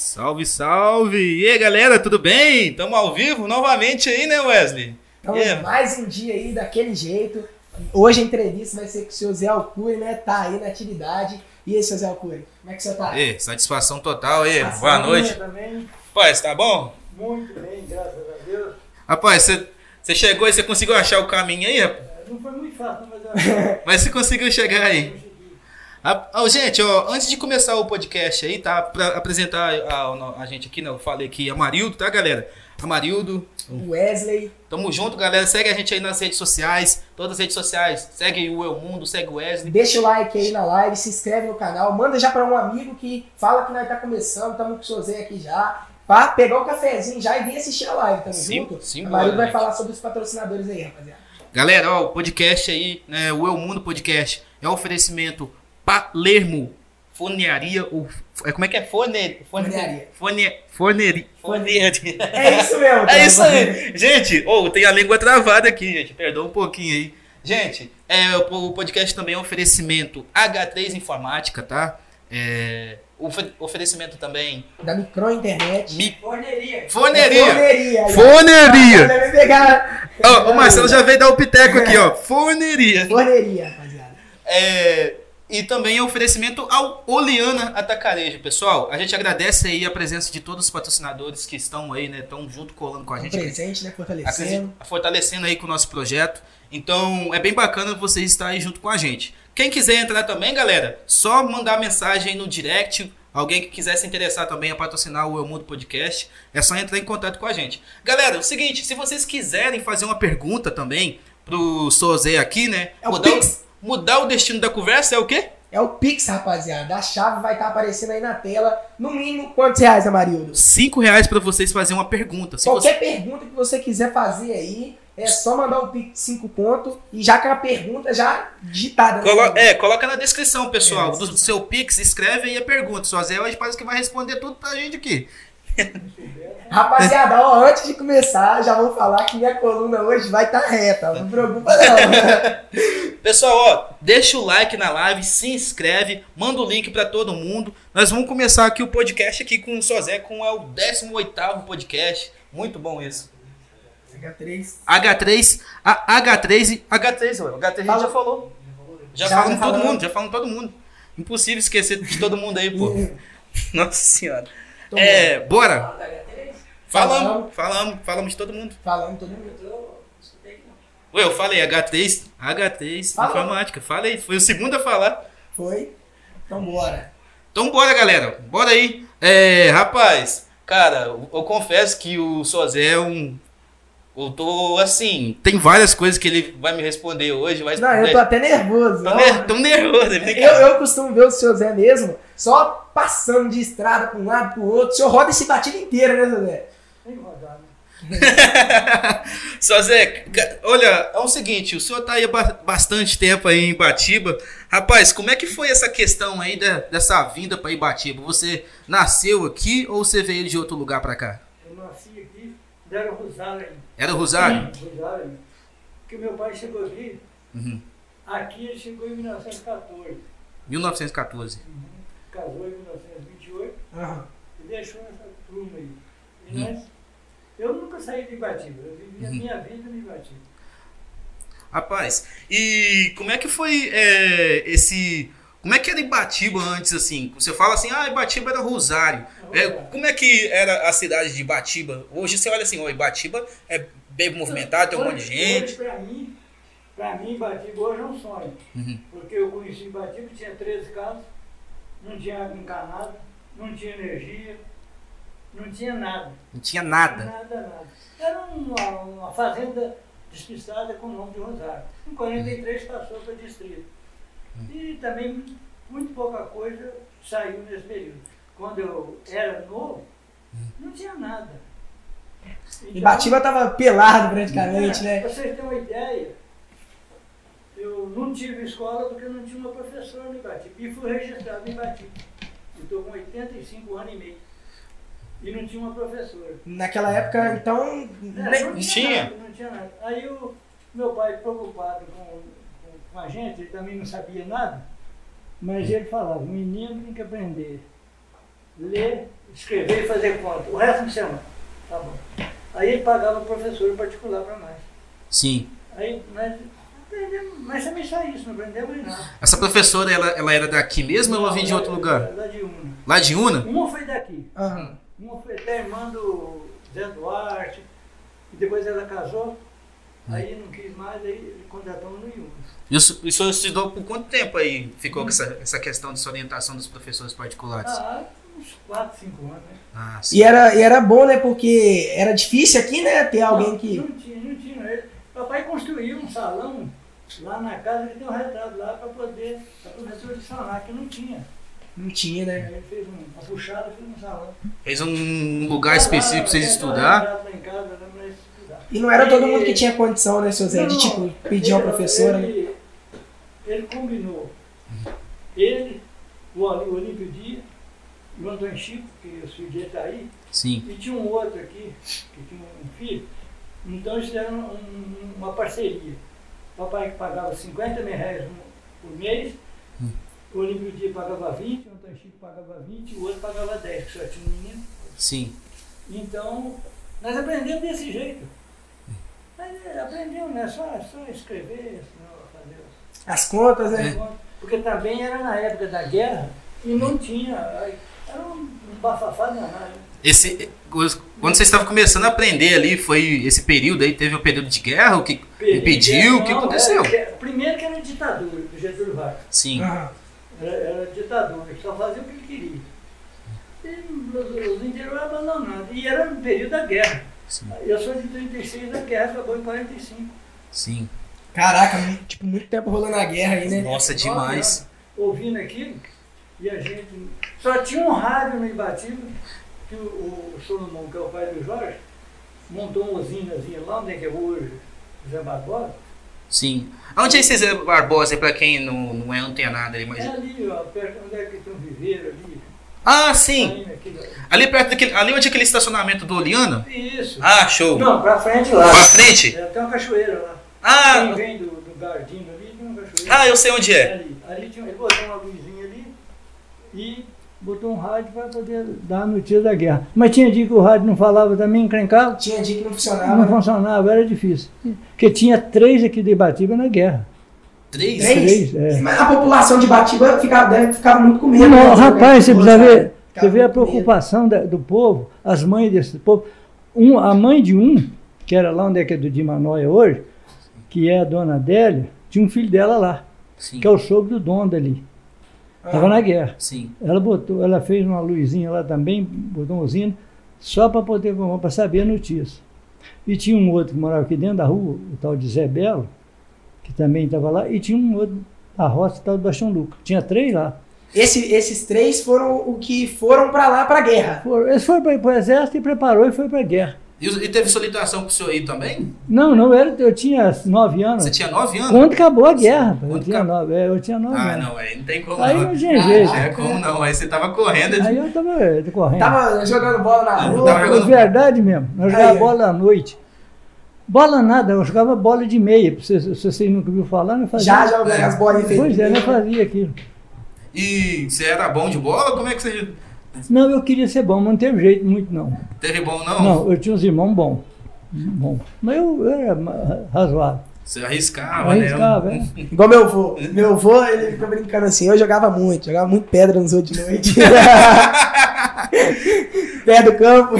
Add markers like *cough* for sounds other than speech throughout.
Salve, salve! E aí, galera, tudo bem? Estamos ao vivo novamente aí, né, Wesley? Então, Yeah. mais um dia aí daquele jeito. Hoje a entrevista vai ser com o seu Zé Alcuri, né? Tá aí na atividade. E aí, seu Zé Alcuri, como é que você tá? E, satisfação total aí, Satisfação boa noite. Também, Rapaz, tá bom? muito bem, graças a Deus. Rapaz, você, chegou e você conseguiu achar o caminho aí? É, Não foi muito fácil, mas *laughs* Mas você conseguiu chegar aí. Ah, ó, gente, ó, antes de começar o podcast aí, tá? Pra apresentar a, a gente aqui, né? Eu falei aqui, Amarildo, tá, galera? Amarildo, O Wesley. tamo junto, galera. Segue a gente aí nas redes sociais, todas as redes sociais. Segue o Eu Mundo, segue o Wesley. Deixa o like aí na live, se inscreve no canal, manda já pra um amigo que fala que nós tá começando, estamos com o seu Zé aqui já. Pra pegar o cafezinho já e vir assistir a live, tamo Sim, junto? sim, a Marildo bora, vai falar sobre os patrocinadores aí, rapaziada. Galera, ó, o podcast aí, né, o Eu Mundo Podcast, é um oferecimento Palermo Fornearia, ou, é, como é que é? Forne, Fornearia. Forne, forneri, fornearia. É isso mesmo. É isso aí. Gente, oh, tem a língua travada aqui, gente. Perdoa um pouquinho aí. Gente, é, o o podcast também é um oferecimento H3 Informática, tá? É, ofe- oferecimento também Da Micro Internet. Mi- Forneria. Forneria. Forneria. Ó, o Marcelo já veio dar o piteco aqui, ó. Forneria. Forneria, rapaziada. É, e também é oferecimento ao Oliana Atacarejo, pessoal. A gente agradece aí a presença de todos os patrocinadores que estão aí, né? Estão junto colando com a Um gente. presente, né? Fortalecendo. fortalecendo aí com o nosso projeto. Então é bem bacana vocês estarem junto com a gente. Quem quiser entrar também, galera, só mandar mensagem no direct. Alguém que quiser se interessar também a patrocinar o Eu Mundo Podcast, é só entrar em contato com a gente. Galera, é o seguinte, se vocês quiserem fazer uma pergunta também pro Sozé aqui, né? É o Pix. Mudar o destino da conversa é o quê? É o Pix, rapaziada. A chave vai estar aparecendo aí na tela. No mínimo, quantos reais, Amarildo? Cinco reais para vocês fazerem uma pergunta. Se você... Qualquer pergunta que você quiser fazer aí, é só mandar o Pix de 5 conto e já com a pergunta já digitada. né? Colo- é, coloca na descrição, pessoal, É, do, seu Pix, escreve aí a pergunta. Zé hoje parece que vai responder tudo pra gente aqui. Rapaziada, ó, antes de começar, já vou falar que minha coluna hoje vai estar reta. Não preocupa não. *laughs* Pessoal, ó, deixa o like na live, se inscreve, manda o link pra todo mundo. Nós vamos começar aqui o podcast aqui com o Sozé, com é o 18º podcast. Muito bom isso. H3. H3, a H3 e H3, ué, H3 a gente Fala. já falou. Já, Já, falamos já todo mundo, já falamos todo mundo. Impossível esquecer de todo mundo aí, pô. *laughs* Nossa senhora. Então, É, bora. Fala da H3? Falamos, Falamos. falamos, falamos de todo mundo. Falando todo mundo. Eu não escutei que não. Ué, eu falei H3, H3, Falou. informática. Falei, foi o segundo a falar. Foi? Então bora. Então bora, galera. Bora aí. É, rapaz, cara, eu, eu confesso que o Sozé é um. Eu tô assim. Tem várias coisas que ele vai me responder hoje. Vai Não, eu tô até nervoso. Tô ner- tô nervoso. Eu, eu costumo ver o senhor Zé mesmo, só passando de estrada pra um lado pro outro. O senhor roda esse batido inteiro, né, seu Zé? Tem né? Sozé, ca- olha, é o seguinte, o senhor tá aí há ba- bastante tempo aí em Ibatiba. Rapaz, como é que foi essa questão aí da- dessa vinda pra Ibatiba? Você nasceu aqui ou você veio de outro lugar pra cá? Eu nasci aqui, deram Rosário ainda. Era Rosário? Rosário. Porque meu pai chegou aqui, Uhum. aqui ele chegou em 1914. 1914. Casou em 1928 Aham. e deixou essa turma aí. E Hum. nós, eu nunca saí de Ibatiba, eu vivi a Uhum. minha vida em Ibatiba. Rapaz, e como é que foi é, esse. Como é que era Ibatiba antes, assim? Você fala assim, ah, Ibatiba era Rosário. É, como é que era a cidade de Ibatiba? Hoje você olha assim, ó, Ibatiba é bem movimentado, tem um monte de gente. Pra mim, pra mim, Ibatiba hoje é um sonho. Uhum. Porque eu conheci Ibatiba, tinha 13 casas, não tinha água encanada, não tinha energia, não tinha nada. Não tinha nada. Nada, nada. Era uma, uma fazenda despistada com o nome de Rosário. Em 43 passou para distrito. E também muito pouca coisa saiu nesse período. Quando eu era novo, não tinha nada. Então, Ibatiba tava pelado praticamente, né? Pra vocês terem uma ideia, eu não tive escola porque não tinha uma professora no Ibatiba. E fui registrado em Ibatiba. Eu estou com 85 anos e meio. E não tinha uma professora. Naquela época, então. É, não tinha. Nada, não tinha nada. Aí o meu pai, preocupado com, com, a gente, ele também não sabia nada, mas ele falava, o menino tem que aprender ler, escrever e fazer conta. O resto de semana. Tá bom. Aí ele pagava professor particular para nós. Sim. Aí nós aprendemos, mas também só isso, não aprendemos em nada. Essa professora, ela, ela era daqui mesmo ou ela vinha de outro lugar? Lá de Una. Lá de Una? Uma foi daqui. Aham. Uma foi até irmã do Zé Duarte. E depois ela casou. Aí não quis mais, aí contratamos no Yunus. E o, senhor- e o senhor estudou por quanto tempo aí? Ficou com essa, essa questão dessa orientação dos professores particulares? Ah, uns 4, 5 anos, né? Ah, sim. E era, e era bom, né? Porque era difícil aqui, né? Ter alguém que. Não tinha, não tinha. Ele- papai construiu um salão lá na casa, ele tem um retrato lá para poder a professora adicionar, que não tinha. Não tinha, né? Aí ele fez um, uma puxada, fez um salão. Fez um lugar específico pra vocês um estudar? né. E não era todo mundo que tinha condição, né, seu Zé? De tipo, pedir uma ele- professora, né? Ele, combinou. Ele, o, Olímpio Dia, o Antônio Chico, que o filho dele está aí, Sim. e tinha um outro aqui, que tinha um filho. Então eles fizeram um- uma parceria. O papai pagava 50 mil reais por mês, Hum. o Olímpio Dia pagava 20, o Antônio Chico pagava 20, o outro pagava 10, que só tinha um menino. Sim. Então, nós aprendemos desse jeito. Mas é, aprendemos, né? Só, só escrever, As contas, né? É. porque também era na época da guerra e não tinha. Era um, um bafafá danado. Esse, quando você estava começando a aprender ali, foi esse período aí, teve o período de guerra, o que impediu, o que aconteceu? era- era- primeiro que era ditadura do Getúlio Vargas. Sim. Era, era ditadura, ele só fazia o que ele queria. E os, os interiores abandonados. E era no período da guerra. Sim. Eu sou de 36, a guerra acabou em 45. Sim. Caraca, muito- tipo, muito tempo rolando a guerra aí, né? Nossa, demais. Ouvindo aquilo, e a gente. Só tinha um rádio no Ibatiba, que o, o Solomão, que é o pai do Jorge, montou uma usinazinha lá onde é que é hoje, Zé Barbosa. Sim. Onde é esse Zé Barbosa, pra quem não, não é antenado aí, mas... É ali, ó, perto onde é que tem um viveiro ali. Ah, sim. aqui Ali perto daquele. Ali onde é aquele estacionamento do Oliana? Isso. Ah, show. Não, pra frente lá. Pra frente? É, tem uma cachoeira lá. Quem Ah, vem do, do Gardino ali, tem uma cachoeira. ah, eu sei onde é. Ali, ali tinha, ele botou uma luzinha ali e botou um rádio para poder dar a notícia da guerra. Mas tinha dia que o rádio não falava também, encrencava, Tinha dia que não não funcionava. né? funcionava, era difícil. Porque tinha três aqui de Ibatiba na guerra. Três? Três? Três, é. Mas a população de Batiba ficava, deve, ficava muito com medo. Não, né? rapaz, você precisa ver, você vê a preocupação da- do povo, as mães desse povo. Um, a mãe de um, que era lá onde é que é do Dimanóia hoje, que é a dona Adélia, tinha um filho dela lá, Sim. que é o sogro do dono dali. Estava na guerra. Sim. Ela botou, ela fez uma luzinha lá também, botou uma usina, só para poder para saber a notícia. E tinha um outro que morava aqui dentro da rua, o tal de Zé Belo, que também estava lá, e tinha um outro da roça, o tal do Baixão Luca. Tinha três lá. Esse- esses três foram o que foram pra lá, pra guerra. Foram- Eles foram para o exército e preparou e foi para a guerra. E, e teve solicitação pro senhor aí também? Não, não, era, eu tinha nove anos. Você tinha nove anos? Quando acabou a guerra, rapaz, eu Quando tinha acabou? nove, é, eu tinha nove Ah, anos. não, aí não tem como Aí não. tinha jeito. Não é como não, aí você tava correndo. Aí eu estava eh, correndo. Tava jogando bola na Ah, rua. tava É jogando- verdade mesmo. Nós Aí, jogávamos ó. bola à noite. Bola nada, eu jogava bola de meia. Se, se vocês nunca ouviram falar, não fazia. Já jogando as bolinhas. Pois é, não meia. fazia aquilo. E você era bom de bola? Como é que você. Não, eu queria ser bom, mas não teve jeito muito, não. Teve bom não? Não, eu tinha uns irmãos bons. Bom. Mas eu, eu era razoável. Você arriscava, Arriscava, né? é. *laughs* Igual meu avô. Meu avô, ele fica brincando assim, eu jogava muito, jogava muito pedra nos outros de noite. *laughs* Perto do campo.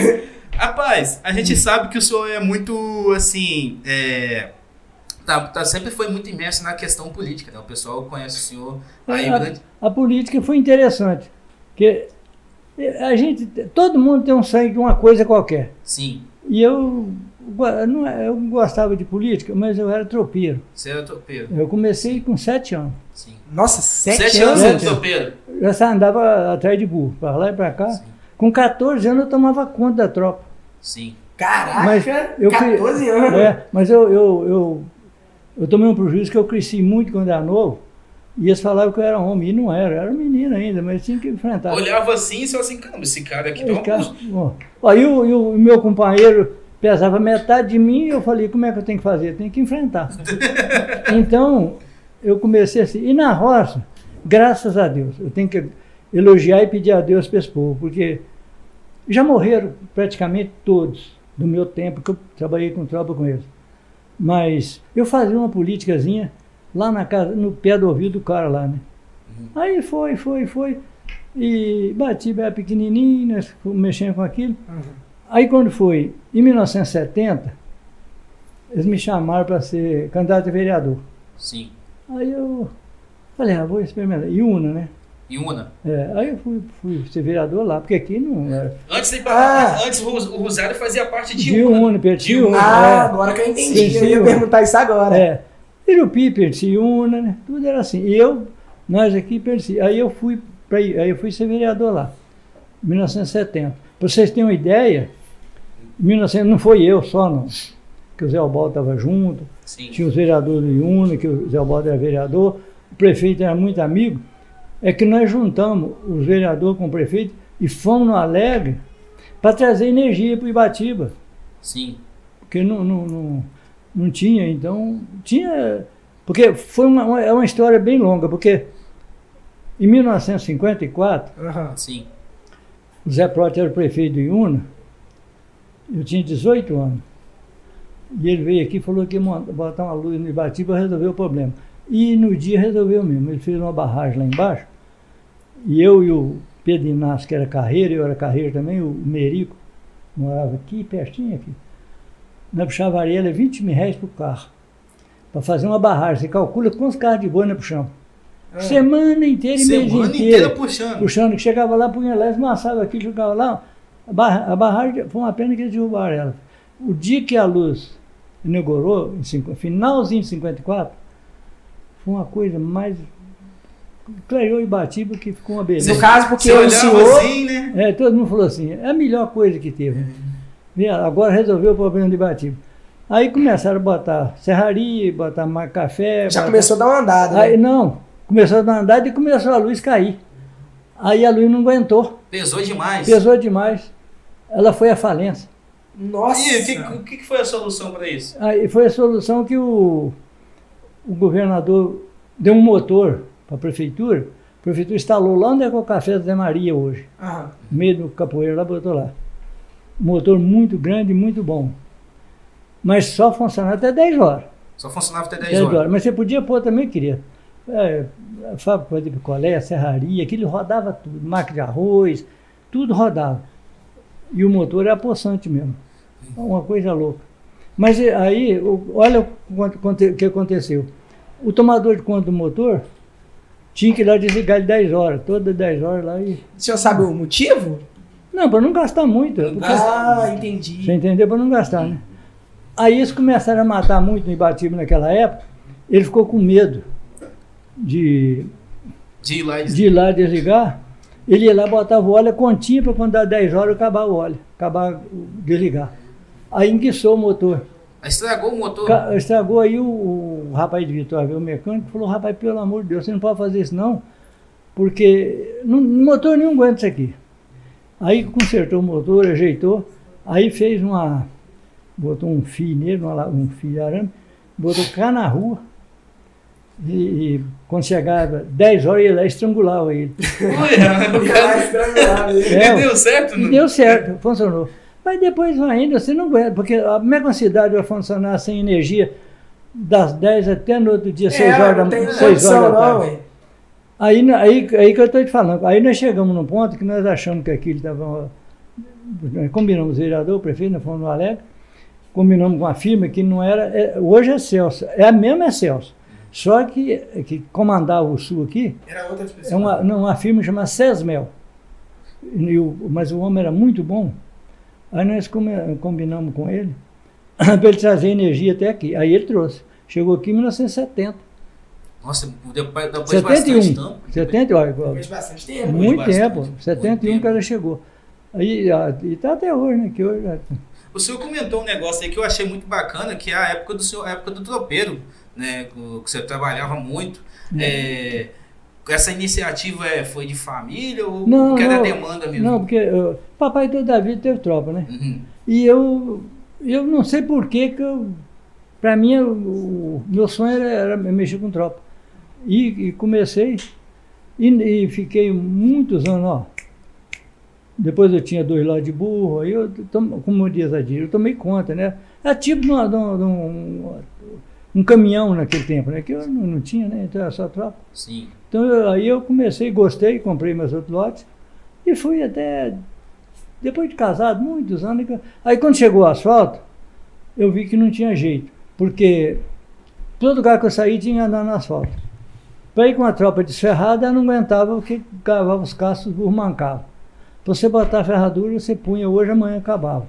Rapaz, a gente sabe que o senhor é muito, assim, é, tá, tá- sempre foi muito imerso na questão política, né? O pessoal conhece o senhor aí É, grande. A política foi interessante. Porque a gente, todo mundo tem um sangue de uma coisa qualquer. Sim, E eu, não é- eu gostava de política, mas eu era tropeiro. você era tropeiro. Eu comecei com sete anos. Sim. Nossa, sete, Sete anos. anos de tropeiro. Eu já andava atrás de burro, para lá e para cá. Sim. Com 14 anos eu tomava conta da tropa. Sim. Caraca, Mas eu fui- 14 anos. É, mas eu, eu, eu, eu tomei um prejuízo que eu cresci muito quando era novo. E eles falavam que eu era homem. E não era, eu era menino ainda, mas tinha que enfrentar. Olhava assim e só assim, caramba, esse cara aqui tá um cara- e o, e o meu companheiro pesava metade de mim e eu falei, como é que eu tenho que fazer? Eu tenho que enfrentar. *laughs* então, eu comecei assim. E na roça, graças a Deus, eu tenho que. elogiar e pedir a Deus para esse povo, porque já morreram praticamente todos do meu tempo, que eu trabalhei com tropa com eles. Mas eu fazia uma politicazinha lá na casa, no pé do ouvido do cara lá, né? Aí foi, foi, foi. E bati bem pequenininho, fomos mexendo com aquilo. Aí quando foi em 1970, eles me chamaram para ser candidato a vereador. Sim. Aí eu falei, ah, vou experimentar. Iuna, né? E uma. É, aí eu fui, fui ser vereador lá, porque aqui não era. Antes, de, Ah. antes o Ros- o Rosário fazia parte de, De Una. Una, pertinho. Una. Ah, É. agora que eu entendi. Sim, eu ia perguntar isso agora. É. Irupi, Perciúna, né? Tudo era assim. E eu, nós aqui, Perci. Aí eu fui para aí eu fui ser vereador lá, em 1970. Para vocês terem uma ideia, em 1900, não foi eu só, não. Que o Zé Albaldo estava junto, Sim. tinha os vereadores do Iuna, que o Zé Albaldo era vereador, o prefeito era muito amigo. É que nós juntamos os vereadores com o prefeito e fomos no Alegre para trazer energia para o Ibatiba Sim. porque não, não, não, não tinha, então tinha. Porque foi uma, uma- é uma história bem longa, porque em 1954, Aham. Sim. o Zé Prote era prefeito de Iuna, eu tinha 18 anos. E ele veio aqui e falou que ia botar uma luz no Ibatiba para resolver o problema. E no dia resolveu mesmo. Ele fez uma barragem lá embaixo, e eu e o Pedro Inácio, que era carreiro, eu era carreiro também, o Merico, morava aqui, pertinho aqui. Nós puxava areia, 20 mil reais para o carro. Para fazer uma barragem. Você calcula quantos carros de boi nós puxamos. Semana inteira e mês Semana inteiro inteira puxando. puxando, que chegava lá, punha lá, esmaçava aqui, jogava lá. A, barra- a barragem foi uma pena que eles derrubaram ela. O dia que a luz inaugurou, em cinqu- finalzinho de 54, foi uma coisa mais. Clareou e batiba que ficou uma beleza. No caso, porque Você o senhor. assim, né? É, todo mundo falou assim, é a melhor coisa que teve. Agora resolveu o problema de batiba. Aí começaram a botar serraria, botar mais café. Já botar- começou a dar uma andada. Aí né? não, começou a dar andar e começou a luz cair. Aí a luz não aguentou. Pesou demais. Pesou demais. Ela foi à falência. Nossa. E o que, o que foi a solução para isso? Aí foi a solução que o, o governador deu um motor para a prefeitura. A prefeitura instalou lá onde é que é o café da Zé Maria hoje. Aham. No meio do capoeira lá, botou lá. Motor muito grande e muito bom. Mas só funcionava até 10 horas. Só funcionava até 10 10 horas. horas. Mas você podia pôr também, queria. É, a fábrica de picolé, serraria, aquilo rodava tudo. Máquina de arroz, tudo rodava. E o motor era poçante mesmo. Uma coisa louca. Mas e- aí, o- olha o que aconteceu. O tomador de conta do motor tinha que ir lá desligar de 10 horas, todas 10 horas lá e. O senhor sabe o motivo? Não, para não gastar muito. Não porque- gasta. Ah, entendi. você entendeu? Para não gastar, né? Aí eles começaram a matar muito no Ibatiba naquela época. Ele ficou com medo de, De ir lá de ir lá desligar. Ele ia lá, botava o óleo, continha para quando dar 10 horas acabar o óleo, acabar desligar. Aí enguiçou o motor. Estragou o motor. Estragou aí o, o rapaz de Vitória, o mecânico, falou, rapaz, pelo amor de Deus, você não pode fazer isso não, porque não, motor nenhum aguenta isso aqui. Aí consertou o motor, ajeitou, aí fez uma, botou um fio nele, um fio de arame, botou cá na rua, e, e quando chegava 10 horas, ia lá e estrangulava ele. Olha, o cara- É, deu certo? e não? deu certo, funcionou. Mas depois ainda você não aguenta, porque a mesma cidade vai funcionar sem energia das 10 até no outro dia, 6 horas É, não da tem 6 horas da não, tarde. ué. Aí, aí, aí que eu estou te falando. Aí nós chegamos num ponto que nós achamos que aquilo estava. nós Combinamos, o vereador, o prefeito, nós fomos no Alegre, combinamos com a firma que não era. é- hoje é Celso, é a mesma é Celso. Só que, que comandava o sul aqui Era outra é pessoa. uma, não, uma firma chamada Sesmel. E o- mas o homem era muito bom. Aí nós combinamos com ele *laughs* para ele trazer energia até aqui. Aí ele trouxe. Chegou aqui em 1970. Nossa, depois, depois de bastante 71. tempo. 70, olha, Depois de bastante tempo. muito bastante, tempo. muito 71 o tempo. cara chegou. Aí, ah, e tá até hoje, né? Que hoje, O senhor comentou um negócio aí que eu achei muito bacana, que é a época do senhor, a época do tropeiro, né? Que você trabalhava muito. É, essa iniciativa é, foi de família ou Não, porque era não. demanda mesmo? não, porque uh, papai toda a vida teve tropa, né? Uhum. E eu, eu não sei por que que eu, para mim, o, o meu sonho era, era mexer com tropa. E, e comecei, E, e fiquei muitos anos, ó. Depois eu tinha dois lá de burro, aí eu, como diz a Dira, eu tomei conta, né? É tipo de, uma- de um- de um, um caminhão naquele tempo, né? Que eu não, não tinha, né? Então era só tropa. Sim. Então eu- aí eu comecei, gostei, comprei meus outros lotes e fui até. Depois de casado, muitos anos. Aí quando chegou o asfalto, eu vi que não tinha jeito. Porque todo lugar que eu saí tinha andar no asfalto. Para ir com a tropa desferrada, eu não aguentava porque cavava os cascos, os mancavam. Pra você botar a ferradura, você punha hoje, amanhã acabava.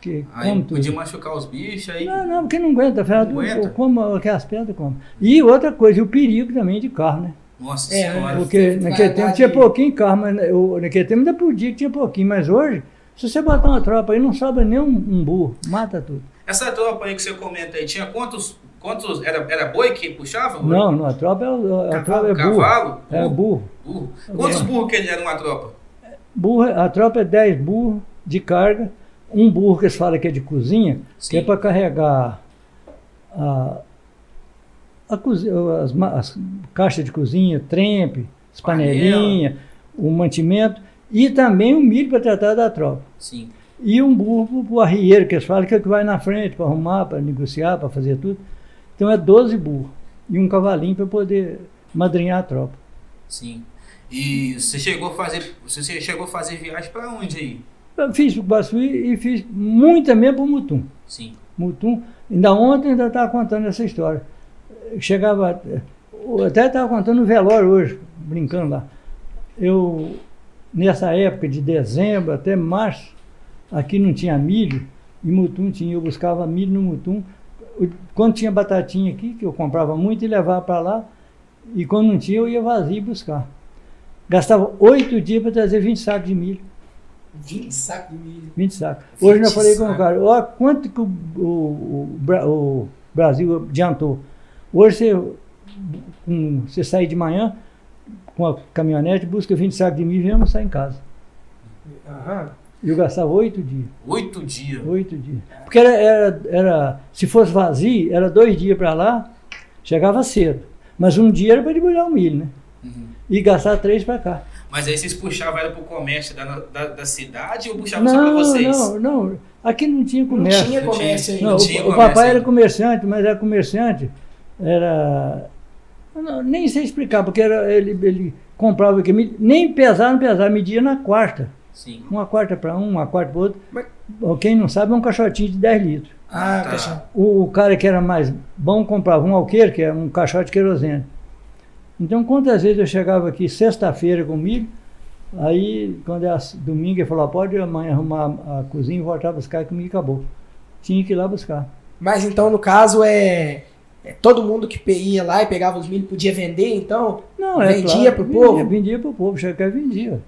Que, Aí como tudo. podia machucar os bichos, aí. Não, não, porque não aguenta, a ferradura, aguenta? como aquelas pedras, como. E outra coisa, e o perigo também de carro, né? Nossa É, senhora. Porque Vai naquele tempo de- tinha pouquinho carro, mas eu, naquele tempo ainda podia que tinha pouquinho, mas hoje, se você botar uma tropa aí, não sobra nem um, um burro, mata tudo. Essa tropa aí que você comenta aí, tinha quantos. Quantos era, era boi que puxava? Não, não, a tropa é, o- a tropa é burro. Cavalo? É burro. Burro. Quantos É. burros que ele era uma tropa? burro. A tropa é 10 burros de carga, um burro que eles falam que é de cozinha, que é Sim. para carregar a, a cozi- as, as caixas de cozinha, trempe, as panelinhas, o mantimento e também o milho para tratar da tropa. Sim. E um burro para o arrieiro, que eles falam que é o que vai na frente para arrumar, para negociar, para fazer tudo. Então é 12 burros e um cavalinho para poder madrinhar a tropa. Sim. E você chegou a fazer. Você chegou a fazer viagem pra onde aí? Eu fiz para o Guaçuí e fiz muita mesmo para o Mutum. Sim. Mutum, ainda ontem ainda estava contando essa história. Chegava, eu até estava contando no velório hoje, brincando lá. Eu, nessa época de dezembro até março, aqui não tinha milho, e Mutum tinha, eu buscava milho no Mutum. Quando tinha batatinha aqui, que eu comprava muito e levava para lá, e quando não tinha, eu ia vazio buscar. Gastava oito dias para trazer 20 sacos de milho. 20 sacos de milho. 20 sacos. Hoje eu 20 falei com o cara, olha quanto que o, o- o o Brasil adiantou. Hoje você, com- você sai de manhã com a caminhonete, busca 20 sacos de milho e vem almoçar em casa. Aham. E eu gastava oito dias. Oito dias. Oito dias. Porque era, era, era- se fosse vazio, era dois dias para lá, chegava cedo. Mas um dia era para debulhar o milho, né? Uhum. E gastar três para cá. Mas aí vocês puxavam ela pro comércio da, da, da cidade ou puxavam só pra Não, vocês? não, não. Aqui não tinha Não comércio. tinha Não comércio tinha. ainda. Não, tinha o, o comércio papai era ainda. comerciante, mas era comerciante, era. não- nem sei explicar, porque era, ele, ele comprava aqui, nem pesar, não pesar, media na quarta. Sim. Uma quarta para um, uma quarta para outro. Mas- Quem não sabe é um caixotinho de 10 litros. Ah, Tá. tá. O, o cara que era mais bom comprava um alqueire, que é um caixote de querosene. Então, quantas vezes eu chegava aqui sexta-feira com milho, aí, quando é domingo, ele falou: pode amanhã arrumar a cozinha e voltar a buscar, que o milho acabou. Tinha que ir lá buscar. Mas então, no caso, é, é todo mundo que ia lá e pegava os milho podia vender, então? Não, é Vendia claro, pro vendia, povo? Vendia pro povo, chegava e vendia.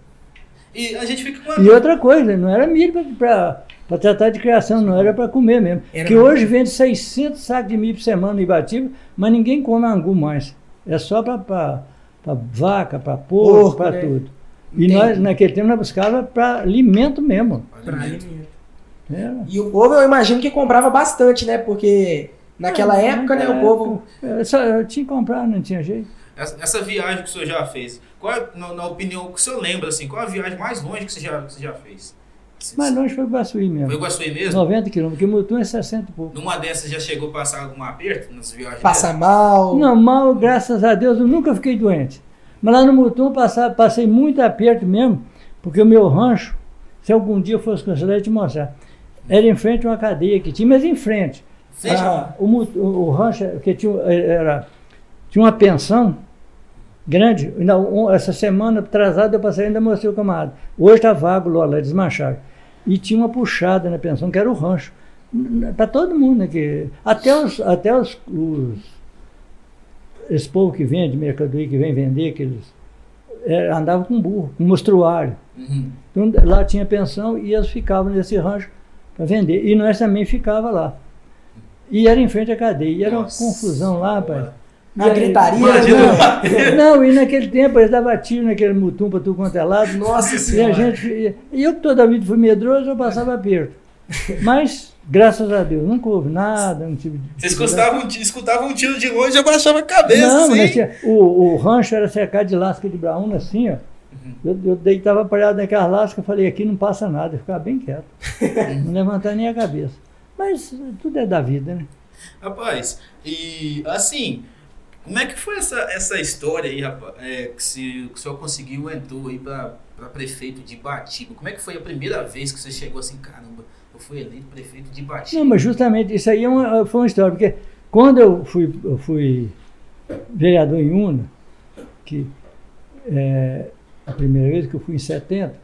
E a gente fica com E outra coisa, não era milho para tratar de criação, não era para comer mesmo. Era que hoje vende 600 sacos de milho por semana no Ibatiba, mas ninguém come angu mais. É só para vaca, para porco, Porco, para né? tudo. E Entendi. nós, naquele tempo, nós buscava para alimento mesmo. Pra Alimento. Era. E o povo, eu imagino que comprava bastante, né? Porque naquela É, época, né, o povo... época, é, só, eu tinha que comprar, não tinha jeito. Essa, essa viagem que o senhor já fez, qual é, na, na opinião que o senhor lembra, assim, qual é a viagem mais longe que você já, que você já fez? Mas longe foi Guaçuí Foi mesmo. Iguaçuí mesmo? 90 quilômetros, porque Mutum é 60 e pouco. Numa dessas já chegou a passar algum aperto nas viagens? Passa mal. Não, mal, graças a Deus, eu nunca fiquei doente. Mas lá no Mutum passava- passei muito aperto mesmo, porque o meu rancho, se algum dia eu fosse cancelar, eu ia te mostrar. Era em frente a uma cadeia que tinha, mas em frente. Ah, o, o, o rancho, que tinha, era, tinha uma pensão grande. Um- essa semana atrasada eu passei ainda mostrei o camarada. Hoje está vago lá, lá desmancharam. E tinha uma puxada na pensão, que era o rancho. Para todo mundo aqui. Até os, até os, os esse povo que vende mercadoria, que vem vender, que eles é, andavam com burro, com mostruário. Uhum. Então lá tinha pensão e eles ficavam nesse rancho para vender. E nós também ficava lá. E era em frente à cadeia. E era Nossa. uma confusão lá, rapaz. A E aí- gritaria, Imagina. Não, *laughs* não, e naquele tempo eles davam tiro naquele mutum para tudo quanto é lado. Nossa E a senhora. gente. E eu que toda a vida fui medroso, eu passava aperto. Mas, graças a Deus, nunca houve nada, não tive. Vocês escutavam, escutavam um tiro de longe e abaixava a cabeça. Não, assim. tinha- o, o rancho era cercado de lasca de braúna assim, ó. Uhum. Eu, eu deitava parado naquelas lascas, eu falei, aqui não passa nada, eu ficava bem quieto. *laughs* não levantar nem a cabeça. Mas tudo é da vida, né? Rapaz, e assim, como é que foi essa, essa história aí, rapaz? É, que, se, que o senhor conseguiu, entrou aí pra prefeito de Batiba. Como é que foi a primeira vez que você chegou assim, caramba, eu fui eleito prefeito de Batiba? Não, mas justamente isso aí é uma- foi uma história, porque quando eu fui, eu fui vereador em Una, que é, a primeira vez que eu fui em 70,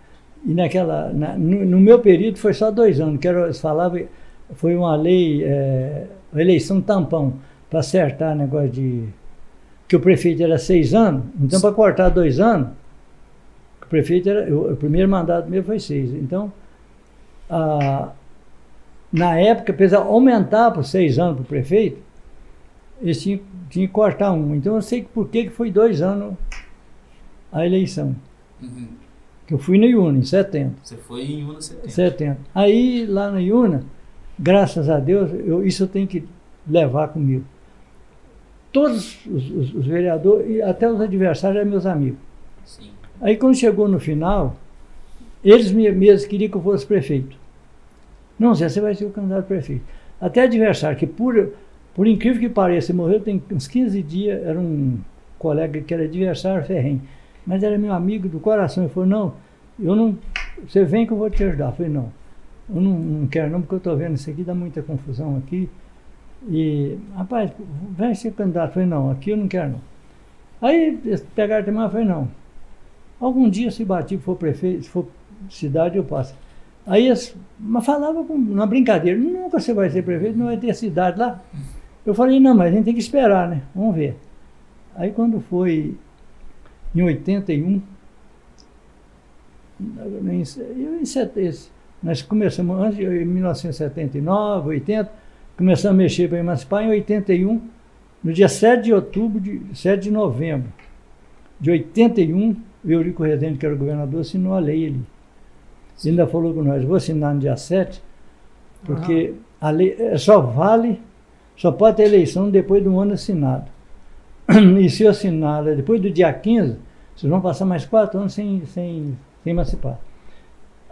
e naquela, na- no, no meu período foi só dois anos, que era, eles falavam, foi uma lei, é, eleição tampão, para acertar negócio de. Que o prefeito era seis anos, então para cortar dois anos, o prefeito era. O, primeiro mandato meu foi seis. Então, a, na época, apesar de aumentar por seis anos para o prefeito, eles tinham, tinham que cortar um. Então eu sei por que foi dois anos a eleição. Uhum. Que eu fui no IUNA, em 70. Você foi em Una 70. 70. Aí lá no IUNA, graças a Deus, eu, isso eu tenho que levar comigo. Todos os, os- os vereadores, e até os adversários eram meus amigos. Sim. Aí quando chegou no final, eles me- mesmos queriam que eu fosse prefeito. Não, Zé, você vai ser o candidato a prefeito. Até adversário, que por, por incrível que pareça, morreu tem uns 15 dias, era um colega que era adversário ferrenho, mas era meu amigo do coração. Ele falou, não, eu não, você vem que eu vou te ajudar. Eu falei, não, eu não, não quero não, porque eu estou vendo isso aqui, dá muita confusão aqui. E, rapaz, vem ser candidato. Eu falei, não, aqui eu não quero não. Aí pegaram também, eu falei, não, Algum dia, se Batiba for prefeito, se for cidade, eu passo. Aí eles mas falava na brincadeira, nunca você vai ser prefeito, não vai ter cidade lá. Eu falei, não, mas a gente tem que esperar, né? Vamos ver. Aí quando foi em 81, em, em, nós começamos antes, em 1979, 80, começamos a mexer para emancipar em 81, no dia 7 de outubro, de, 7 de novembro de 81, o Eurico Rezende, que era governador, assinou a lei ali. Ele ainda falou com nós, vou assinar no dia 7, porque a lei eh, só vale, só pode ter eleição depois de um ano assinado. *clears throat* E se eu assinar depois do dia 15, vocês vão passar mais quatro anos sem, sem, sem emancipar.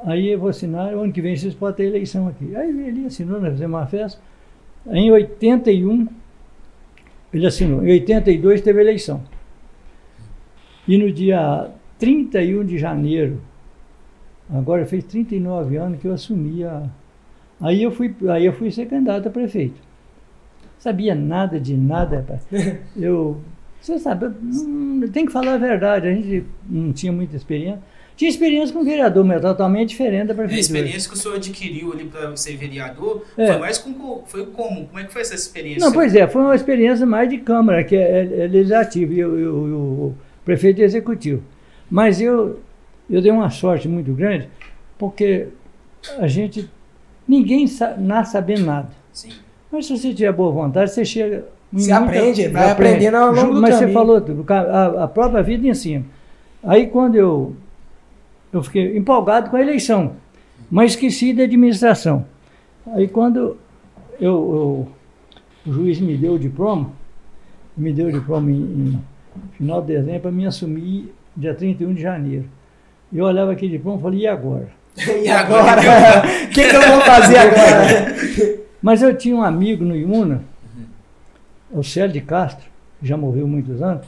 Aí eu vou assinar, o ano que vem vocês podem ter eleição aqui. Aí ele assinou, nós fizemos uma festa. Em 81, ele assinou. Em 82 teve eleição. E no dia 31 de janeiro, agora fez 39 anos que eu assumi a. Aí eu fui, aí eu fui ser candidato a prefeito. Sabia nada de nada, rapaz. *laughs* Eu. Você sabe, tem que falar a verdade, a gente não tinha muita experiência. Tinha experiência com vereador, mas totalmente diferente da A prefeitura. experiência que o senhor adquiriu ali para ser vereador É. foi mais com. co- Foi como? Como é que foi essa experiência? Não, pois é, foi uma experiência mais de Câmara, que é, é legislativo, e o, prefeito executivo. Mas eu, eu dei uma sorte muito grande, porque a gente. Ninguém sa, nasce sabendo nada. Sim. Mas se você tiver boa vontade, você chega. Você aprende, vai aprende. aprendendo ao longo do Mas você caminho. falou tudo, ca- a, a própria vida ensina. Aí quando eu, eu fiquei empolgado com a eleição, mas esqueci da administração. Aí quando eu, eu- o juiz me deu o diploma, me deu o diploma em, em final de dezembro para me assumir dia 31 de janeiro. Eu olhava aquele diploma e falei, e agora? *laughs* E agora? *laughs* O que, que eu vou fazer agora? *laughs* Mas eu tinha um amigo no Iuna, o Célio de Castro, que já morreu muitos anos,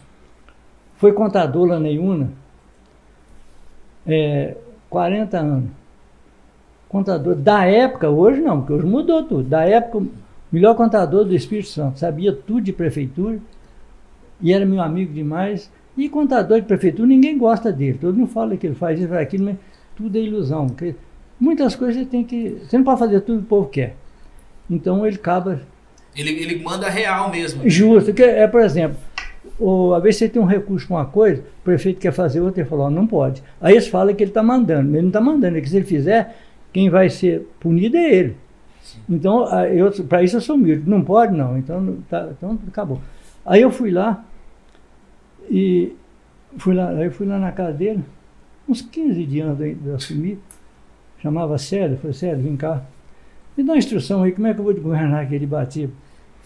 foi contador lá na Iuna, é, 40 anos. Contador da época, hoje não, porque hoje mudou tudo. Da época, o melhor contador do Espírito Santo, sabia tudo de prefeitura e era meu amigo demais. E contador de prefeitura, ninguém gosta dele. Todo mundo fala que ele faz isso, faz aquilo, mas tudo é ilusão. muitas coisas você tem que. Você não pode fazer tudo que o povo quer. Então ele acaba Ele, ele manda real mesmo. justo. Que é, por exemplo, o, às vezes você tem um recurso com uma coisa, o prefeito quer fazer outra, ele fala, ó, não pode. Aí eles falam que ele está mandando, mas ele não está mandando, é que se ele fizer, quem vai ser punido é ele. Então, para isso eu sou humilde. Não pode, não. Então, tá, então acabou. Aí eu fui lá e fui lá, aí eu fui lá na casa dele, uns 15 dias antes de eu assumir, chamava Célio, falei, Célio, vem cá. Me dá uma instrução aí, como é que eu vou governar aquele Batiba?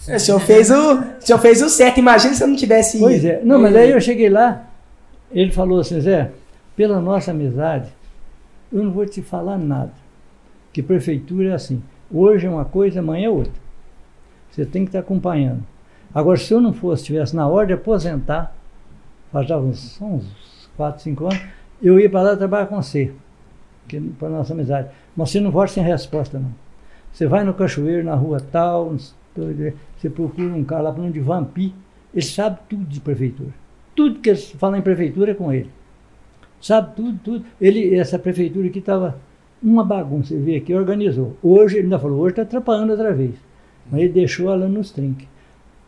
O senhor fez o, o, senhor fez o certo, imagina se eu não tivesse Pois é. Não, mas aí eu cheguei lá, ele falou assim, Zé, pela nossa amizade, eu não vou te falar nada. Que prefeitura é assim. Hoje é uma coisa, amanhã é outra. Você tem que estar acompanhando. Agora, se eu não fosse, estivesse na hora de aposentar, fazia uns, uns 4, 5 anos, eu ia para lá trabalhar com você, para nossa amizade. Mas você não volta sem resposta, não. Você vai no cachoeiro, na rua tal, você procura um cara lá para de Vampi, ele sabe tudo de prefeitura. Tudo que eles falam em prefeitura é com ele. Sabe tudo, tudo. Ele, essa prefeitura aqui estava uma bagunça, você vê aqui, organizou. Hoje, ele ainda falou, hoje está atrapalhando outra vez. Mas ele deixou ela nos trinques.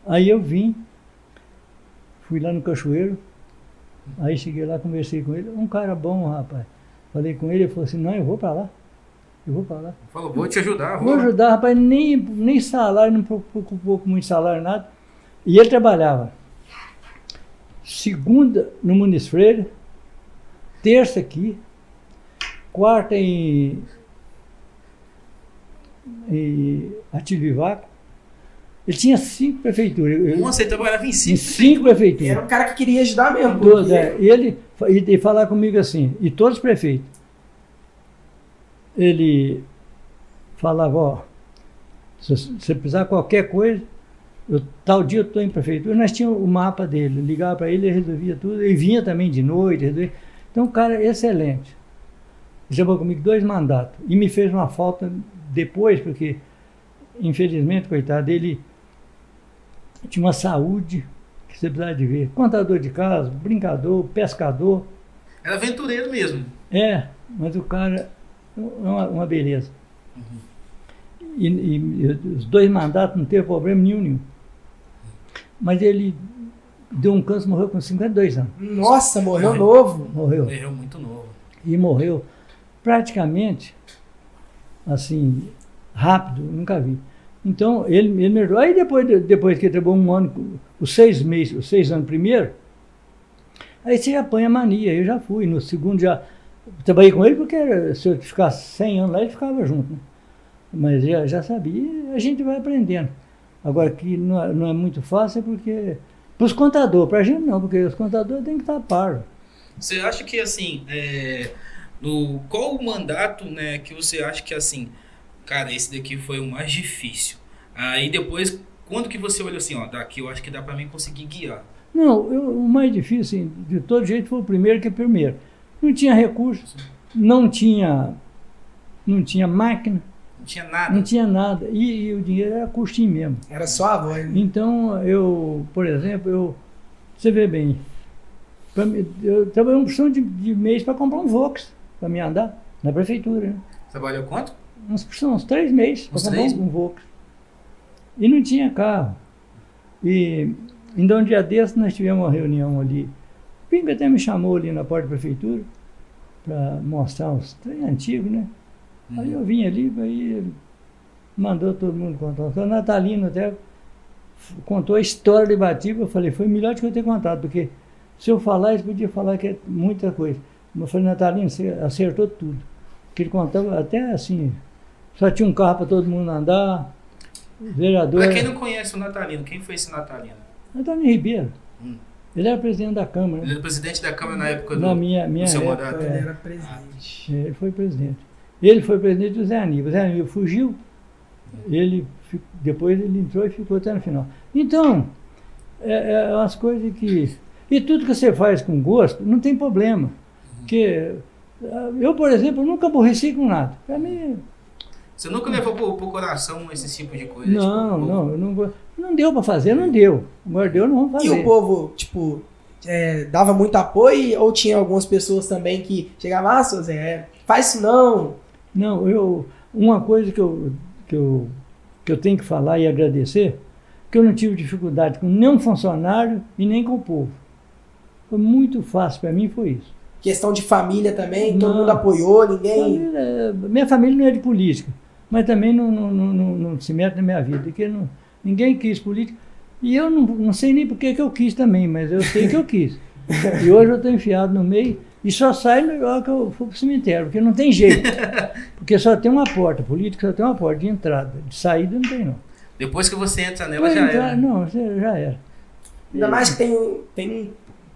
Aí eu vim, fui lá no cachoeiro, aí cheguei lá, conversei com ele, um cara bom, rapaz. Falei com ele, ele falou assim, não, eu vou para lá. Eu vou lá. Falou, vou te ajudar. Vou, vou ajudar, rapaz, nem, nem salário, não preocupou com muito salário, nada. E ele trabalhava segunda no Muniz Freire, terça aqui, quarta em, em Ativivaco. Ele tinha cinco prefeituras. Nossa, ele trabalhava em cinco. Em cinco prefeituras. Era um cara que queria ajudar mesmo. Todos, é. E ele e, e falar comigo assim, e todos os prefeitos. Ele falava, ó, se você precisar de qualquer coisa, eu, tal dia eu estou em prefeitura, nós tínhamos o mapa dele, ligava para ele, ele resolvia tudo, ele vinha também de noite, resolvia. Então, um cara excelente. Levou comigo dois mandatos e me fez uma falta depois, porque, infelizmente, coitado, ele tinha uma saúde que você precisava de ver. Contador de casa, brincador, pescador. Era aventureiro mesmo. É, mas o cara é uma, uma beleza. Uhum. E, e, os dois mandatos não teve problema nenhum, nenhum. Mas ele deu um câncer, morreu com 52 anos. Nossa, morreu, morreu. novo. Morreu. Morreu muito novo. E morreu praticamente, assim, rápido, nunca vi. Então, ele, ele me ajudou. Aí depois, depois que ele trabalhou um ano, os seis meses, os seis anos primeiro, aí você apanha mania. Eu já fui. No segundo já trabalhei com ele porque se eu ficasse 100 anos lá, ele ficava junto. Né? Mas já, já sabia a gente vai aprendendo. Agora, que não é, não é muito fácil é porque. Para os contadores, para a gente não, porque os contadores têm que estar par. Você acha que, assim, é, no, qual o mandato né, que você acha que, assim, cara, esse daqui foi o mais difícil? Aí depois, quando que você olha assim, ó, daqui eu acho que dá para mim conseguir guiar? Não, eu, o mais difícil, assim, de todo jeito, foi o primeiro que é o primeiro. Não tinha recursos, não tinha, não tinha máquina, não tinha nada. Não tinha nada. E, e o dinheiro era curtinho mesmo. Era só a voz. Né? Então, eu, por exemplo, eu. Você vê bem. eu trabalhei uma porção de, de mês para comprar um Vox para me andar na prefeitura. Né? Trabalhou quanto? Uns, uns três meses para comprar um, um Vox. E não tinha carro. E então um dia desses nós tivemos uma reunião ali. O Pinga até me chamou ali na porta da prefeitura para mostrar uns trem antigos, né? Uhum. Aí eu vim ali, aí mandou todo mundo contar. O Natalino até contou a história de Batiba, eu falei, foi melhor do que eu ter contado, porque se eu falar, eles podiam falar que é muita coisa. Eu falei, Natalino, você acertou tudo. Que ele contava até assim, só tinha um carro para todo mundo andar, vereador. Para quem não conhece o Natalino, quem foi esse Natalino? Natalino Ribeiro. Hum. Ele era presidente da Câmara. Ele era presidente da Câmara na época do, na minha, minha do seu época, mandato. Ele era presidente. É, ele foi presidente. Ele foi presidente do Zé Aníbal. O Zé Aníbal fugiu, ele, depois ele entrou e ficou até no final. Então, é, é umas coisas que. E tudo que você faz com gosto, não tem problema. Porque eu, por exemplo, nunca aborreci com nada. Para mim. Você nunca levou pro, pro coração esse tipo de coisa? Não, tipo, não, eu não, não deu para fazer, não deu. Agora deu, não vamos fazer. E o povo, tipo, é, dava muito apoio ou tinha algumas pessoas também que chegavam, ah, seu Zé, faz isso não. Não, eu, uma coisa que eu, que, eu, que eu tenho que falar e agradecer, que eu não tive dificuldade com nenhum funcionário e nem com o povo. Foi muito fácil para mim, foi isso. Questão de família também, não, todo mundo apoiou, ninguém. Família, minha família não é de política, mas também não, não, não, não, não se mete na minha vida, porque não, ninguém quis política. E eu não, não sei nem por que eu quis também, mas eu sei que eu quis. e hoje eu estou enfiado no meio E só sai na hora que eu for pro cemitério, porque não tem jeito. porque só tem uma porta, política só tem uma porta de entrada. De saída não tem, não. Depois que você entra nela, já entrar, era. Não, já era. Ainda mais que tem, tem um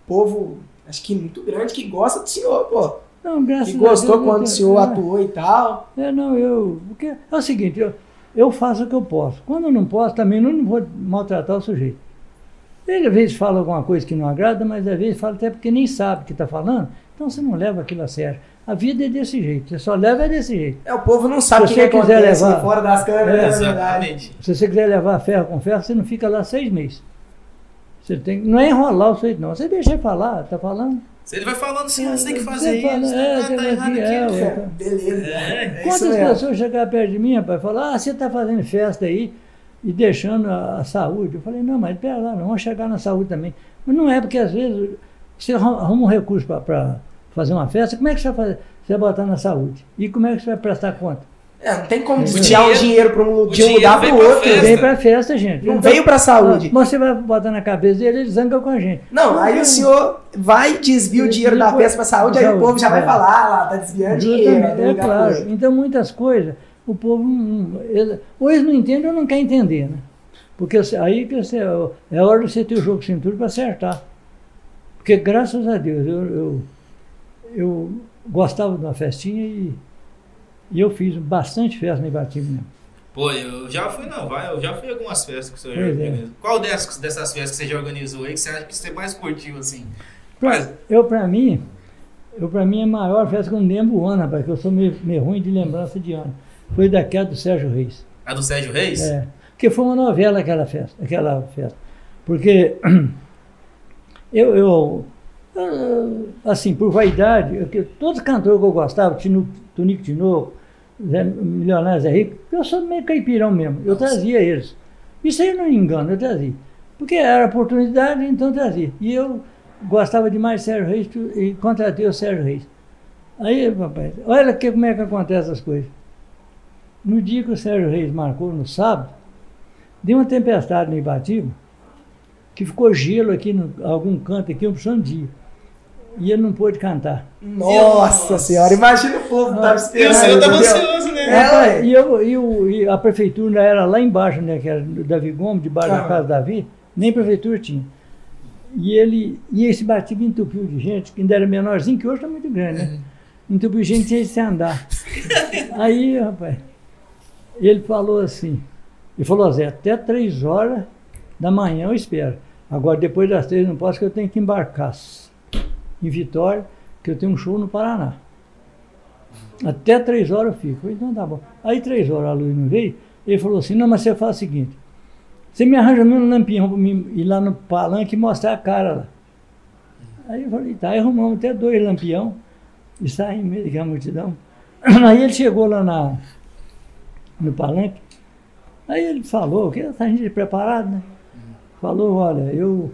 povo, acho que muito grande, que gosta do senhor, pô. Não, graças Que a Deus, gostou eu quando o senhor é. atuou e tal. É, não, eu. Porque é o seguinte, eu, eu faço o que eu posso. Quando eu não posso, também não vou maltratar o sujeito. Ele às vezes fala alguma coisa que não agrada, mas às vezes fala até porque nem sabe o que está falando. Então você não leva aquilo a sério. A vida é desse jeito, você só leva é desse jeito. É, o povo não sabe o Se que, você que quiser levar- fora das câmeras, É. Exatamente. Se você quiser levar ferro com ferro, você não fica lá seis meses. Você tem, não é enrolar o sujeito, não. Você deixa ele falar, tá falando. Se ele vai falando assim, você tem que fazer fala, isso, é, tá, tá errado aqui, é, beleza. É, É Quantas pessoas chegaram perto de mim, rapaz, e falaram, ah, você está fazendo festa aí e deixando a, a saúde. Eu falei, não, mas pera lá, não vamos chegar na saúde também. Mas não é, porque às vezes você arruma arruma um recurso para fazer uma festa, como é que você vai fazer? Você vai botar na saúde. E como é que você vai prestar conta? É, não tem como O desviar o dinheiro- para um, o de um dinheiro lugar vem pro pra outro. festa. Vem para festa, gente. Não Então, veio pra saúde. Mas você vai botar na cabeça dele, ele zanga com a gente. Não, aí o senhor vai desvia o dinheiro da festa pra saúde, aí o povo já vai É. falar, ah, lá, tá desviando dinheiro. É pro claro. Então, muitas coisas, o povo não. ele- ou eles não entendem ou não querem entender, né? Porque aí que você, é hora de você ter o jogo de cintura para acertar. Porque, graças a Deus, eu, eu, eu gostava de uma festinha e, e eu fiz bastante festa no Ibatiba mesmo. Pô, eu já fui, não, vai, eu já fui em algumas festas que você já Pois é. organizou. Qual dessas, dessas festas que você já organizou aí que você acha que você mais curtiu, assim? Pra- Mas- eu, para mim, eu, para mim, a maior festa que eu não lembro o ano, rapaz, que eu sou meio, meio ruim de lembrança de ano. Foi daquela do Sérgio Reis. A do Sérgio Reis? É, porque foi uma novela aquela festa, aquela festa. Porque *clears throat* eu, eu, eu, assim, por vaidade, eu, todos os cantores que eu gostava, Tinu, Tonico Tinoco, Zé, Milionário Zé Rico, eu sou meio caipirão mesmo, eu Nossa. trazia eles. Isso aí não me engano, eu trazia. Porque era oportunidade, então eu trazia. E eu gostava demais de Sérgio Reis e contratei o Sérgio Reis. Aí, papai, olha que, como é que acontece as coisas. No dia que o Sérgio Reis marcou, no sábado, deu uma tempestade no Ibatiba, que ficou gelo aqui em algum canto aqui, um dia. E ele não pôde cantar. Nossa Nossa. senhora, imagina o povo que tava E o esperando. senhor tava entendeu? ansioso, né? É, e, eu, e, o- e a prefeitura era lá embaixo, né, que era do Davi Gomes, debaixo da Ah. casa do Davi, nem prefeitura tinha. E ele, e esse Batiba entupiu de gente, que ainda era menorzinho, que hoje está muito grande, né? Entupiu de gente sem se andar. *laughs* Aí, rapaz, ele falou assim, ele falou, Zé, até três horas da manhã eu espero. Agora, depois das três não posso, que eu tenho que embarcar em Vitória, que eu tenho um show no Paraná. Até três horas eu fico. Então tá bom. Aí três horas a luz não veio, ele falou assim, não, mas você faz o seguinte, você me arranja um lampião para mim ir lá no palanque e mostrar a cara lá. Aí eu falei, tá, aí arrumamos até dois lampião e saímos meio daquela multidão. *clears throat* Aí ele chegou lá na, no palanque, aí ele falou, que a gente preparado, né? Falou, olha, eu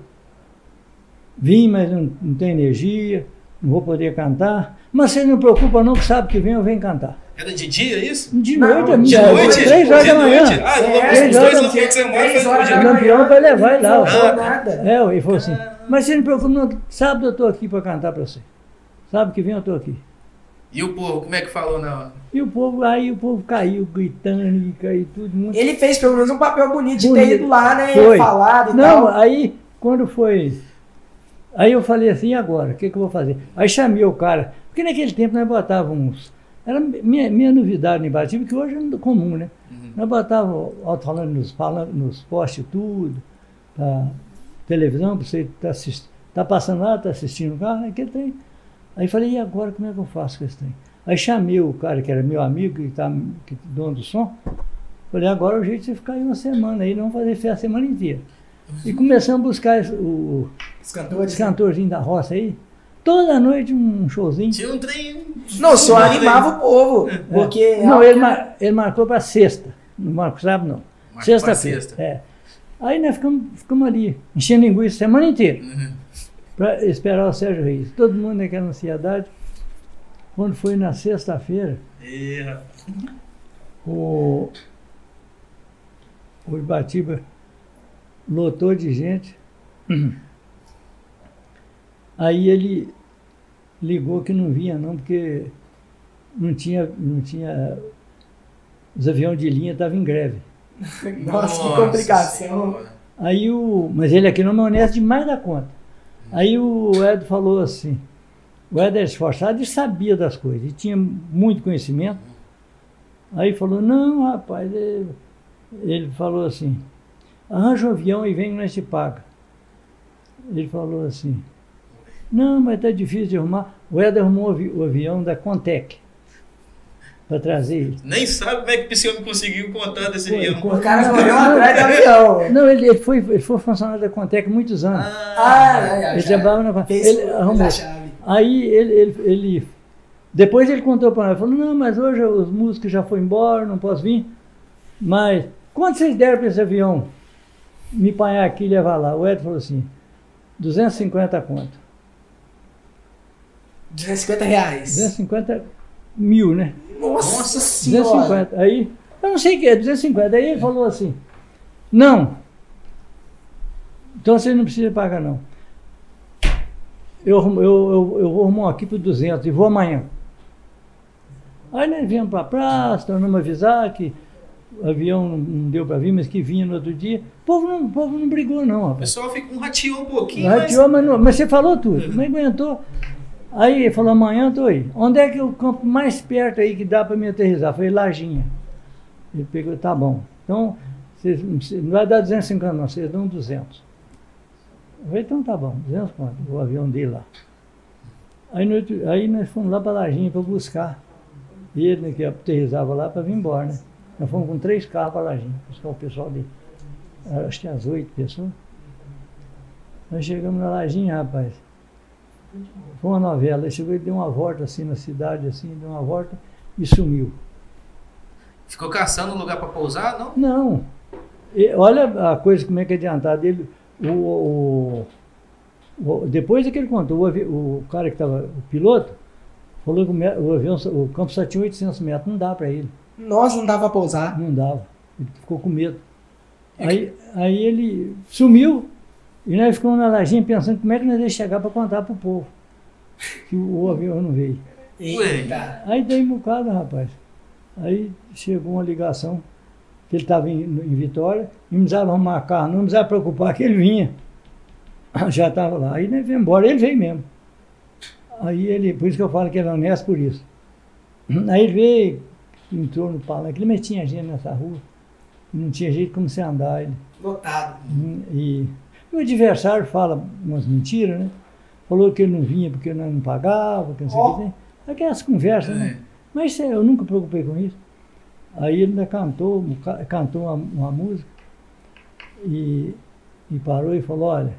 vim, mas não, não tenho energia, não vou poder cantar. Mas você não preocupa não, que sabe que vem, eu venho cantar. Era de dia isso? De Não, noite, de amigo. noite? Três horas De da manhã. noite? Ah, É, os três dois horas- você mora três horas de da dia. Lampião vai levar ele lá. Não nada. É, ele falou assim, mas você não preocupa não, sábado eu estou aqui para cantar para você. Sábado que vem eu estou aqui. E o povo, como é que falou na hora? E o povo, aí o povo caiu, gritando, e caiu tudo. Muito... Ele fez pelo menos um papel bonito de ter Bonito. ido lá, né? Foi. Falado e Não, tal. aí quando foi. Aí eu falei assim, e agora? O que, que eu vou fazer? Aí chamei o cara, porque naquele tempo nós botávamos. Era minha, minha novidade no Ibatiba, que hoje é comum, né? Uhum. Nós botávamos alto-falante nos, nos postes tudo, pra televisão, para você estar assistindo. Tá passando lá, tá assistindo o carro, aquele trem. Aí falei, e agora como é que eu faço com esse trem? Aí chamei o cara que era meu amigo, que tá que, dono do som. Falei, agora é o jeito de você ficar aí uma semana aí, não fazer festa a semana inteira. E começamos a buscar esse- o, Os cantores. esse cantorzinho da roça aí. Toda noite um showzinho. Tinha um trem. Não, só animava o povo. Porque. É. Não, ele, mar- ele marcou para sexta. Não marcou sábado, não. Sexta-feira. sexta. É. Aí nós ficamos, ficamos ali, enchendo linguiça a semana inteira. Uhum. para esperar o Sérgio Reis. Todo mundo naquela ansiedade. Quando foi na sexta-feira, rapaz. o, o Ibatiba lotou de gente. Aí ele ligou que não vinha não, porque não tinha, não tinha os aviões de linha estavam em greve. *laughs* Nossa, que complicação. Senhora. Aí o, mas ele aqui não é honesto demais da conta. Aí o Ed falou assim, o Ed era esforçado e sabia das coisas, e tinha muito conhecimento. Aí falou, não, rapaz, ele, ele falou assim, arranja um avião e vem nós te paga. Ele falou assim, não, mas tá difícil de arrumar. O Ed arrumou o avi- o avião da Contec para trazer ele. Nem sabe como é que esse homem conseguiu contar desse Foi, avião. O cara correu atrás do avião. Não, ele, ele foi, ele foi funcionário da Contec muitos anos. Ah, ai, ele trabalhava na Ele fez arrumou. Aí ele, ele, ele- depois ele contou para nós, falou, não, mas hoje os músicos já foram embora, não posso vir. Mas quanto vocês deram para esse avião me apanhar aqui e levar lá? O Ed falou assim, 250 conto. 250 reais. 250 mil, né? Nossa senhora. 250. Aí, eu não sei o que é, 250. Aí ele falou assim, não. Então você não precisa pagar, não. Eu, eu, eu, eu vou arrumar aqui por 200 e vou amanhã. Aí nós viemos para a praça, tornamos a avisar que o avião não, deu para vir, mas que vinha no outro dia. O povo não, o povo não brigou, não, O rapaz. pessoal fica um rateou um pouquinho, mas... Rateou, mas, não- mas você falou tudo, não aguentou. Aí ele falou, amanhã eu tô aí. Onde é que é o campo mais perto aí que dá para me aterrissar? Foi Lajinha. Ele pegou, tá bom. Então, vocês, não vai dar 250 não, vocês dão 200. Eu falei, então tá bom, 200 quanto? O avião dele lá. Aí, no aí nós fomos lá para Lajinha para buscar. Ele, né, que aterrissava lá, para vir embora, né? Nós fomos com três carros para Lajinha, buscar o pessoal dele. Era, Acho que as oito pessoas. Nós chegamos na Lajinha, rapaz. Foi uma novela. Ele chegou e deu uma volta assim na cidade, assim, deu uma volta e sumiu. Ficou caçando um lugar pra pousar, não? Não. E olha a coisa como é que é adiantada. Ele, o, o- o- depois é que ele contou, o, o cara que estava, o piloto, falou que o, avião, o campo só tinha 800 metros. Não dá para ele. Nossa, não dava pra pousar. Não dava. Ele ficou com medo. Aí, aí ele sumiu e nós ficamos na lajinha pensando como é que nós ia chegar para contar para o povo que o, avião não veio. Eita. Aí dei um bocado, rapaz. Aí chegou uma ligação que ele estava em, em Vitória e não precisava arrumar carro, não precisava preocupar que ele vinha. *laughs* Já estava lá. Aí nós veio embora, ele veio mesmo. Aí ele, por isso que eu falo que ele é honesto por isso. Aí ele veio, entrou no palanque, ele metia gente nessa rua, não tinha jeito como você andar. Ele, Lotado. e, e o adversário fala umas mentiras, né? Falou que ele não vinha porque nós não pagava, que não sei o Ó. que tem. Aquelas conversas, né? É. Mas é, eu nunca me preocupei com isso. Aí ele ainda cantou, ca- cantou uma, uma música e, e parou e falou, olha.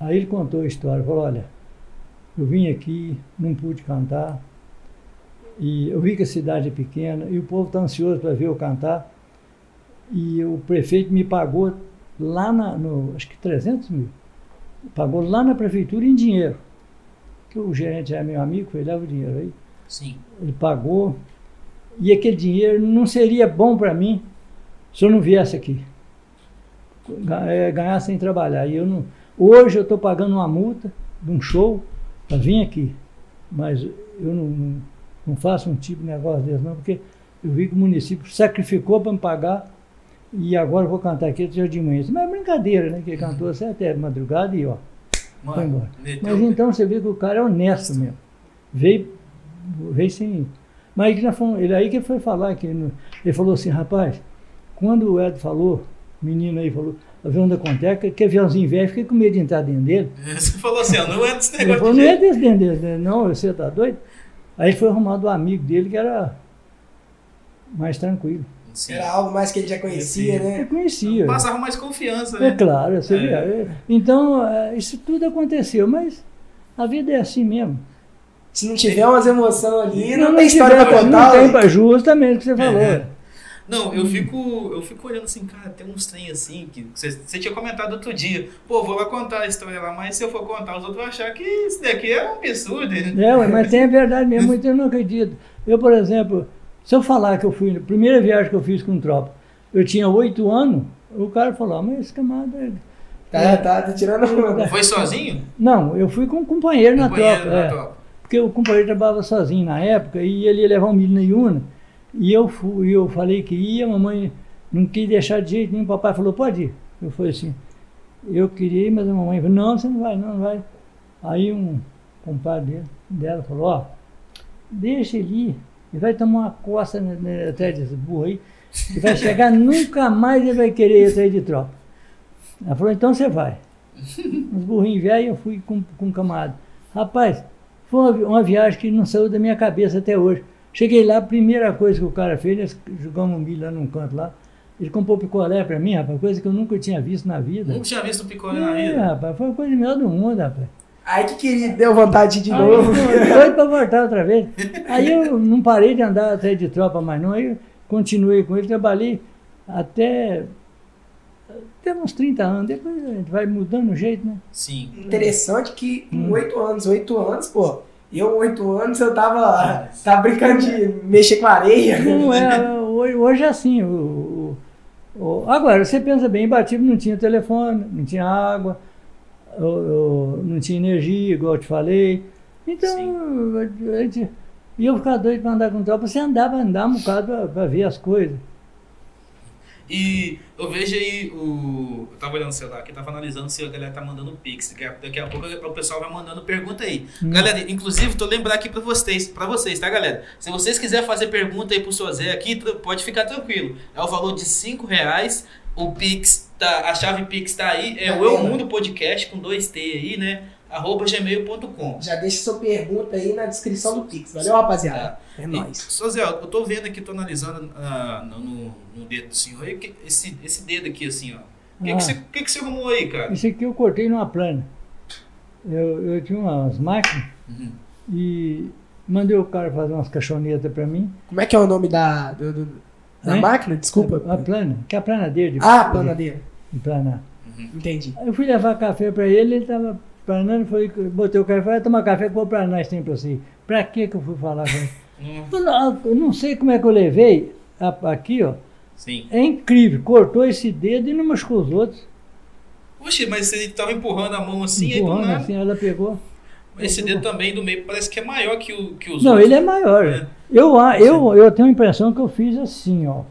Aí ele contou a história, falou, olha, eu vim aqui, não pude cantar, e eu vi que a cidade é pequena, e o povo está ansioso para ver eu cantar, e o prefeito me pagou lá na, no, acho que 300 mil, pagou lá na prefeitura em dinheiro que o gerente é meu amigo, foi leva o dinheiro aí. Sim. Ele pagou. E aquele dinheiro não seria bom para mim se eu não viesse aqui. É, Ganhar sem trabalhar. E eu não, hoje eu estou pagando uma multa de um show para vir aqui. Mas eu não, não, faço um tipo de negócio desse, não, porque eu vi que o município sacrificou para me pagar e agora eu vou cantar aqui já de manhã. Mas é brincadeira, né? Que ele cantou assim até madrugada e ó. Foi embora. Mas então você vê que o cara é honesto mesmo. Veio, veio sem. Mas fomos- ele, aí que ele foi falar, que ele, ele falou assim, rapaz, quando o Ed falou, o menino aí falou, avião da Conteca, que aviãozinho velho, fiquei com medo de entrar dentro dele. *laughs* Você falou assim, ó, não é desse Ele negócio falou, de não é jeito. desse dentro dele, né? não, você tá doido? Aí ele foi arrumado um amigo dele que era mais tranquilo. Sim. Era algo mais que ele já conhecia, Eu né? conhecia. Passava mais confiança, É né? claro, você É. é, Então, é, isso tudo aconteceu, mas a vida é assim mesmo. Se não tiver umas emoções ali, não, Não, tem história pra contar. Não tem né? justamente o que você falou. É. Não, eu fico, eu fico olhando assim, cara, tem uns trem assim que você, você tinha comentado outro dia. Pô, vou lá contar a história lá, mas se eu for contar, os outros vão achar que isso daqui é um absurdo. É, ué, mas tem a verdade mesmo, muito eu não acredito. Eu, por exemplo, se eu falar que eu fui, a primeira viagem que eu fiz com tropa, eu tinha oito anos, o cara falou, "Ah, mas esse camarada Tá, tá, tá tirando onda. Foi sozinho? Não, eu fui com um companheiro na Companheiro tropa. na é. tropa. Porque o companheiro trabalhava sozinho na época e ele ia levar um milho na Iuna. E eu fui, eu falei que ia, a mamãe não quis deixar de jeito nenhum. O papai falou, pode ir. Eu falei assim, eu queria ir, mas a mamãe falou, não, você não vai, não, não vai. Aí um compadre dela falou, ó, deixa ele ir, ele vai tomar uma coça né, atrás desse burro aí, e vai chegar, *laughs* nunca mais ele vai querer ir atrás de tropa. Ela falou, então você vai. Uns burrinhos velhos, eu fui com, com um camarada. Rapaz, foi uma, uma viagem que não saiu da minha cabeça até hoje. Cheguei lá, a primeira coisa que o cara fez, nós jogamos um milho lá num canto lá. Ele comprou picolé pra mim, rapaz, coisa que eu nunca tinha visto na vida. Nunca tinha visto o picolé na É, vida. rapaz, foi a coisa melhor do mundo, rapaz. Aí que queria, deu vontade de ir de Aí novo. doido pra voltar outra vez. Aí eu não parei de andar atrás de tropa mais não, aí eu continuei com ele, trabalhei até, até uns 30 anos, depois a gente vai mudando o jeito, né? Sim. Interessante que com Hum. oito anos, oito anos, pô. Eu, oito anos, eu tava, tava brincando de mexer com areia. Não é, hoje, é assim. O, o- o- agora, você pensa bem, em Batiba não tinha telefone, não tinha água, o- o- não tinha energia, igual eu te falei. Então, a gente- e eu ficava doido para andar com tropa, você andava, andava um bocado para ver as coisas. E eu vejo aí o. Eu tava olhando o celular aqui, tava analisando se a galera tá mandando pix. Daqui a, pouco o pessoal vai mandando pergunta aí. Hum. Galera, inclusive, tô lembrando aqui pra vocês, pra vocês, tá, galera? Se vocês quiserem fazer pergunta aí pro seu Zé aqui, pode ficar tranquilo. É o valor de 5 reais. O Pix, tá, a chave Pix tá aí. É o Eu Mundo Podcast com dois T aí, né? Arroba gmail.com. Já deixa sua pergunta aí na descrição do Pix. Valeu, rapaziada? É nóis. Só Zé, eu tô vendo aqui, tô analisando ah, no, no- dedo do senhor aí, esse, esse dedo aqui, assim, ó. O que, Ah. que, você, que, que você arrumou aí, cara? Isso aqui eu cortei numa plana. Eu, eu tinha umas máquinas Uhum. e mandei o cara fazer umas caixonetas para mim. Como é que é o nome da, do- do- da Hein? máquina? Desculpa. A, a plana, que é a planadeira de, Ah, planadeira. de planar. Entendi. Aí Eu fui levar café para ele, ele estava planando, foi, botei o café, vai tomar café vou planar esse tempo para você. Para que que eu fui falar com ele? Hum, Eu não, eu não sei como é que eu levei a- aqui, ó. Sim. É incrível, cortou esse dedo e não machucou os outros. Oxe, mas você tava empurrando a mão assim, aí do empurrando nada. assim, ela pegou. Esse dedo também do meio parece que é maior que, o, que os Não, outros. ele é maior. É. Eu, a- eu, eu tenho a impressão que eu fiz assim, ó.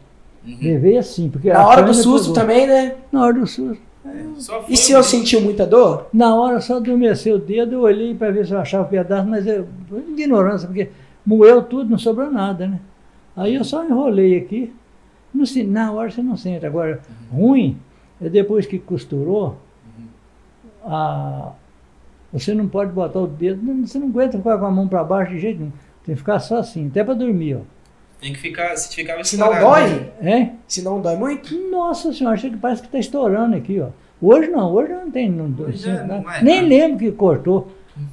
Uhum. Levei assim, porque Na a hora do susto pegou. também, né? Na hora do susto. Só foi E se eu sentiu muita dor? Na hora só adormeceu o dedo, eu olhei para ver se eu achava o pedaço, mas eu, ignorância, porque moeu tudo, não sobrou nada, né? Aí eu só enrolei aqui. Não se- na hora você não sente. Agora, ruim é depois que costurou, a- você não pode botar o dedo, você não aguenta ficar com a mão para baixo de jeito nenhum. Tem que ficar só assim, até para dormir, ó. Tem que ficar, se ficava Se não dói? né? Hein? Se não dói muito? Nossa senhora, chega que parece que está estourando aqui, ó. Hoje não, hoje não tem. Não, Hoje sinto é, não é Nem nada. lembro que cortou.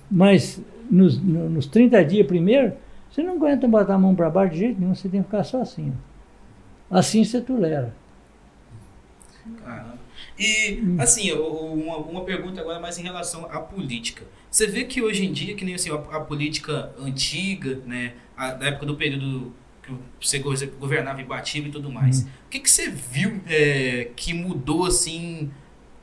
Mas nos, no- nos 30 dias primeiro, você não aguenta botar a mão para baixo de jeito nenhum, você tem que ficar só assim. ó. Assim você tolera. Caramba. E, Hum. assim, uma, uma pergunta agora mais em relação à política. Você vê que hoje em dia, que nem assim, a, a política antiga, né, a- da época do período que você go- governava em Batiba e tudo mais, Hum. o que, que você viu é, que mudou, assim,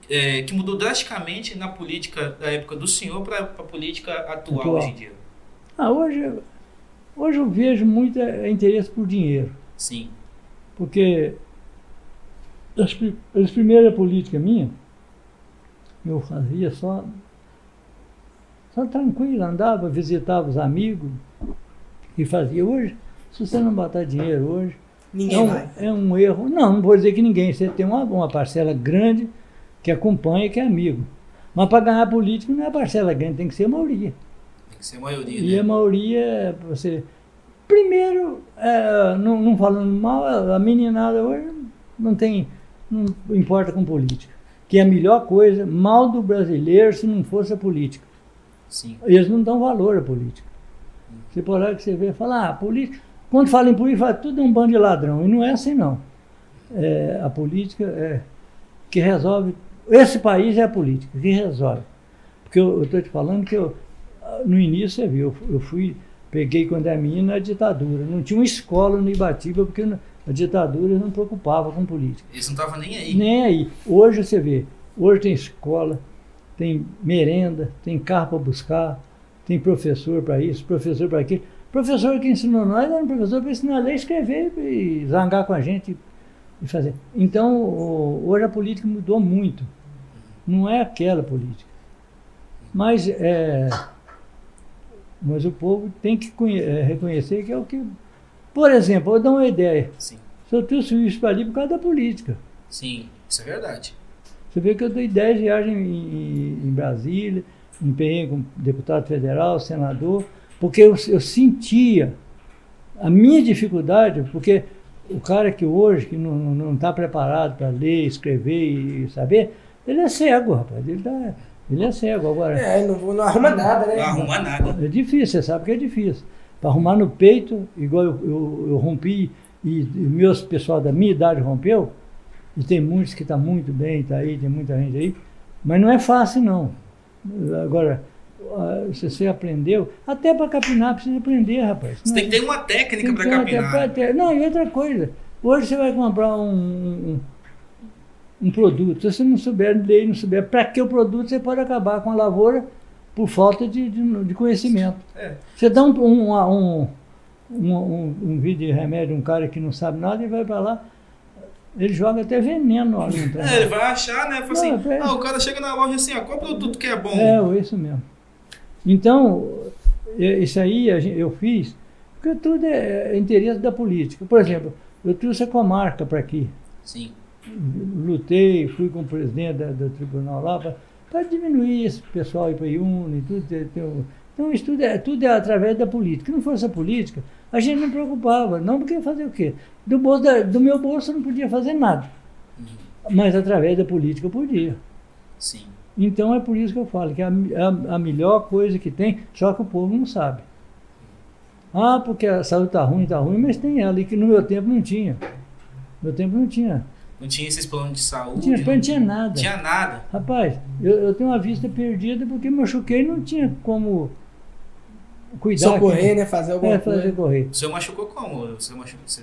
é, que mudou drasticamente na política da época do senhor para a política atual, Atual. hoje em dia? Ah, hoje, hoje eu vejo muito é, interesse por dinheiro. Sim. Porque as, as primeiras políticas minhas, eu fazia só, só tranquilo, andava, visitava os amigos e fazia. Hoje, se você não botar dinheiro hoje, Ninguém é um, vai. é um erro. Não, não vou dizer que ninguém. Você tem uma, uma parcela grande que acompanha, que é amigo. Mas para ganhar político não é parcela grande, tem que ser a maioria. Tem que ser a maioria, E a né? maioria, você. Primeiro, é, não, não falando mal, a meninada hoje não tem. não importa com política. Que é a melhor coisa, mal do brasileiro se não fosse a política. Sim. Eles não dão valor à política. Você por lá que você vê e fala, ah, política. Quando fala em política, fala, tudo é um bando de ladrão. E não é assim, não. É, a política é que resolve. Esse país é a política que resolve. Porque eu estou te falando que eu, no início você viu, eu fui, peguei quando era menino a ditadura. Não tinha uma escola no Ibatiba, porque a ditadura não preocupava com política. Eles não estavam nem aí. Nem aí. Hoje você vê, Hoje tem escola, tem merenda, tem carro para buscar, tem professor para isso, professor para aquilo. Professor que ensinou nós era um professor para ensinar a ler, escrever e zangar com a gente e fazer. Então, o- hoje a política mudou muito. Não é aquela política. Mas, é, mas o povo tem que é, reconhecer que é o que. Por exemplo, vou dar uma ideia. Sim. Eu trouxe isso para ali por causa da política. Sim, isso é verdade. Você vê que eu dei 10 viagens em, em- em Brasília, empenhei como deputado federal, senador, porque eu, eu sentia a minha dificuldade, porque o cara que hoje que não está preparado para ler, escrever e saber, ele é cego, rapaz. Ele, tá, ele é cego. Agora, É, não, não arruma nada, né? Não arruma nada. é difícil, você sabe que é difícil. Para arrumar no peito, igual eu, eu, eu rompi, e, e meus pessoal da minha idade rompeu, e tem muitos que estão muito bem, tá aí, tem muita gente aí, mas não é fácil não. Agora, se você aprendeu, até para capinar precisa aprender, rapaz. Você tem que ter uma técnica para capinar. Não, e outra coisa, hoje você vai comprar um, um, um produto, se você não souber ler, não souber para que o produto, você pode acabar com a lavoura por falta de, de, de conhecimento. É. Você dá um, um, um, um, um, um vídeo de remédio, um cara que não sabe nada, e vai para lá, ele joga até veneno lá no É, ele vai achar, né? Fala assim, Não, é- ah, o cara chega na loja assim, ó, qual produto que é bom? É, isso mesmo. Então, é, isso aí eu fiz, porque tudo é é interesse da política. Por exemplo, eu trouxe a comarca para aqui. Sim. Lutei, fui com o presidente da- do tribunal lá para diminuir esse pessoal ir para Iuna e tudo. Então, isso tudo é, tudo é através da política. Se não fosse a política, a gente não preocupava. Não porque fazer o quê? Do, bolso da- do meu bolso eu não podia fazer nada. Mas através da política eu podia. Sim. Então é por isso que eu falo que é a, a, a melhor coisa que tem, só que o povo não sabe. Ah, porque a saúde está ruim, está ruim, mas tem ela, e que no meu tempo não tinha. No meu tempo não tinha. Não tinha esses planos de saúde. Não tinha, não tinha nada. tinha nada. Rapaz, eu, eu tenho uma vista perdida porque machuquei e não tinha como cuidar. Socorrer, né? Fazer alguma É, coisa. fazer correr. O senhor machucou como? O senhor machucou você?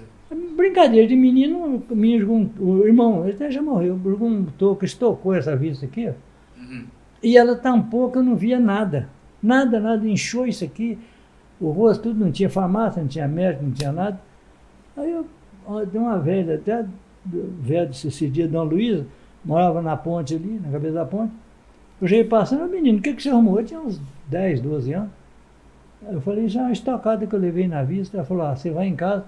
Brincadeira de menino, me jogou um- o irmão, ele até já morreu, jogou um toco, estocou essa vista aqui, ó. E ela tampou que eu não via nada. Nada, nada, inchou isso aqui. O rosto, tudo, não tinha farmácia, não tinha médico, não tinha nada. Aí eu, tem uma velha, até velha desse dia, Dona Luísa, morava na ponte ali, na cabeça da ponte. Eu já ia passando, "Ô, menino, o que, que você arrumou? Eu tinha uns 10, 12 anos. Eu falei, isso é uma estocada que eu levei na vista. Ela falou, ah, você vai em casa,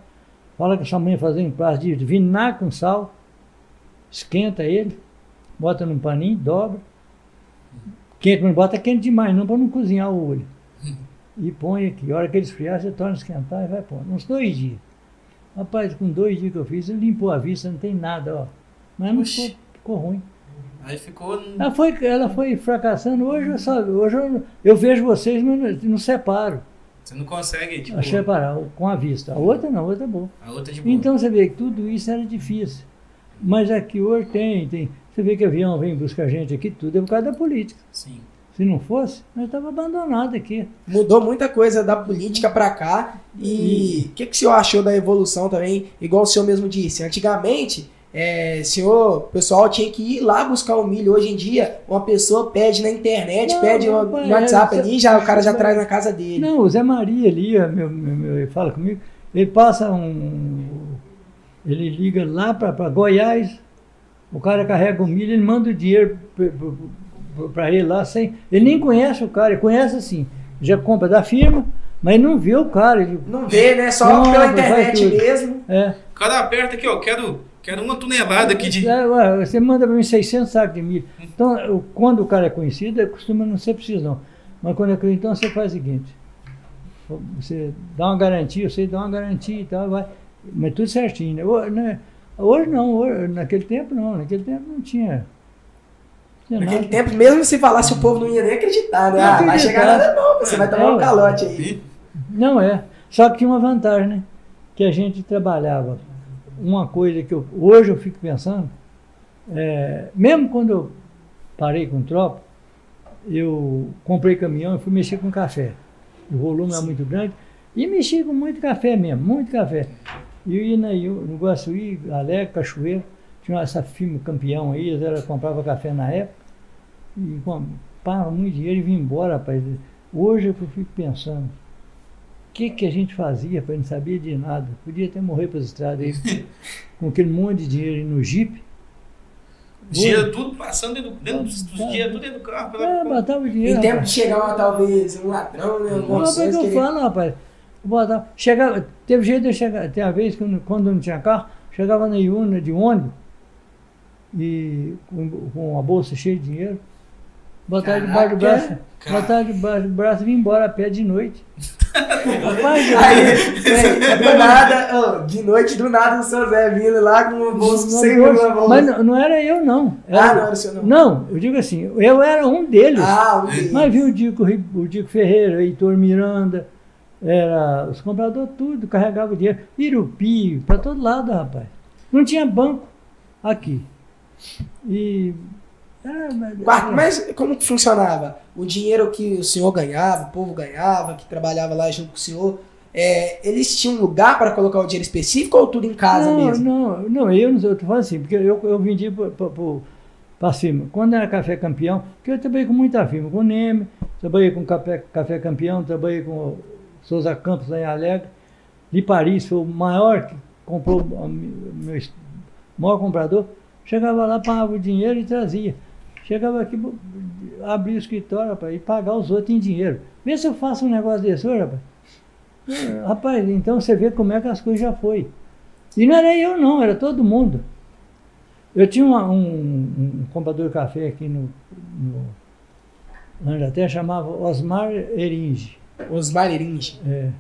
fala que a sua mãe fazer um prato de vinagre com sal, esquenta ele, bota num paninho, dobra. Quente, mas bota quente demais, não para não cozinhar o olho. E põe aqui. A hora que ele esfriar, você torna a esquentar e vai pôr. Uns dois dias. Rapaz, com dois dias que eu fiz, ele limpou a vista, não tem nada, ó. Mas não ficou, ficou ruim. Aí ficou. Ela foi, ela foi fracassando. Hoje eu, só, hoje eu, eu vejo vocês, mas não, separo. Você não consegue, tipo. a separar com a vista. A outra não, a outra é boa. A outra de boa. Então você vê que tudo isso era difícil. Mas aqui hoje tem, tem. Você vê que avião vem buscar gente aqui, tudo é por causa da política. Sim. Se não fosse, nós estava abandonado aqui. Mudou muita coisa da política pra cá. E o que, que o senhor achou da evolução também? Igual o senhor mesmo disse, antigamente, é, senhor, o pessoal tinha que ir lá buscar o milho. Hoje em dia, uma pessoa pede na internet, Não, pede no WhatsApp é, ali, já, o cara já traz na casa dele. Não, o Zé Maria ali, meu, meu, meu, ele fala comigo, ele passa um. Ele liga lá para Goiás, o cara carrega o milho, ele manda o dinheiro para ele lá sem. Ele nem conhece o cara, ele conhece assim, já compra da firma, mas não vê o cara. Ele, Não vê, né? Só Não, pela internet mesmo. é, O cara aperta aqui, ó. Quero, quero uma tonelada aqui de. É, ué, você manda para mim 600 sacos de milho. Então, quando o cara é conhecido, costuma não ser preciso, não. Mas quando é conhecido, então você faz o seguinte: você dá uma garantia, você dá uma garantia e tal, vai. Mas tudo certinho, né? Hoje, não, hoje- naquele tempo não, naquele tempo não tinha. tinha Naquele nada. tempo, mesmo se falasse, o povo não ia nem acreditar, né? Não Ah, vai acreditar. chegar nada não, você vai tomar um É. calote aí. Não é. Só que tinha uma vantagem, né? Que a gente trabalhava. Uma coisa que eu, hoje eu fico pensando, é, mesmo quando eu parei com tropa, eu comprei caminhão e fui mexer com café. O volume é muito grande. E mexi com muito café mesmo, muito café. E eu ia na, Iu- no Guaçuí, Alegre, Cachoeiro. tinha essa firma campeão aí, ela comprava café na época, e comprava muito dinheiro e vinha embora, rapaz. Hoje eu fico pensando, o que, que a gente fazia para não sabia de nada? Podia até morrer pelas estradas aí, *laughs* com aquele monte de dinheiro no jipe. Dinheiro tudo passando dentro, dentro dos, dos dinheiro, tudo dentro do carro. Pela... É, botava o dinheiro. Em tempo de chegar, talvez, um ladrão, né? Não, é que eu falo, rapaz. Botava, chegava, teve jeito de eu chegar, tem uma vez que quando não tinha carro, chegava na Iuna de ônibus e com, com a bolsa cheia de dinheiro, botava debaixo do braço, botava debaixo do braço e vinha embora a pé de noite. rapaz, Aí, do nada, ô, de noite, do nada, o seu Zé vindo lá com o bolso Não, sem bolsa. mas não, não era eu, não. Era- Ah, não era o seu, não. Não, eu digo assim, eu era um deles. Ah, um deles. Mas viu o Dico, o Dico Ferreira, o Heitor Miranda, era, os compradores tudo, carregavam dinheiro. Irupi, para todo lado, rapaz. Não tinha banco aqui. E. era- Mas, mas como que funcionava? O dinheiro que o senhor ganhava, o povo ganhava, que trabalhava lá junto com o senhor, é, eles tinham um lugar para colocar o dinheiro específico ou tudo em casa não, mesmo? Não, não, eu não tô falando assim, porque eu, eu vendi para cima. Quando era café campeão, porque eu trabalhei com muita firma, com o Neme, trabalhei com café, café campeão, trabalhei com Souza Campos lá em Alegre. De Paris foi o maior que comprou, o meu maior comprador. Chegava lá, pagava o dinheiro e trazia. Chegava aqui, abria o escritório rapaz, e pagar os outros em dinheiro. Vê se eu faço um negócio desse hoje, rapaz. É, Rapaz, então você vê como é que as coisas já foi. E não era eu não, era todo mundo. Eu tinha uma- um, um comprador de café aqui no, no, Inglaterra, chamava Osmar Eringe. Os bailerinhos. É.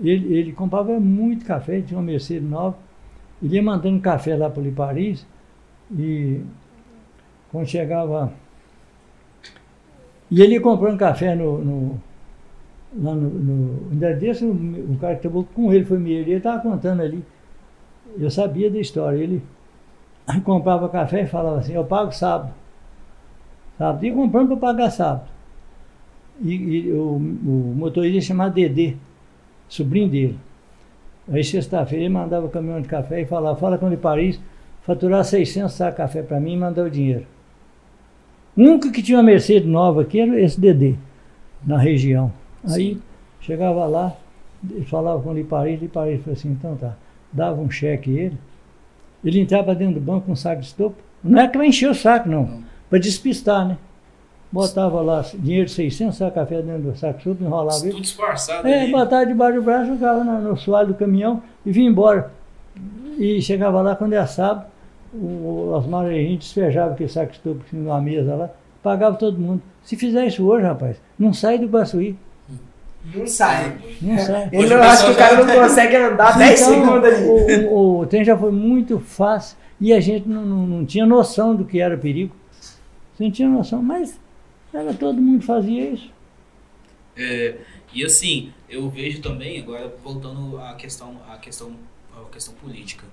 Ele, ele comprava muito café, tinha uma Mercedes nova. Ele ia mandando café lá para Paris e quando chegava. E ele ia comprando café no. no lá no, no ainda desse, o, o cara que trabalhou com ele foi meu, ele estava contando ali. Eu sabia da história. Ele *laughs* comprava café e falava assim, eu pago sábado. Sábado. Ia comprando para pagar sábado. E, e o, o motorista ia chamar Dedê, sobrinho dele. Aí sexta-feira ele mandava o caminhão de café e falava, fala com ele Paris, faturar 600 sacos de café para mim e mandar o dinheiro. O único que tinha uma Mercedes nova aqui era esse Dedê, na região. Aí Sim. chegava lá, falava com ele Paris, e Paris falou assim, então tá, dava um cheque ele, ele entrava dentro do banco com um saco de estopa, não é que vai encher o saco não, Não. para despistar, né? Botava lá dinheiro de 600 sacos de café dentro do saco estopa, enrolava ele. Tudo disfarçado É, ali. botava debaixo do braço, jogava no, no soalho do caminhão e vinha embora. E chegava lá quando era sábado, o, os marinheiros despejava aquele saco de que tinha numa mesa lá, pagava todo mundo. Se fizer isso hoje, rapaz, não sai do Guaçuí. Não sai. Não sai. Ele Hoje não o acha que o cara não consegue andar 10 Então, segundos ali. O, o, o trem já foi muito fácil e a gente não, não, não tinha noção do que era perigo. Você não tinha noção, mas era, todo mundo fazia isso. É, e assim, eu vejo também, agora voltando à questão, à questão, à questão política.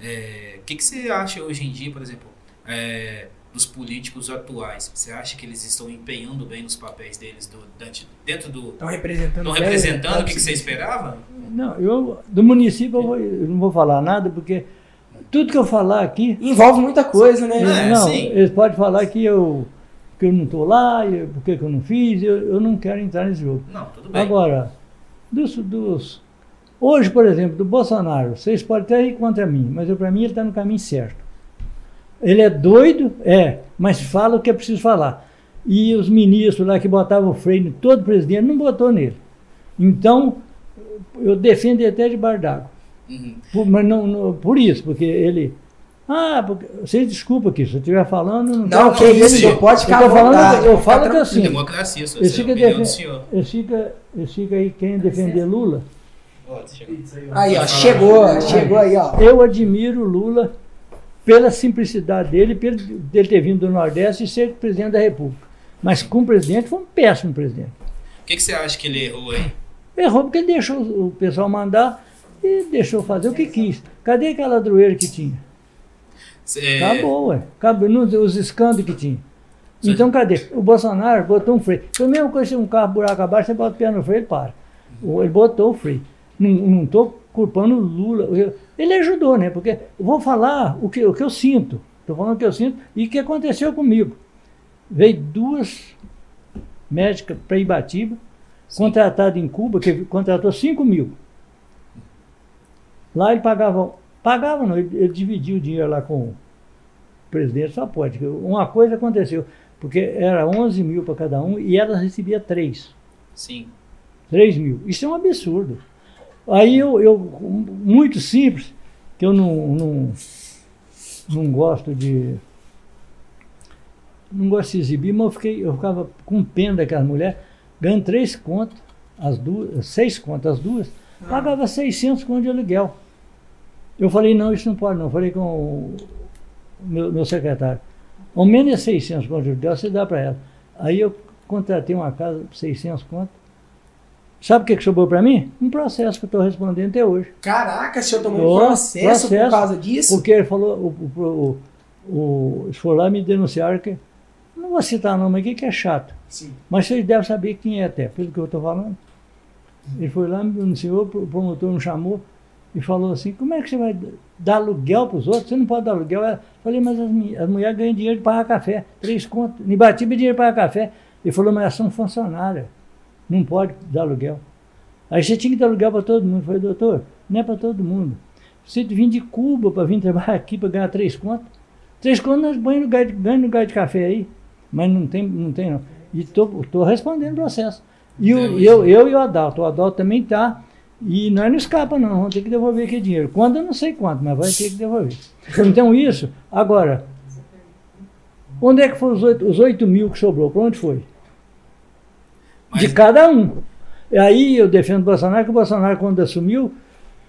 É, O que, que você acha hoje em dia, por exemplo, é, dos políticos atuais? Você acha que eles estão empenhando bem nos papéis deles do, dentro- do. Estão representando. Estão representando o que, que você esperava? Não, eu do município eu, vou- eu não vou falar nada, porque tudo que eu falar aqui, Envolve muita coisa, né? É, não, sim. eles podem falar que eu, que eu não estou lá, por que que eu não fiz, eu, eu não quero entrar nesse jogo. Não, tudo bem. Agora, dos, dos. Hoje, por exemplo, do Bolsonaro, vocês podem até ir contra mim, mas para mim ele está no caminho certo. Ele é doido, é, mas fala o que é preciso falar. E os ministros lá que botavam o freio em todo presidente não botou nele. Então, eu defendo até de bar d'água. Uhum. Por, mas não, não- por isso, porque ele. Ah, porque, vocês desculpa aqui, se eu estiver falando. Não, Não, Não, que não, isso, senhor pode eu ficar à falando, vontade, eu falo que tranquilo. assim. Democracia, Esse é fica do defen- senhor. Fica, fica aí quem defender Lula. Aí, ó, chegou, chegou aí, ó. Eu admiro o Lula pela simplicidade dele, pelo dele ter vindo do Nordeste e ser presidente da República. Mas como presidente foi um péssimo presidente. O que, que você acha que ele errou aí? Errou porque ele deixou o pessoal mandar e deixou fazer o que quis. Cadê aquela ladroeira que tinha? Cê- Acabou, ué. Acabou não, os escândalos que tinha. Então cadê? O Bolsonaro botou um freio. Foi a mesma coisa se um carro buraco abaixo, você bota o pé no freio, ele para. Ele botou o freio. Não estou culpando o Lula. Ele ajudou, né? Porque vou falar o que, o que eu sinto. Estou falando o que eu sinto e o que aconteceu comigo. Veio duas médicas para Ibatiba, contratada em Cuba, que contratou 5 mil. Lá ele pagava. Pagava não, ele, ele dividia o dinheiro lá com o presidente, só pode. Uma coisa aconteceu, porque era 11 mil para cada um e ela recebia 3. Sim. 3 mil. Isso é um absurdo. Aí eu, eu muito simples, que eu não, não, não gosto de. Não gosto de exibir, mas eu, fiquei, eu ficava com pena daquela mulher, ganhando três contas, as duas, seis contas as duas, pagava 600 contas de aluguel. Eu falei, não, isso não pode não. Eu falei com o meu, meu secretário. Ao menos é 600 contas de aluguel, você dá para ela. Aí eu contratei uma casa por 600 contas. Sabe o que, que sobrou para mim? Um processo que eu estou respondendo até hoje. Caraca, o senhor tomou um processo, por processo. causa disso? Porque ele falou, o, o, o, o, eles foram lá e me denunciaram que, não vou citar nome aqui que é chato, Sim. mas vocês devem saber quem é até, pelo que eu estou falando. Ele foi lá, me denunciou, o promotor me chamou e falou assim, como é que você vai dar aluguel para os outros? Você não pode dar aluguel. Eu falei, mas as, as mulheres ganham dinheiro de pagar café, três contas. Em Batiba é dinheiro para pagar café. Ele falou, mas elas são funcionárias, não pode dar aluguel. Aí você tinha que dar aluguel para todo mundo. Eu falei, doutor, não é para todo mundo. Você vim de Cuba para vir trabalhar aqui para ganhar três contas. Três contas nós ganhamos lugar de, ganhamos lugar de café aí. Mas não tem, não tem não. E estou respondendo o processo. E o- Deu eu, eu e o Adalto. O Adalto também está. E nós não escapa não, vamos ter que devolver aquele dinheiro. Quando eu não sei quanto, mas vai ter que devolver. *laughs* Então isso, agora, onde é que foi os oito, os oito mil que sobrou? Para onde foi? Mas- De cada um. E aí eu defendo o Bolsonaro, que o Bolsonaro, quando assumiu,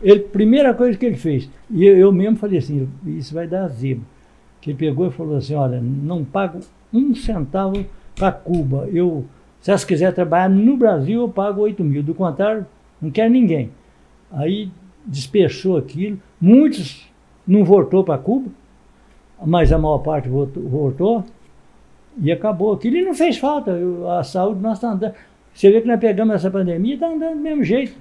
ele, primeira coisa que ele fez, e eu, eu mesmo falei assim, isso vai dar zebra. Que ele pegou e falou assim, olha, não pago um centavo para Cuba. Eu, se elas quiserem trabalhar no Brasil, eu pago 8 mil. Do contrário, não quero ninguém. Aí despechou aquilo. Muitos não voltou para Cuba, mas a maior parte voltou, voltou e acabou aquilo. E não fez falta. Eu- a saúde nós está andando. Você vê que nós pegamos essa pandemia e está andando do mesmo jeito.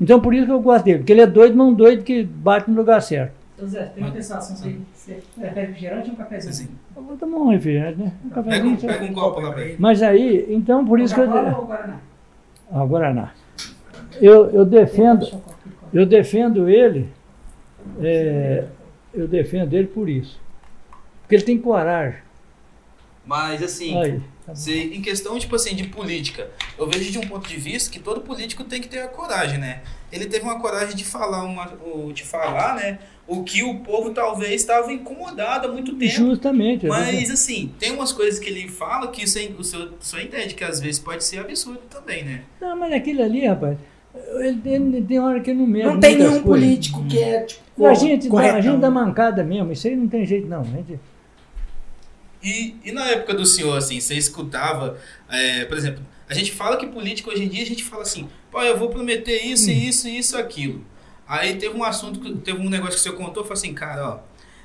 Então por isso que eu gosto dele, porque ele é doido, mas um doido que bate no lugar certo. Então, Zé, tem uma sensação, você, você prefere refrigerante ou um cafezinho? Assim, Eu vou tomar um refrigerante, né? Um pega, um, cafezinho. só- pega um copo lá pra ele. Mas aí, então por isso que eu. Ou Guaraná? Ah, Guaraná. Eu, eu defendo. Eu defendo ele, é, eu defendo ele por isso. Porque ele tem coragem. Mas assim, Aí, tá se, em questão tipo assim, de política, eu vejo de um ponto de vista que todo político tem que ter a coragem, né? Ele teve uma coragem de falar, uma, de falar, né? O que o povo talvez estava incomodado há muito tempo. Justamente. Mas assim, tem umas coisas que ele fala que você, o senhor, o senhor entende que às vezes pode ser absurdo também, né? Não, mas aquilo ali, rapaz, ele tem, tem hora que não mede. Não tem nenhum coisas. político que é, tipo, A gente, dá, a corretão. gente dá mancada mesmo, isso aí não tem jeito não. A gente, E, e na época do senhor, assim, você escutava, é, por exemplo, a gente fala que político hoje em dia, a gente fala assim, pô, eu vou prometer isso, Hum. isso, isso, aquilo. Aí teve um assunto, que- teve um negócio que o senhor contou, falou assim, cara, ó,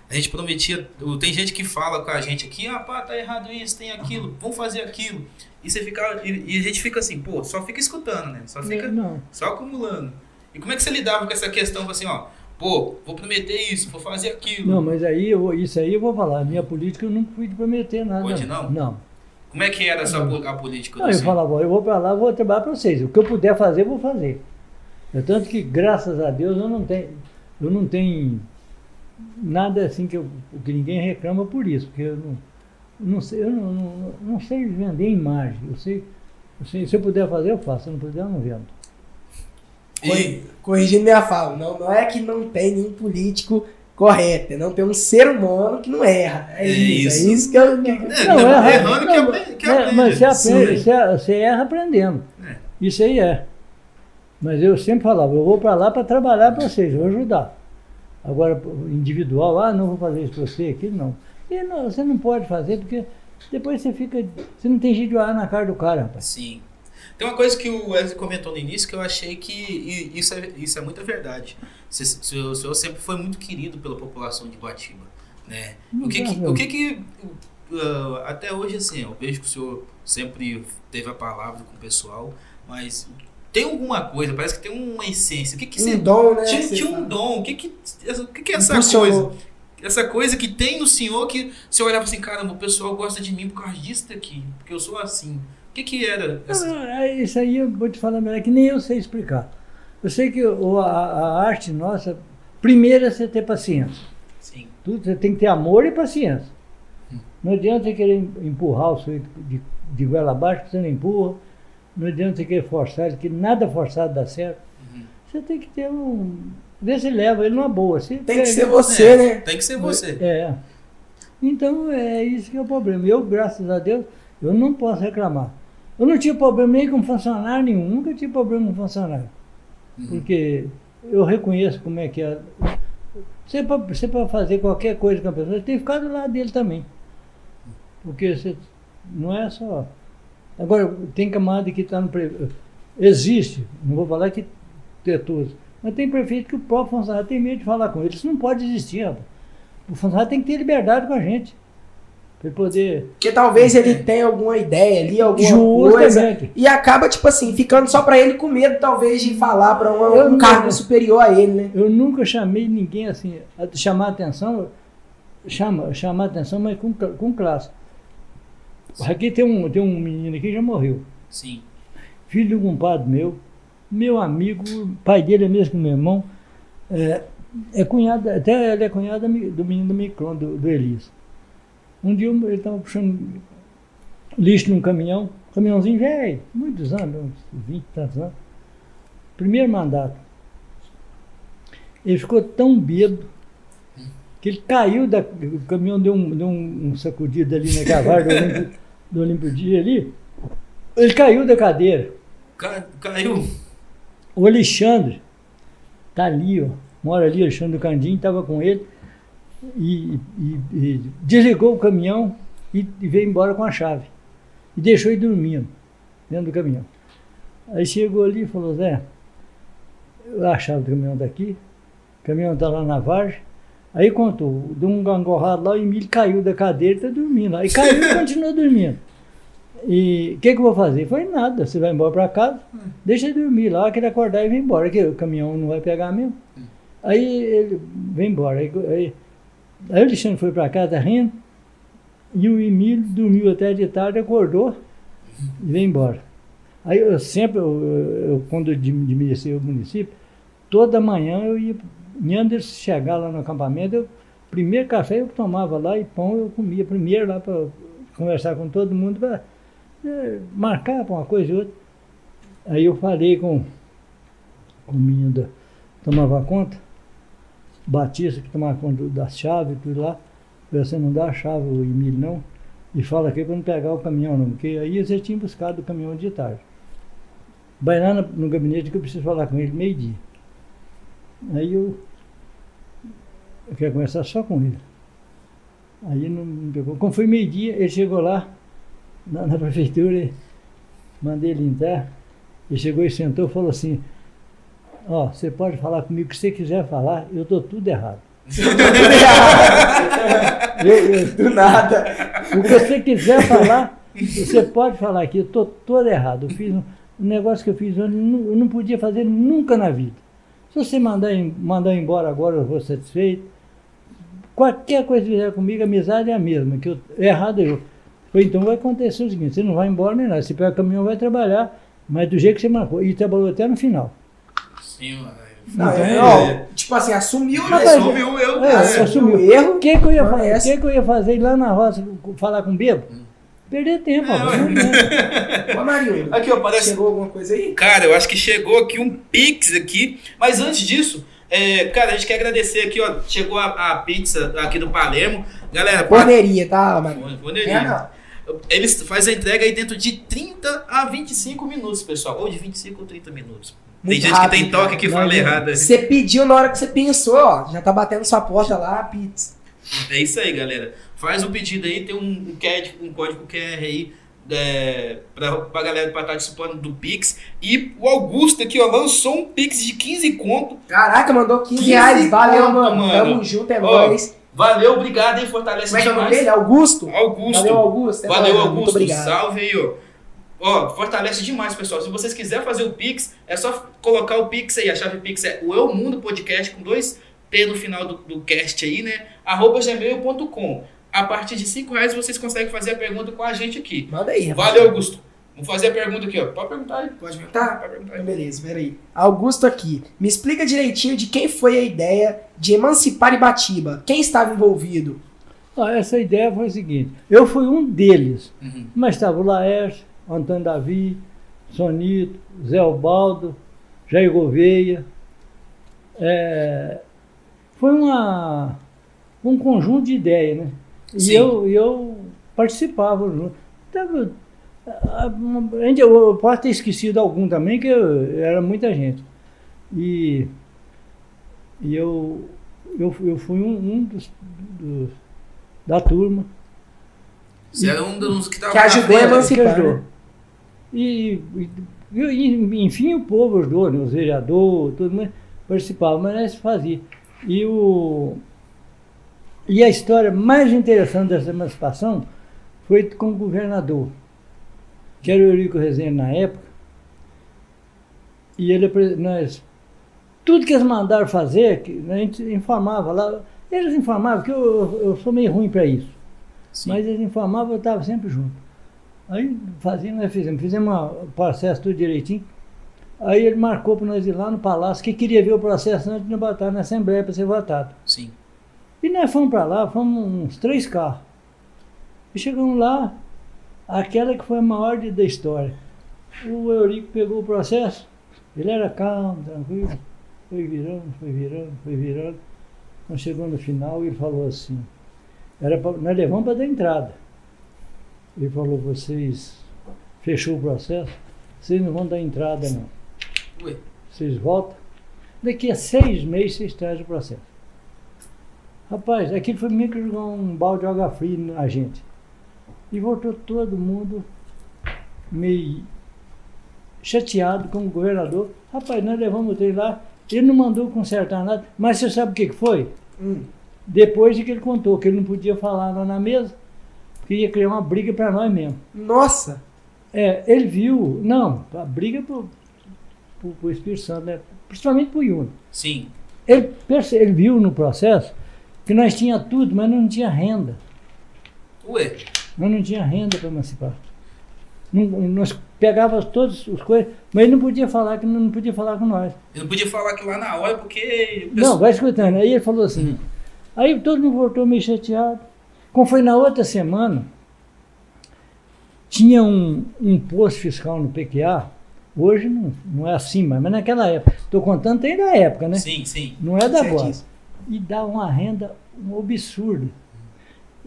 a gente prometia, tem gente que fala com a gente aqui, ah, pá, tá errado isso, tem aquilo, vamos fazer aquilo. E você fica, e, a gente fica assim, pô, só fica escutando, né? Só fica não. só acumulando. E como é que você lidava com essa questão, assim, ó, pô, vou prometer isso, vou fazer aquilo. Não, mas aí eu isso aí eu vou falar. Minha política eu nunca fui de prometer nada. Pode não? Não. Como é que era essa, a política Não, eu falava, eu vou para lá, vou trabalhar para vocês. O que eu puder fazer, eu vou fazer. É tanto que, graças a Deus, eu não tenho, eu não tenho nada assim que, eu, que ninguém reclama por isso, porque eu não, não sei, eu não, não, não sei vender imagem. Eu sei, eu sei, se eu puder fazer, eu faço. Se eu não puder, eu não vendo. E, Corrigindo minha fala, não, não é que não tem nenhum político correto, é não tem um ser humano que não erra. É, É isso, isso. é isso que eu. que- É, Não, não, erra- errando que não, aprende- que é, aprende. Mas você, aprende, você, você erra aprendendo. É. Isso aí é. Mas eu sempre falava, eu vou para lá para trabalhar para vocês, eu vou ajudar. Agora, individual, ah, não vou fazer isso para você, aquilo não. E não. Você não pode fazer porque depois você fica. Você não tem jeito de olhar na cara do cara, rapaz. Sim. Tem uma coisa que o Wesley comentou no início que eu achei que e isso é, isso é muita verdade. Você- O senhor sempre foi muito querido pela população de Guatiba, né? O que que, o que, que uh, até hoje assim, eu vejo que o senhor sempre teve a palavra com o pessoal, mas tem alguma coisa, parece que tem uma essência. O que que Um você dom, né? tinha, tinha um dom? O que que, o que que é essa Impulsionou. coisa? Essa coisa que tem no senhor que você olhava assim, caramba, o pessoal gosta de mim por causa disso daqui, porque eu sou assim. O que que era? Essa... Não, é, Isso aí eu vou te falar melhor, que nem eu sei explicar. Eu sei que a, a arte nossa, primeiro é você ter paciência. Sim. Tudo, você tem que ter amor e paciência. Não adianta você querer em- empurrar o sujeito de, de goela abaixo, que você não empurra. Não adianta você querer forçar ele, que nada forçado dá certo. Uhum. Você tem que ter um. Ver se leva ele numa boa. Se Tem que ser você, É, né? Tem que ser você. É. Então é isso que é o problema. Eu, graças a Deus, eu não posso reclamar. Eu não tive problema nem com funcionário nenhum, nunca tive problema com funcionário. Porque eu reconheço como é que é. Você para fazer qualquer coisa com a pessoa, você tem que ficar do lado dele também. Porque você não é só. Agora, tem camada que está no. pre- Existe, não vou falar que ter todos, mas tem prefeito que o próprio funcionário tem medo de falar com ele. Isso não pode existir, rapaz. O funcionário tem que ter liberdade com a gente. Para ele poder. Porque talvez ele tenha alguma ideia ali, alguma coisa. Justamente. E acaba, tipo assim, ficando só pra ele com medo, talvez, de falar pra um, Eu um não- cargo superior a ele, né? Eu nunca chamei ninguém assim, a chamar atenção, chama, chamar atenção, mas com, com classe. Aqui tem um, tem um menino aqui que já morreu. Sim. filho de um compadre meu, meu amigo, pai dele é mesmo meu irmão, é, é cunhado, até ele é cunhado do menino do Micron, do, do Elias. Um dia ele estava puxando lixo num caminhão, caminhãozinho velho, muitos anos, uns 20 e tantos anos. Primeiro mandato. Ele ficou tão bêbado que ele caiu, da, o caminhão deu um, deu um, sacudido ali na Olímpio, do Olímpio Dia ali. Ele caiu da cadeira. Ca- Caiu. O Alexandre tá ali, ó. Mora ali, Alexandre Candim, estava com ele. E, e- e desligou o caminhão e, e veio embora com a chave. E deixou ele dormindo dentro do caminhão. Aí chegou ali e falou, Zé, a chave do caminhão daqui, o caminhão está lá na vargem. Aí contou, deu um gangorrado lá, o Emílio caiu da cadeira e está dormindo. Aí caiu e *laughs* continuou dormindo. E o que, que eu vou fazer? Foi nada, você vai embora para casa, deixa ele dormir lá, que ele acordar e vem embora, que o caminhão não vai pegar mesmo. Aí ele vem embora. Aí, aí, aí o Alexandre foi para casa rindo, e o Emílio dormiu até de tarde, acordou e veio embora. Aí eu sempre, eu, eu- quando eu administrei o município, toda manhã eu ia, antes de chegar lá no acampamento, eu, primeiro café eu tomava lá e pão eu comia primeiro lá para conversar com todo mundo, para marcar para uma coisa e outra. Aí eu falei com, com o menino da, tomava conta, Batista que tomava conta das chaves e tudo lá. Falei, Você não dá a chave, o Emílio, não? E fala aqui para não pegar o caminhão, não, porque aí você tinha buscado o caminhão de tarde. Vai lá no, gabinete que eu preciso falar com ele meio-dia. Aí eu, eu quero conversar só com ele. Aí não pegou. Como foi meio-dia, ele chegou lá na, na prefeitura, mandei ele entrar. Ele chegou e sentou e falou assim: Ó, você pode falar comigo o que você quiser falar, eu estou tudo errado. *laughs* Eu- eu- Do nada. o que você quiser falar, você pode falar aqui, eu estou todo errado. Eu fiz um, um negócio que eu fiz eu não, eu não podia fazer nunca na vida. Se você mandar, mandar embora agora, eu vou satisfeito. Qualquer coisa que fizer comigo, a amizade é a mesma, que eu, errado eu. Falei, então vai acontecer o seguinte, você não vai embora nem nada, você pega o caminhão vai trabalhar, mas do jeito que você marcou. E trabalhou até no final. Sim, Não, Então, não, tipo assim, assumiu, né? Assumiu eu. É, é. assumiu. o erro. O que, que, eu ia fazer? é que, que eu ia fazer ir lá na roça falar com o bebo? Perder tempo, É, adianta. Ô, *laughs* Marinho, Aqui, ó, parece. chegou alguma coisa aí? Cara, eu acho que chegou aqui um Pix aqui. Mas antes disso, é, cara, a gente quer agradecer aqui, ó. Chegou a, a pizza aqui do Palermo. Galera, Forneria, tá, Marinho? Forneria. É. Eles fazem a entrega aí dentro de 30 a 25 minutos, pessoal. Ou de 25 ou 30 minutos. Tem Muito gente rápido, que tem toque que cara. fala Mas, errado. Você pediu na hora que você pensou, ó. Já tá batendo sua porta lá, pizza. É isso aí, galera. Faz o pedido aí, tem um, um, CAD, um código QR aí é, pra, pra galera pra estar participando do Pix. E o Augusto aqui, ó, lançou um Pix de 15 conto. Caraca, mandou 15 15 reais. Valeu, conto, mano. mano. Tamo junto, é Ó, nóis. Valeu, obrigado, hein? Fortalece Como é que é o nome demais. dele? Augusto? Augusto. Valeu, Augusto. É Valeu. Augusto. Muito obrigado. Salve aí, ó. Ó, fortalece demais, pessoal. Se vocês quiserem fazer o Pix, é só colocar o Pix aí. A chave Pix é o Eu Mundo Podcast com dois T no final do, do cast aí, né? Arroba gmail.com. A partir de 5 reais vocês conseguem fazer a pergunta com a gente aqui. Manda aí, Valeu, Augusto. Vamos fazer a pergunta aqui, ó. Pode perguntar aí. Pode perguntar? Pode perguntar aí. Beleza, peraí. Augusto aqui. Me explica direitinho de quem foi a ideia de emancipar Ibatiba. Quem estava envolvido? Ah, essa ideia foi a seguinte: eu fui um deles, Uhum. mas estava o Laércio, Antônio Davi, Sonito, Zé Albaldo, Jair Gouveia. É, foi uma, um conjunto de ideias, né? E Sim. eu, e eu participava junto. Tava, eu posso ter esquecido algum também, que eu- era muita gente. E, e eu, eu, eu fui um, um dos, dos- da turma. Você era um dos que tava Que ajudou a emancipar. Né? E, e, e, enfim, o povo ajudou, né? os vereadores, todo mundo participava, mas nós fazia. E, o, e a história mais interessante dessa emancipação foi com o governador, que era o Eurico Rezende na época. E ele, nós, tudo que eles mandaram fazer, que a gente informava lá, eles informavam, que eu, eu sou meio ruim para isso. Sim. Mas eles informavam, eu estava sempre junto. Aí fazia, nós fizemos, fizemos processo tudo direitinho. Aí ele marcou para nós ir lá no palácio, que queria ver o processo antes de botar na Assembleia para ser votado. Sim. E nós fomos para lá, fomos uns três carros. E chegamos lá, aquela que foi a maior de- da história. O Eurico pegou o processo, ele era calmo, tranquilo, foi virando, foi virando, foi virando. Quando chegou no final, ele falou assim, era pra, nós levamos para dar entrada. Ele falou, vocês fechou o processo, vocês não vão dar entrada não. Ué. Vocês voltam, daqui a seis meses vocês trazem o processo. Rapaz, aquilo foi meio que jogar um balde de água fria na gente. E voltou todo mundo meio chateado com o governador. Rapaz, nós levamos o trem lá, ele não mandou consertar nada, mas você sabe o que que foi? Hum. Depois de que ele contou que ele não podia falar lá na mesa, que ia criar uma briga para nós mesmo. Nossa! É, ele viu, não, a briga pro, pro, pro Espírito Santo, né? principalmente pro Yuno. Sim. Ele, ele viu no processo que nós tinha tudo, mas não tinha renda. Ué. Nós não tinha renda para emancipar. Não- nós pegávamos todas as coisas, mas ele não podia falar que não, podia falar com nós. Eu não podia falar aquilo lá na hora porque. o Não, vai escutando. Aí ele falou assim. Aí todo mundo voltou meio chateado. Como foi na outra semana, tinha um, um posto fiscal no PQA. Hoje não, não é assim, mas, mas naquela época. Estou contando tem da época, né? Sim, sim. Não é da agora. E dá uma renda um absurdo.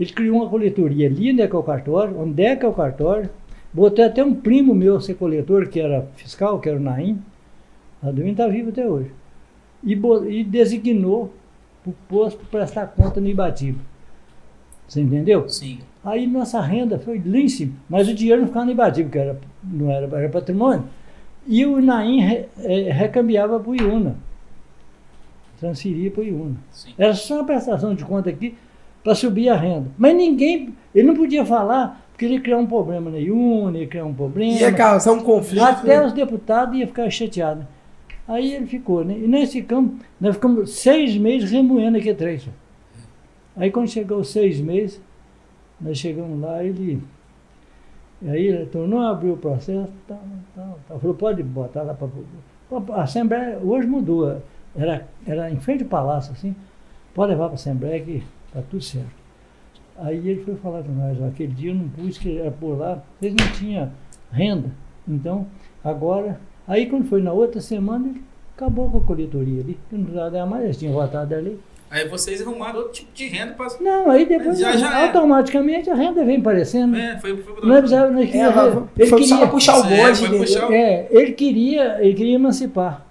Ele criou uma coletoria ali onde é que é o cartório, onde é que é o cartório. Botou até um primo meu ser coletor, que era fiscal, que era o Naim. Duim está vivo até hoje. E, e designou o posto para prestar conta no Ibatiba. Você entendeu? Sim. Aí nossa renda foi lá em cima. Mas o dinheiro não ficava no Ibatiba, que era, não era, era patrimônio. E o Naim re- eh, recambiava para o Iuna. Transferia para o Iuna. Sim. Era só uma prestação de conta aqui para subir a renda. Mas ninguém, ele não podia falar, porque ele ia criar um problema Iuna, ia criar um problema. Ia causar um conflito. Até né? os deputados iam ficar chateados. Aí ele ficou, né? E nós ficamos, nós ficamos seis meses remoendo aqui três. Aí quando chegou seis meses, nós chegamos lá, ele. Aí ele tornou a abrir o processo, tal, tal, tal. Falou, pode botar lá para. A Assembleia hoje mudou. Era, era em frente ao palácio, assim. Pode levar para a Assembleia que está tudo certo. Aí ele foi falar com nós, aquele dia eu não pus que era por lá, vocês não tinham renda. Então, agora. Aí quando foi na outra semana, ele acabou com a coletoria ali. Não precisava dar mais, eles tinham votado ali. Aí vocês arrumaram outro tipo de renda pra. Não, aí depois Já- já é. automaticamente a renda vem aparecendo. É, foi, foi pro Não precisava, não É, queria, foi, ele foi queria, puxar o É, foi entendeu? puxar o- é, ele queria, ele queria emancipar.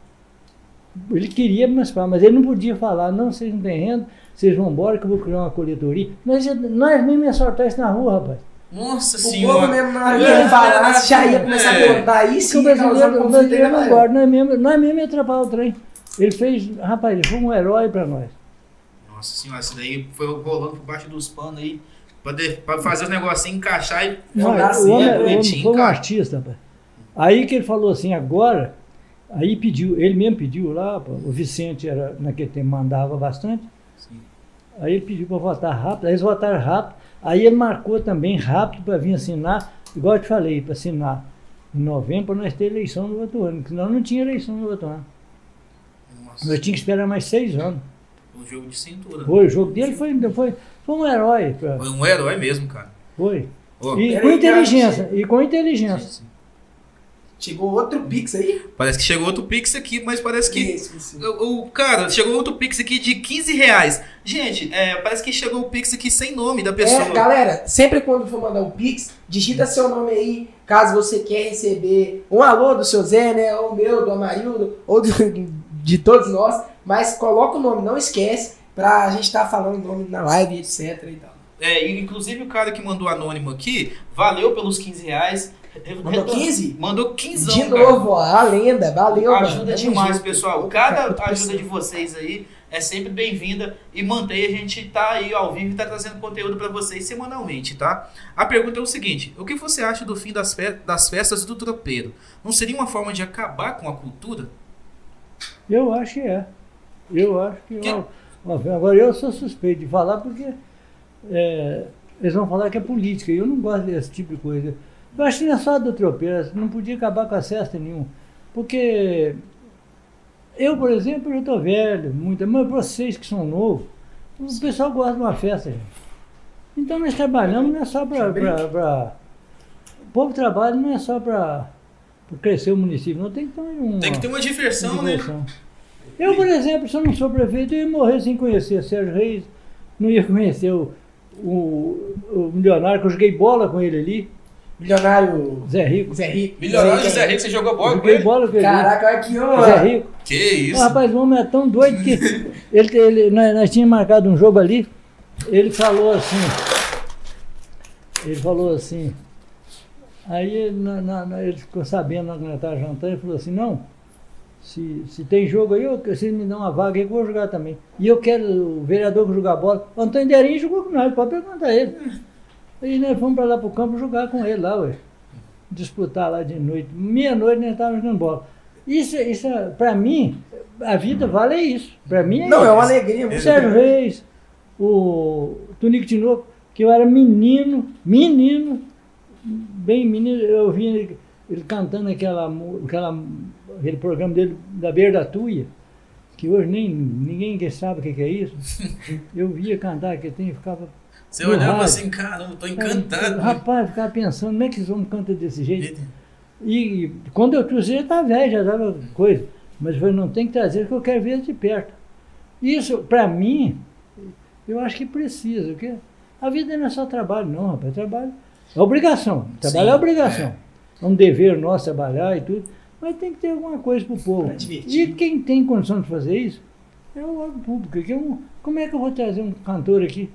Ele queria emancipar, mas ele não podia falar, não, vocês não têm renda, vocês vão embora que eu vou criar uma coletoria. Nós, nós mesmo ia soltar isso na rua, rapaz. Nossa O senhora. povo mesmo, na hora que É, ele falasse, já ia começar é. a Porque sim o ia causar um brasileiro, o brasileiro não nós mesmo, nós mesmo ia atrapalhar o trem. Ele fez, rapaz, ele foi um herói para nós. Nossa senhora, isso daí foi rolando por baixo dos panos aí. Pra, de- pra fazer os negocinhos encaixar e. Não, dá o sim, homem, é o homem foi um artista, rapaz. Aí que ele falou assim, agora, aí pediu, ele mesmo pediu lá, o Vicente era, naquele tempo mandava bastante, Sim. Aí ele pediu para votar rápido, aí eles votaram rápido, aí ele marcou também rápido para vir assinar, igual eu te falei, para assinar em novembro para nós ter eleição no outro ano, porque senão não tinha eleição no outro ano. Nossa, Nós tínhamos que esperar mais seis anos. um jogo de cintura. Foi, o jogo dele foi, foi, foi um herói. pra- Foi um herói mesmo, cara. Foi. Ó, E com cara, inteligência, e com inteligência. Chegou outro Pix aí? Parece que chegou outro Pix aqui, mas parece que. Isso, isso. O, o- cara, chegou outro Pix aqui de 15 reais. Gente, é, parece que chegou o Pix aqui sem nome da pessoa. É, galera, sempre quando for mandar um Pix, digita seu nome aí, caso você quer receber um alô do seu Zé, né? Ou meu, do Amarildo, ou do- de todos nós. Mas coloca o nome, não esquece, pra gente estar falando o nome na live, etc e tal. É, inclusive o cara que mandou anônimo aqui, valeu pelos 15 reais. Mandou 15? Mandou 15 De novo, ó, a lenda, valeu. mano. Ajuda Tamo demais, junto. pessoal. Cada ajuda de vocês aí é sempre bem-vinda e mantém a gente tá aí ao vivo e tá trazendo conteúdo pra vocês semanalmente, tá? A pergunta é o seguinte: o que você acha do fim das, fe- das festas do tropeiro? Não seria uma forma de acabar com a cultura? Eu acho que é. Eu acho que. Que- ó, ó, agora eu sou suspeito de falar porque é, eles vão falar que é política. E eu não gosto desse tipo de coisa. Eu acho que não é só do tropeiro, não podia acabar com a cesta nenhum. Porque eu, por exemplo, já estou velho, muito, mas vocês que são novos, o pessoal gosta de uma festa, gente. Então nós trabalhamos não é só para. O povo trabalha não é só para crescer o município, não tem que ter um. Tem que ter uma diversão, né? diversão. Eu, por exemplo, se eu não sou prefeito, eu ia morrer sem conhecer Sérgio Reis, não ia conhecer o, o, o milionário, que eu joguei bola com ele ali, Milionário Zé Rico. Zé Rico. Milionário José Rico, você jogou bola com joguei ele? bola com ele. Caraca, olha aqui, ó. Zé Rico. Que isso? O rapaz, o homem é tão doido que *laughs* ele, ele, nós, nós tínhamos marcado um jogo ali, ele falou assim, ele falou assim, aí na, na- na- ele ficou sabendo que nós estávamos jantando, ele falou assim, não, se, se tem jogo aí, eu, vocês me dão uma vaga aí que eu vou jogar também. E eu quero o vereador que jogar bola. O Antônio Derinho jogou com nós, pode perguntar a ele. E nós fomos para lá pro campo jogar com ele lá, ué. Disputar lá de noite. Meia-noite nós estávamos jogando bola. Isso, isso é- pra mim, a vida vale isso. Pra mim é Não, é isso. uma alegria. O Sérgio. Reis, o Tonico Tinoco, que eu era menino, menino, bem menino, eu vi ele, ele cantando aquela, aquela, aquele programa dele da Beira da Tuia, que hoje nem ninguém sabe o que, que é isso. *laughs* Eu via cantar que tem, ficava. Você no olhava rádio. assim, caramba, tô encantado. né? Rapaz, eu ficava pensando, como é que eles vão cantar desse jeito? E quando eu trouxe ele, tá velho, já dava coisa. Mas eu falei, não tem que trazer, porque eu quero ver ele de perto. Isso, para mim, eu acho que precisa, porque a vida não é só trabalho, não, rapaz. Trabalho é obrigação. Trabalho Sim, é obrigação. É. um dever nosso trabalhar e tudo. Mas tem que ter alguma coisa pro povo. Pra divertir. E quem tem condição de fazer isso é o órgão público. Que é um, como é que eu vou trazer um cantor aqui?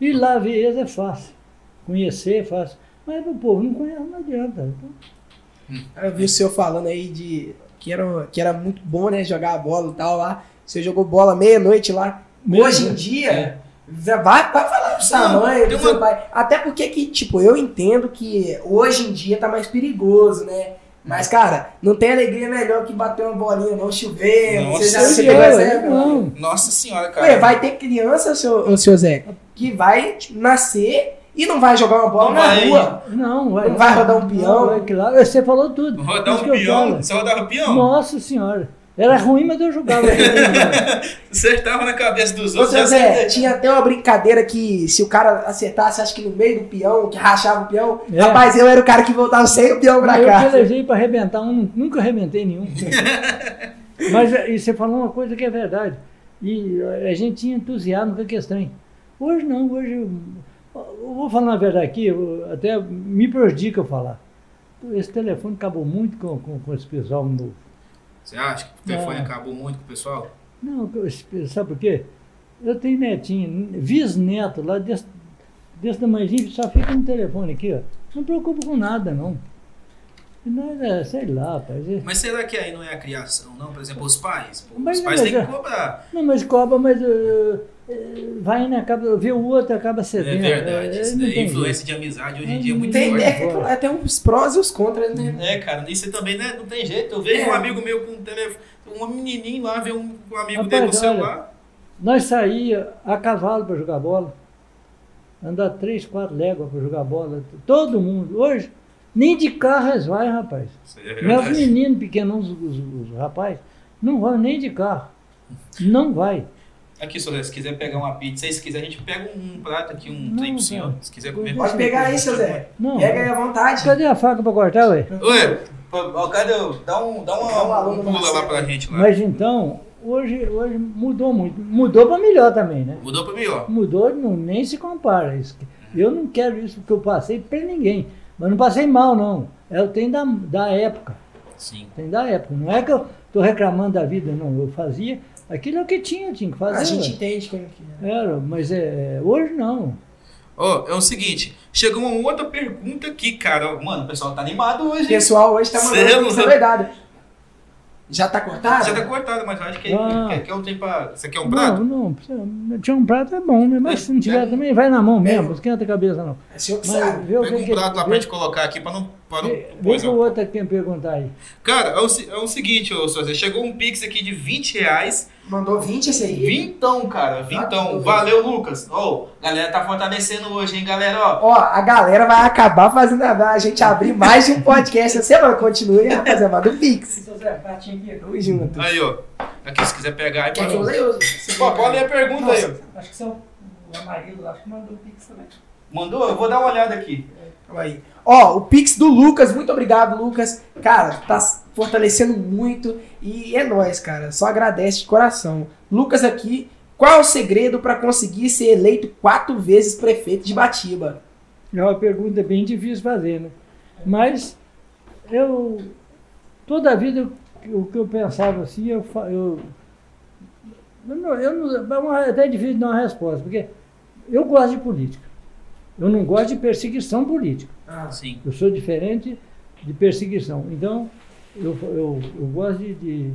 Ir lá ver eles é fácil. Conhecer é fácil. Mas o povo não conhece, não adianta. Então, Eu vi o senhor falando aí de que era, que era muito bom, né? Jogar a bola e tal lá. Você jogou bola meia-noite lá. Hoje em dia, já vai, vai falar pro sua Não, mãe, pro seu uma- pai. Até porque que, tipo, eu entendo que hoje em dia tá mais perigoso, né? Mas, cara, não tem alegria melhor que bater uma bolinha, não chover. Nossa, você já eu, época? não. Nossa senhora, cara. Ué, vai ter criança, seu, seu Zé, que vai tipo, nascer e não vai jogar uma bola Não na vai. rua. Não, vai, Não vai rodar um peão? Não, vai, claro, você falou tudo. Rodar um peão. Você rodava peão? Nossa senhora. Era ruim, mas eu jogava. *laughs* Acertava na cabeça dos outros. acertava. tinha até uma brincadeira que se o cara acertasse, acho que no meio do peão, que rachava o peão, É. rapaz, eu era o cara que voltava sem o peão pra eu cá. pelejei para arrebentar um, nunca arrebentei nenhum. *laughs* Mas eh, e você falou uma coisa que é verdade. E eh, a gente tinha entusiasmo com a questão. Hoje não, hoje. Eu, eu vou falar a verdade aqui, eu- até me prejudica eu falar. Esse telefone acabou muito com, com, com esse pessoal novo. Você acha que o telefone Não. acabou muito com o pessoal? Não, sabe por quê? Eu tenho netinho, bisneto lá desse, desse tamanhozinho, só fica no telefone aqui, ó. Não preocupa com nada, não. Nós, é, sei lá, rapaz. é- Mas será que aí não é a criação, não? Por exemplo, os pais. Pô, Mas os pais mas têm é- que cobrar. Não, mas cobra, mas eh, vai, né? Acaba, vê o outro, acaba É cedendo. verdade. eh, Isso daí, influência de amizade hoje em dia é muito Tem, forte. é, é, tem uns prós e os contras, né? É, cara, isso também né, não tem jeito. Eu vejo É. um amigo meu com um telefone, um menininho lá, vê um, um amigo Rapaz, dele com o olha, celular. Nós saía a cavalo para jogar bola, andar três, quatro léguas para jogar bola, todo mundo. Hoje, nem de carro eles vai, rapaz. É Meus meninos pequenos, os, os, os rapazes, não vão nem de carro. Não vai. Aqui, Sozé, se quiser pegar uma pizza aí, se quiser, a gente pega um prato aqui, um trem pro senhor. Se quiser comer. Pode pegar aí, seu Zé. Não. Pega aí à vontade. Cadê a faca para cortar, ué? Ó, cadê? o- Dá um, dá uma, Dá um um pula lá pra gente lá. Mas então, hoje, hoje mudou muito. Mudou para melhor também, né? Mudou pra melhor. Mudou, não, nem se compara. Isso. Eu não quero isso que eu passei para ninguém. Mas não passei mal, não. É o tem da, da época. Sim. Tem da época. Não é que eu estou reclamando da vida, não. Eu fazia aquilo é o que tinha, tinha que fazer. A gente entende como que é. Era, mas é, é, hoje não. Ó, é o seguinte, chegou uma outra pergunta aqui, cara. Mano, o pessoal tá animado hoje. O pessoal hoje tá mandando Sério? pizza doidada. Já tá cortado? Já tá cortado, mas eu acho que Ah. quer, quer um tempo pra... Você quer um prato? Não, não. precisa- Tinha um prato é bom, né? Mas se não tiver É. também, vai na mão mesmo. Não esquenta a cabeça, não. É o senhor que Mas sabe. vê o Pega que um que- prato lá pra vê- gente colocar aqui pra não... Pra não Vê, vê que o outro quer perguntar aí. Cara, é o, é o seguinte, ô Sozé, chegou um pix aqui de 20 reais. Mandou 20 esse aí? Vintão, cara, Tá vintão. Valeu, Lucas. Ó, galera tá fortalecendo hoje, hein, galera, ó. Ó, a galera vai acabar fazendo a a gente abrir mais de um podcast essa semana. Continue, rapaziada. Manda o Pix. Seu Zé, pratinho aqui. Tamo junto. Aí, ó. Aqui, se quiser pegar aí, Quer que eu pode... Você Pô, pode ler a pergunta aí, ó. Acho que seu o marido, acho que mandou o Pix também. Mandou? Eu vou dar uma olhada aqui. Calma aí. Ó, o Pix do Lucas, muito obrigado, Lucas. Cara, tá fortalecendo muito e é nóis, cara. Só agradece de coração. Lucas aqui, qual é o segredo pra conseguir ser eleito quatro vezes prefeito de Batiba? É uma pergunta bem difícil fazer, né? Mas eu toda a vida o que eu pensava assim, eu, eu, eu, não, é é até difícil dar uma resposta, porque eu gosto de política. Eu não gosto de perseguição política. Ah, Sim. Eu sou diferente de perseguição. Então, eu, eu, eu gosto de, de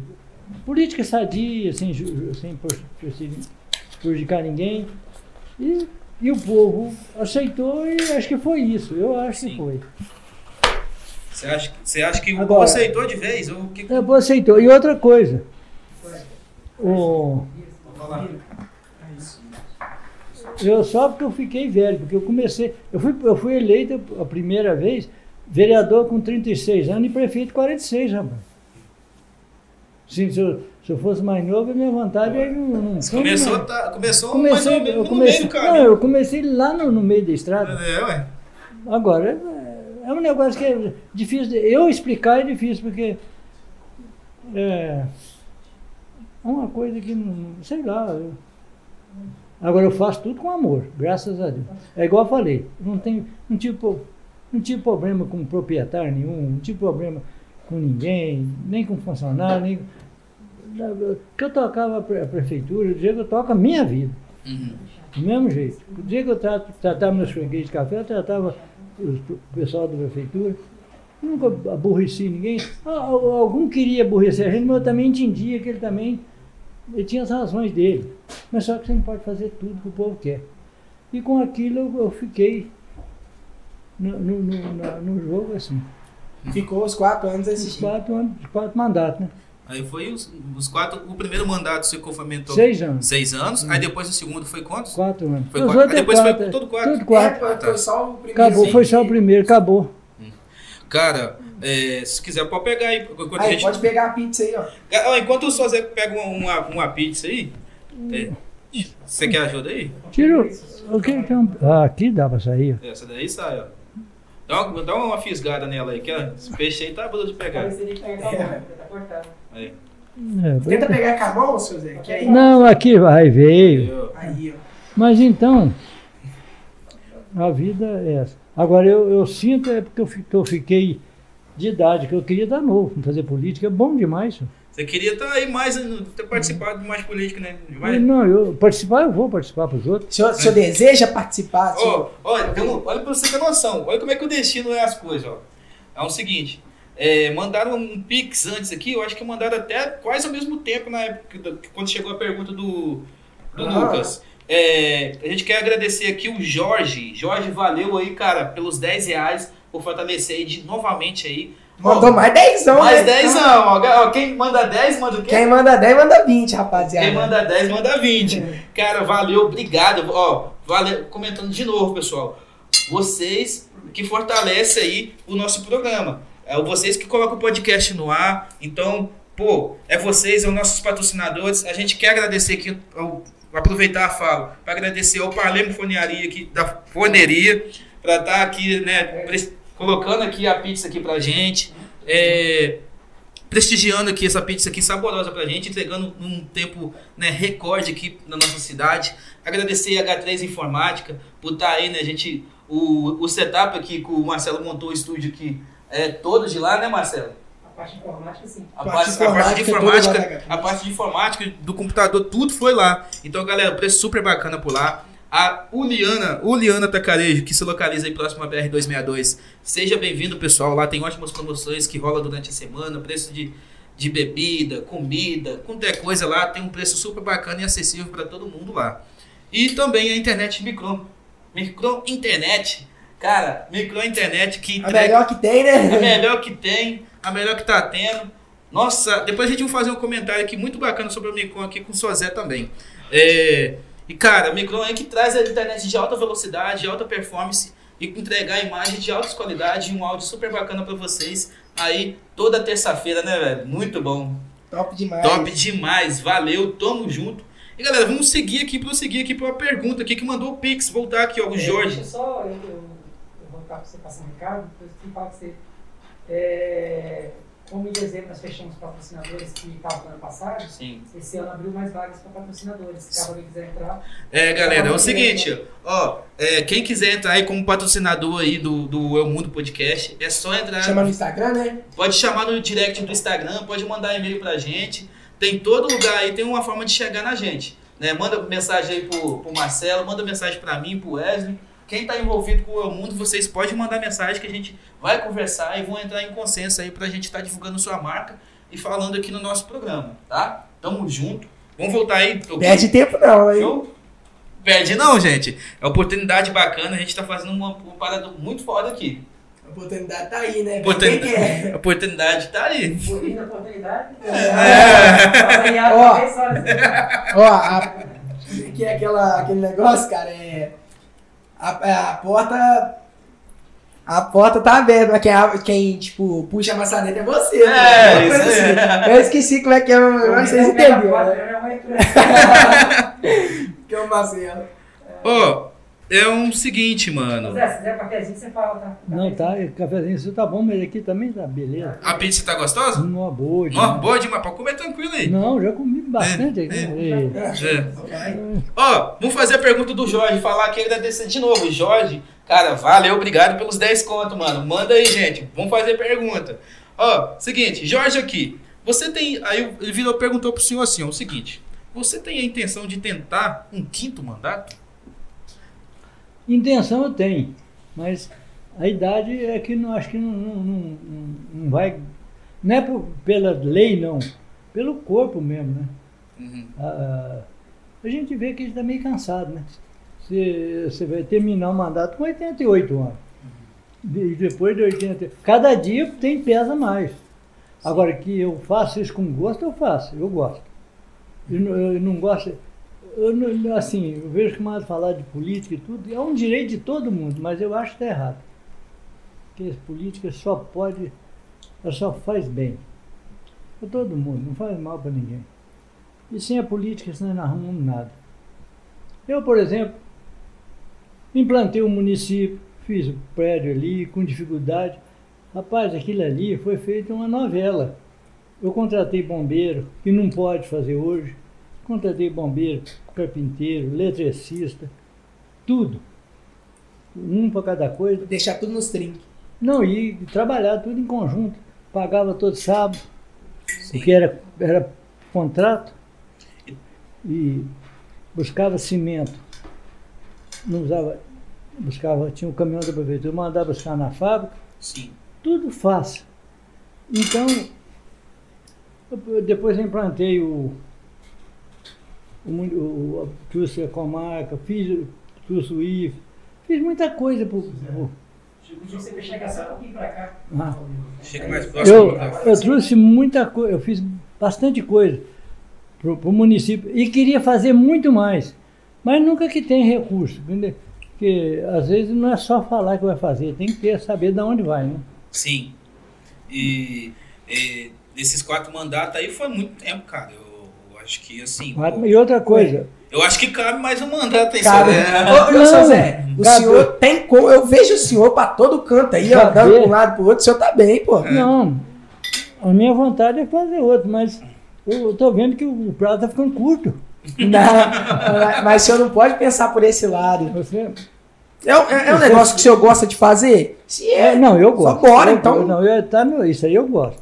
política sadia, sem, sem prejudicar ninguém. E, e o povo aceitou e acho que foi isso. Eu acho Sim. que foi. Você acha, que- você acha que o Agora- povo aceitou de vez? Ou o que... O povo aceitou. E outra coisa. O, Vou falar. Eu só porque eu fiquei velho, porque eu comecei. Eu fui, eu fui eleito a primeira vez vereador com 36 anos e prefeito com 46, rapaz. Sim, se eu, se eu fosse mais novo, a minha vontade era não. começou, não. tá, começou comecei, mais eu no comecei, meio do não, eu comecei lá no, no meio da estrada. É, ué. Agora, é, é um negócio que é difícil. de- eu explicar é difícil, porque. É. É uma coisa que não. Sei lá. eu- agora eu faço tudo com amor, graças a Deus. É igual eu falei, não, tem, não, tive, não tive problema com proprietário nenhum, não tive problema com ninguém, nem com funcionário, nem. Que eu tocava a pre- a prefeitura, o dia que eu toco a minha vida. Uhum. Do mesmo jeito. O dia que eu tratava meus fregueses de café, eu tratava o pessoal da prefeitura. Nunca aborreci ninguém. Al- Algum queria aborrecer a gente, mas eu também entendia que ele também ele tinha as razões dele. Mas só que você não pode fazer tudo que o povo quer. E com aquilo eu, eu fiquei no, no, no- no jogo assim. Ficou os quatro anos Os assistindo. quatro, anos, quatro mandatos, né? Aí foi os, os quatro. O primeiro mandato você comentou Seis anos. seis anos. Aí depois o segundo foi quantos? Quatro anos. Foi Os quatro. Aí é depois foi quatro, todo quatro. Tudo quatro. É, foi só o primeiro. Acabou, foi só o primeiro, acabou. Cara, é, se quiser pode pegar aí. Aí, gente- pode pegar a pizza aí, ó. Enquanto o Sozé pega uma, uma, uma pizza aí. é, você quer ajuda aí? Tira o. que é um- ah, aqui dá pra sair. Essa daí sai, ó. Dá uma, dá uma fisgada nela aí, que ó, esse peixe aí tá bom de pegar. Pareceria que tá tá. Aí. É, Tenta pegar com a mão, seu Zé, que aí. Não, aqui vai, veio. Aí. Aí. Mas então, a vida é essa. Agora, eu, eu sinto é porque eu, eu fiquei de idade, que eu queria dar novo, fazer política. É bom demais. senhor. Você queria estar aí mais, ter participado de mais política, né? Vai. Não, eu participar, eu vou participar para os outros. O senhor, o senhor deseja participar? Senhor? olha, um- olha pra você ter noção. Olha como é que o destino é as coisas, ó. É o seguinte. É, mandaram um pix antes aqui, eu acho que mandaram até quase ao mesmo tempo na época quando chegou a pergunta do, do Ah. Lucas. É, a gente quer agradecer aqui o Jorge. Jorge, valeu aí, cara, pelos 10 reais por fortalecer aí de, novamente aí. Mandou mais 10 Mais né? 10 não. Ó, Quem manda 10, manda o quê? Quem manda 10, manda 20, rapaziada. Quem manda 10, manda 20. Cara, valeu, obrigado. Ó, valeu, comentando de novo, pessoal. Vocês que fortalecem aí o nosso programa. É vocês que colocam o podcast no ar. Então, pô, é vocês, é os nossos patrocinadores. A gente quer agradecer aqui, ao- aproveitar a fala, para agradecer ao Parlemo Fornearia aqui, da Forneria, para estar aqui, né, colocando aqui a pizza aqui pra gente. É, prestigiando aqui essa pizza aqui saborosa pra gente, entregando num tempo né, recorde aqui na nossa cidade. Agradecer a H3 Informática por estar aí, né, gente, o, o setup aqui que o Marcelo montou o estúdio aqui, é todo de lá, né, Marcelo? A parte informática, sim. A Parte a parte de informática, toda lá da informática, H3. a parte de informática do computador, tudo foi lá. Então, galera, preço super bacana por lá. A Uliana, Uliana Tacarejo, que se localiza aí próximo à BR 262. Seja bem-vindo, pessoal. Lá tem ótimas promoções que rola durante a semana, preço de, de bebida, comida, qualquer coisa lá, tem um preço super bacana e acessível para todo mundo lá. E também a internet micro, micro internet. Cara, micro internet que A entrega melhor que tem, a né? melhor que tem, a melhor que tá tendo. Nossa, depois a gente vai fazer um comentário aqui muito bacana sobre o Micron aqui com o Sozé também. É, e cara, Micron é que traz a internet de alta velocidade, de alta performance e entregar imagem de alta qualidade e um áudio super bacana pra vocês aí toda terça-feira, né, velho? Muito bom. Top demais. Top demais, valeu, tamo junto. E galera, vamos seguir aqui, prosseguir aqui pra uma pergunta aqui que mandou o Pix, voltar aqui, ó, o É, Jorge. Deixa eu só, eu, eu, ficar pra você passar um recado, depois eu falo que você. É, como em dezembro nós fechamos patrocinadores que estavam no ano passado, Sim. esse ano abriu mais vagas para patrocinadores. Se alguém quiser entrar, É, galera, é o seguinte, ó, é, quem quiser entrar aí como patrocinador aí do, do Eu Mundo Podcast, é só entrar, Chama no Instagram, né? pode chamar no direct do Instagram, pode mandar e-mail pra gente, tem todo lugar aí, tem uma forma de chegar na gente, né, manda mensagem aí pro, pro Marcelo, manda mensagem pra mim, pro Wesley, quem tá envolvido com o Eu Mundo, vocês podem mandar mensagem que a gente vai conversar e vão entrar em consenso aí pra gente estar divulgando sua marca e falando aqui no nosso programa, tá? Tamo junto, vamos voltar aí, Toquinho? Perde tempo não, hein? Show? Perde não, gente. É oportunidade bacana. A gente tá fazendo uma, uma parada muito foda aqui. A oportunidade tá aí, né? Oportunidade. É? A oportunidade tá aí. linda oportunidade. É. Ó. Ó. Ó, a, que é aquela, aquele negócio, cara, é. A, a porta. A porta tá aberta, mas quem, quem tipo, puxa a maçaneta é você. É, né? isso aí. Eu esqueci como é que é, mas vocês entenderam. né? *laughs* Que é o Marcelo. Ó, é um seguinte, mano. Se quiser cafezinho, você fala, tá? Não, tá, cafezinho, tá bom, mas aqui também tá beleza. A pizza tá gostosa? Uma boa. Ó, demais. boa demais. Pode comer tranquilo aí. Não, já comi bastante É, aqui. é. É. É. Ó, vamos fazer a pergunta do Jorge. Falar aqui, agradecer de novo. Jorge, cara, valeu, obrigado pelos 10 contos, mano. Manda aí, gente. Vamos fazer a pergunta. Ó, seguinte, Jorge aqui. Você tem. Aí ele virou perguntou pro senhor assim: ó, o seguinte. Você tem a intenção de tentar um quinto mandato? Intenção eu tenho, mas a idade é que não acho que não, não, não, não- vai. Não é por- pela lei, não. Pelo corpo mesmo, né? Uhum. A, a gente vê que a gente está meio cansado, né? Você, você vai terminar o mandato com 88 anos. E depois de 80. Cada dia tem pesa mais. Agora que eu faço isso com gosto, eu faço, eu gosto. Eu, eu não gosto. Eu assim, eu vejo que mais falar de política e tudo, é um direito de todo mundo, mas eu acho que está errado. Porque a política só pode, ela só faz bem. Para todo mundo, não faz mal para ninguém. E sem a política, nós não arrumamos nada. Eu, por exemplo, implantei um município, fiz um prédio ali com dificuldade. Rapaz, aquilo ali foi feito uma novela. Eu contratei bombeiro, que não pode fazer hoje. Contratei bombeiro, carpinteiro, eletricista, tudo. Um para cada coisa. Deixar tudo nos trinques. Não, e trabalhar tudo em conjunto. Pagava todo sábado, porque era, era contrato. E buscava cimento. Não usava, buscava, tinha um caminhão da prefeitura, mandava buscar na fábrica, Sim. tudo fácil. Então, depois eu implantei o, o, o, a Comarca, fiz o Trússia IF, fiz muita coisa pro, pro- O dia que você chegar só um pouquinho pra cá. Ah. Chega mais próximo. eu, eu trouxe muita coisa, eu fiz bastante coisa pro, pro município e queria fazer muito mais, mas nunca que tem recurso, entendeu? Porque às vezes não é só falar que vai fazer, tem que ter, saber de onde vai, né? Sim. E, e nesses quatro mandatos aí foi muito tempo, cara. Eu acho que assim. Mas- pô, E outra coisa, eu acho que cabe mais um mandato aí, Cara, né? ô, ô, Não, seu Zé, o cabe. senhor tem como. Eu vejo o senhor pra todo canto aí, Cabe. andando pra um lado pro outro, o senhor tá bem, pô. não, a minha vontade é fazer outro, mas eu, eu tô vendo que o prazo tá ficando curto. *laughs* Não, mas o senhor não pode pensar por esse lado. Você, É, um- é- é um negócio que o senhor gosta de fazer? Se É, é, não, eu Só gosto. bora, Eu- então. Não, eu, tá, no- isso aí eu gosto.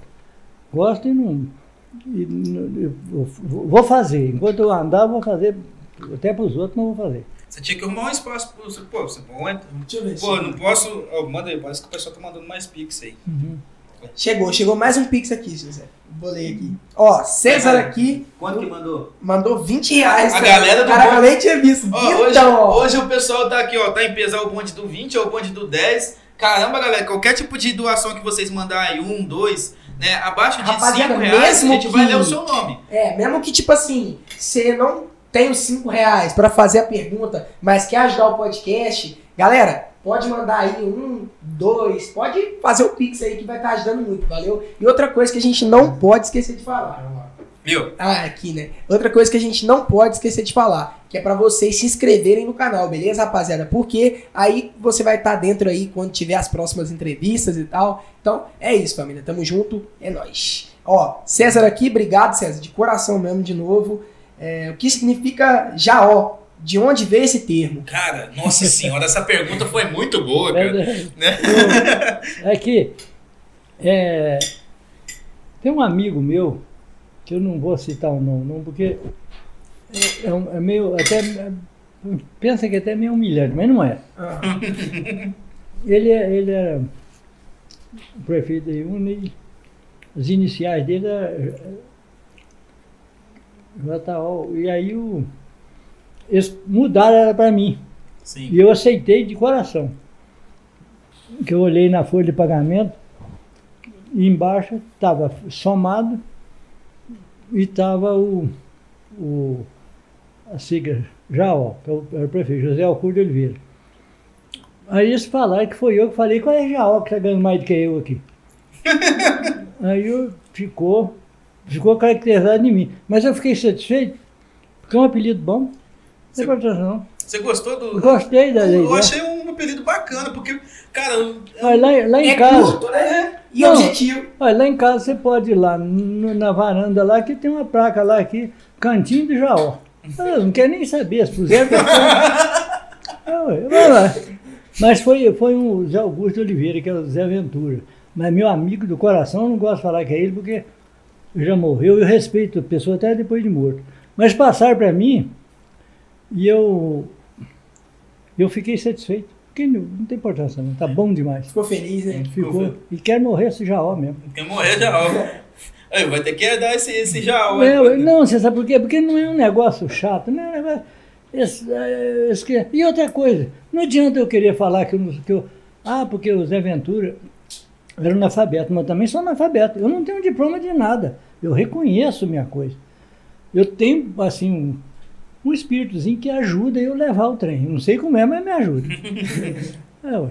Gosto e não. E vou- fazer. Enquanto eu andar, vou fazer. Até para os outros não vou fazer. Você tinha que arrumar um espaço pro. Pô, você pô, Deixa eu ver. pô, não posso. ó, manda aí, parece que o pessoal tá mandando mais pix aí. Chegou, chegou mais um pix aqui, Zé. Bolei aqui. Ó, César aqui Quanto que mandou? mandou 20 reais. A cara. galera do Cara, bonde- eu nem tinha visto. Ó, hoje, então, ó. hoje o pessoal tá aqui, ó, tá em pesar o bonde do 20 ou o bonde do 10. Caramba, galera, qualquer tipo de doação que vocês mandarem, um, dois, né, abaixo de Rapaziada, 5 reais, a mesmo gente vai que- ler o seu nome. É, mesmo que tipo assim, você não tem os 5 reais pra fazer a pergunta, mas quer ajudar o podcast, galera, pode mandar aí um, dois, pode fazer o pix aí que vai estar ajudando muito, valeu? E outra coisa que a gente não pode esquecer de falar. Viu? Ah, aqui, né? Outra coisa que a gente não pode esquecer de falar, que é pra vocês se inscreverem no canal, beleza, rapaziada? Porque aí você vai estar dentro aí quando tiver as próximas entrevistas e tal. Então, é isso, família. Tamo junto, é nóis. Ó, César aqui, obrigado, César, de coração mesmo, de novo. É, o que significa jaó? De onde veio esse termo? Cara, nossa senhora, essa pergunta foi muito boa, cara. É, é que é, tem um amigo meu, eu não vou citar o nome, não, porque é, é um- é meio. Até, é, pensa que é até meio humilhante, mas não é. Ele, é- ele era o prefeito de e as iniciais dele eram JO. E aí o, eles mudaram para mim. Sim. E eu aceitei de coração. Que eu olhei na folha de pagamento e embaixo estava somado e estava o, o a sigla JAO, que é o- era o prefeito, José de Oliveira. Aí eles falaram que foi eu que falei, qual é JAO que está ganhando mais do que eu aqui? *laughs* Aí eu, ficou, ficou caracterizado em mim. Mas eu fiquei satisfeito, porque é um apelido bom. Não Você- tem importância não. Você gostou do. Eu Gostei da Eu ideia. achei um apelido bacana, porque, cara, Olha, lá, lá em é casa. curto, né? E Não. objetivo. Olha, lá em casa você pode ir lá no- na varanda lá que tem uma placa lá aqui, Cantinho do Jaó. Eu não quero nem saber, se puseram. *laughs* Ah, vai lá. Mas foi, foi um Zé Augusto Oliveira, que era o Zé Ventura. Mas meu amigo do coração, eu não gosto de falar que é ele, porque já morreu, eu respeito a pessoa até depois de morto. Mas passaram para mim e eu, eu fiquei satisfeito. Porque não, não tem importância, não. Tá bom demais. Ficou feliz, né? Ficou. E quero morrer esse Jaó mesmo. quer morrer já. ó. *laughs* Aí, vai ter que herdar esse, esse já. ó. É, não, você sabe por quê? Porque não é um negócio chato, não é um negócio. esse- é, esse que- e outra coisa, não adianta eu querer falar que eu, não- que eu. Ah, porque o Zé Ventura era analfabeto, mas eu também sou analfabeto. Eu não tenho diploma de nada. Eu reconheço minha coisa. Eu tenho, assim, um, um espíritozinho que ajuda eu levar o trem. Não sei como é, mas me ajuda. *laughs* é, ué.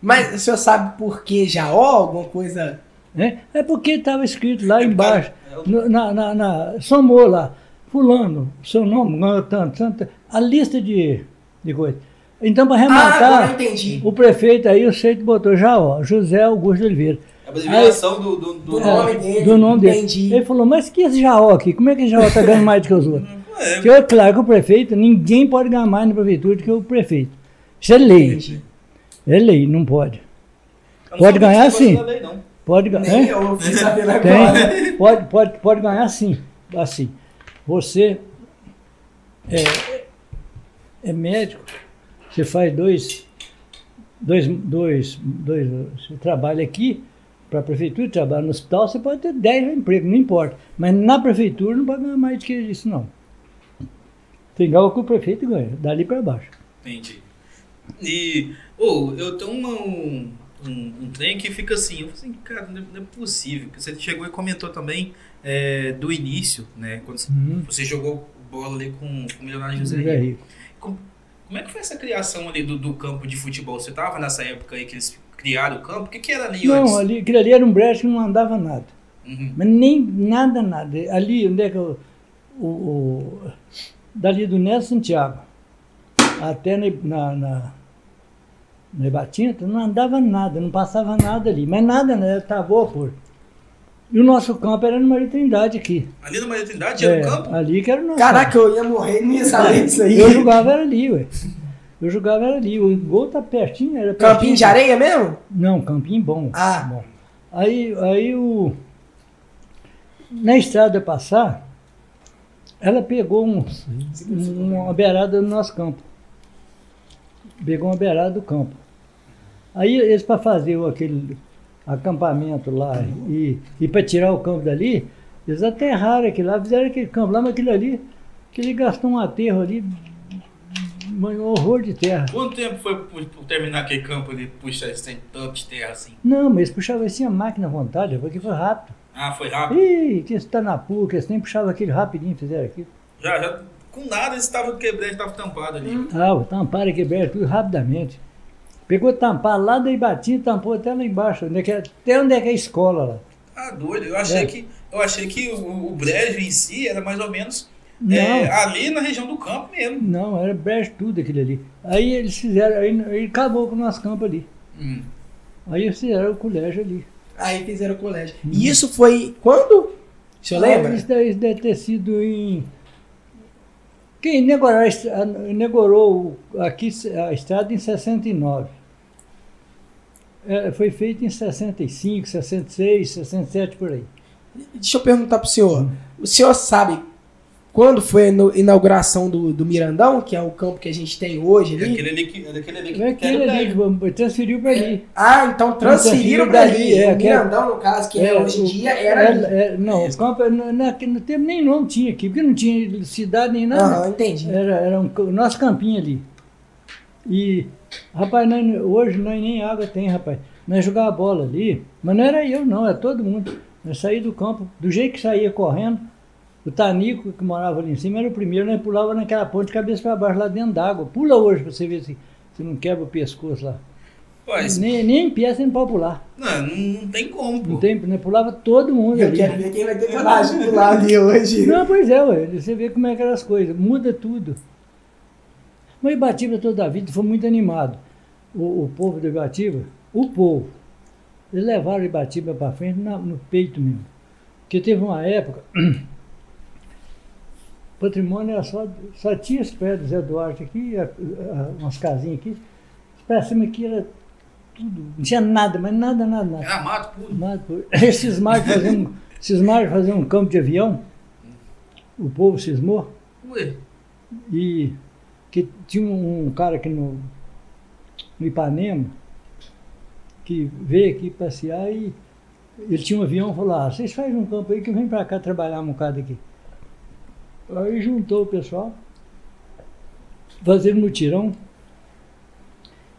Mas o senhor sabe por que jaó? Alguma coisa. né? É porque estava escrito lá É embaixo, no- na, na, na- somou lá, fulano, seu nome, ganhou tanto, tanto, a lista de, de coisas. Então, para Ah, rematar, entendi. o prefeito aí, o Seito botou já, ó, José Augusto Oliveira, A abreviação do, do, do Do nome. nome dele. do nome dele. Entendi. Ele falou, mas que esse Jaó aqui, como é que esse Jaó está ganhando mais do que os outros? É, Porque, é claro que o prefeito, ninguém pode ganhar mais na prefeitura do que o prefeito. Isso é lei, Entendi. é lei, não pode. eu não pode ganhar sim. lei. Pode ganhar. Eu. Tem, pode, pode, pode ganhar sim, assim. Você é, é médico, você faz dois, dois, dois, dois, você trabalha aqui para a prefeitura trabalhar no hospital, você pode ter 10 empregos, não importa. Mas na prefeitura não pode ganhar mais do que isso, não. Igual que o prefeito ganha, dali para baixo. Entendi. E, ô, eu tenho uma, um, um, um trem que fica assim, eu falei assim, cara, não é, não é possível. Porque Você chegou e comentou também é, do início, né? Quando você- Uhum. você jogou bola ali com, com o milionário José Rico. Rico. Como, como é que foi essa criação ali do, do campo de futebol? Você tava nessa época aí que eles criaram o campo? O que, que era ali antes? Não, ali, aquilo ali era um brejo que não andava nada. Uhum. Mas nem nada, nada. Ali, onde é que eu, o, o- dali do Neto Santiago até na, na, na, na Ibatinta, não andava nada, não passava nada ali. Mas nada, né? Tava por. E o nosso campo era no Maria Trindade aqui. Ali no Maria Trindade era É, o campo? ali que era o nosso Caraca, eu ia morrer, não ia saber disso aí. Eu jogava era ali, ué. Eu jogava era ali. O gol tá pertinho, era pertinho. Campinho de areia mesmo? Não, campinho bom. Ah. Bom. Aí, aí o. Na estrada passar, ela pegou um, uma beirada do nosso campo. Pegou uma beirada do campo. Aí eles para fazer o- aquele acampamento lá e, e para tirar o campo dali, eles aterraram aquilo lá, fizeram aquele campo lá, mas aquilo ali, que ele gastou um aterro ali, um horror de terra. Quanto tempo foi por terminar aquele campo ali, puxar esse tanto de terra assim? Não, mas puxava assim a máquina à vontade, porque foi rápido. Ah, foi rápido. Ih, que está na PUC, eles nem puxavam aquele rapidinho, fizeram aqui. Já, já, com nada eles estavam quebrando, estavam tampados ali. Ah, o tampar e quebrar tudo rapidamente. Pegou tampar lá da Ibatinha e tampou até lá embaixo, onde é que é- até onde é que é a escola lá. Ah, doido. Eu achei É. que, eu achei que o, o brejo em si era mais ou menos é, ali na região do campo mesmo. Não, era brejo tudo aquilo ali. Aí eles fizeram, aí, aí acabou com o nosso campo ali. Hum. Aí eles fizeram o colégio ali. Aí fizeram colégio. E isso foi quando? O senhor lembra? Ah, Isso deve, isso deve ter sido em. Quem inaugurou, aqui a estrada em 69. É, foi feito em 65, 66, 67 por aí. Deixa eu perguntar pro senhor. O senhor sabe quando foi a inauguração do, do Mirandão, que é o campo que a gente tem hoje É ali? aquele ali que, é daquele ali que É era aquele ali transferiu para ali. Ah, então transferiram dali, ali. é, o é- Mirandão, no caso, que é, É, hoje em dia, era ali. é, não, o campo não, naquele tempo nem nome tinha aqui, porque não tinha cidade nem nada. Aham, entendi. Era, era um, o nosso campinho ali. E, rapaz, nós, hoje nós nem água tem, rapaz. Nós jogávamos bola ali, mas não era eu não, era todo mundo. Nós saíamos do campo, do jeito que saía correndo, o Tanico, que morava ali em cima, era o primeiro, nós pulava naquela ponte de cabeça para baixo, lá dentro d'água. Pula hoje para você ver se, se não quebra o pescoço lá. Mas, Nem, nem em pé você não pode pular. não, não, tem como, pô. Não tem, nós pulava todo mundo Eu ali. quero ver quem vai ter coragem de pular ali hoje. Não, pois é, ué, você vê como é que eram as coisas, muda tudo. Mas Ibatiba toda a vida foi muito animado. O, o povo de Ibatiba, o povo, eles levaram Ibatiba para frente na- no peito mesmo. Porque teve uma época, *clears throat* patrimônio era só, só tinha as pedras Zé Duarte aqui, a- a- umas casinhas aqui, para cima aqui era tudo, não tinha nada, mas nada, nada, nada. Era mato puro. Mato puro. *laughs* Esses mares faziam, esses mares faziam um campo de avião, o povo cismou, Ué, e que tinha um cara aqui no, no Ipanema que veio aqui passear e ele tinha um avião e falou, ah, vocês fazem um campo aí que eu venho para cá trabalhar um bocado aqui. Aí juntou o pessoal, fazendo mutirão.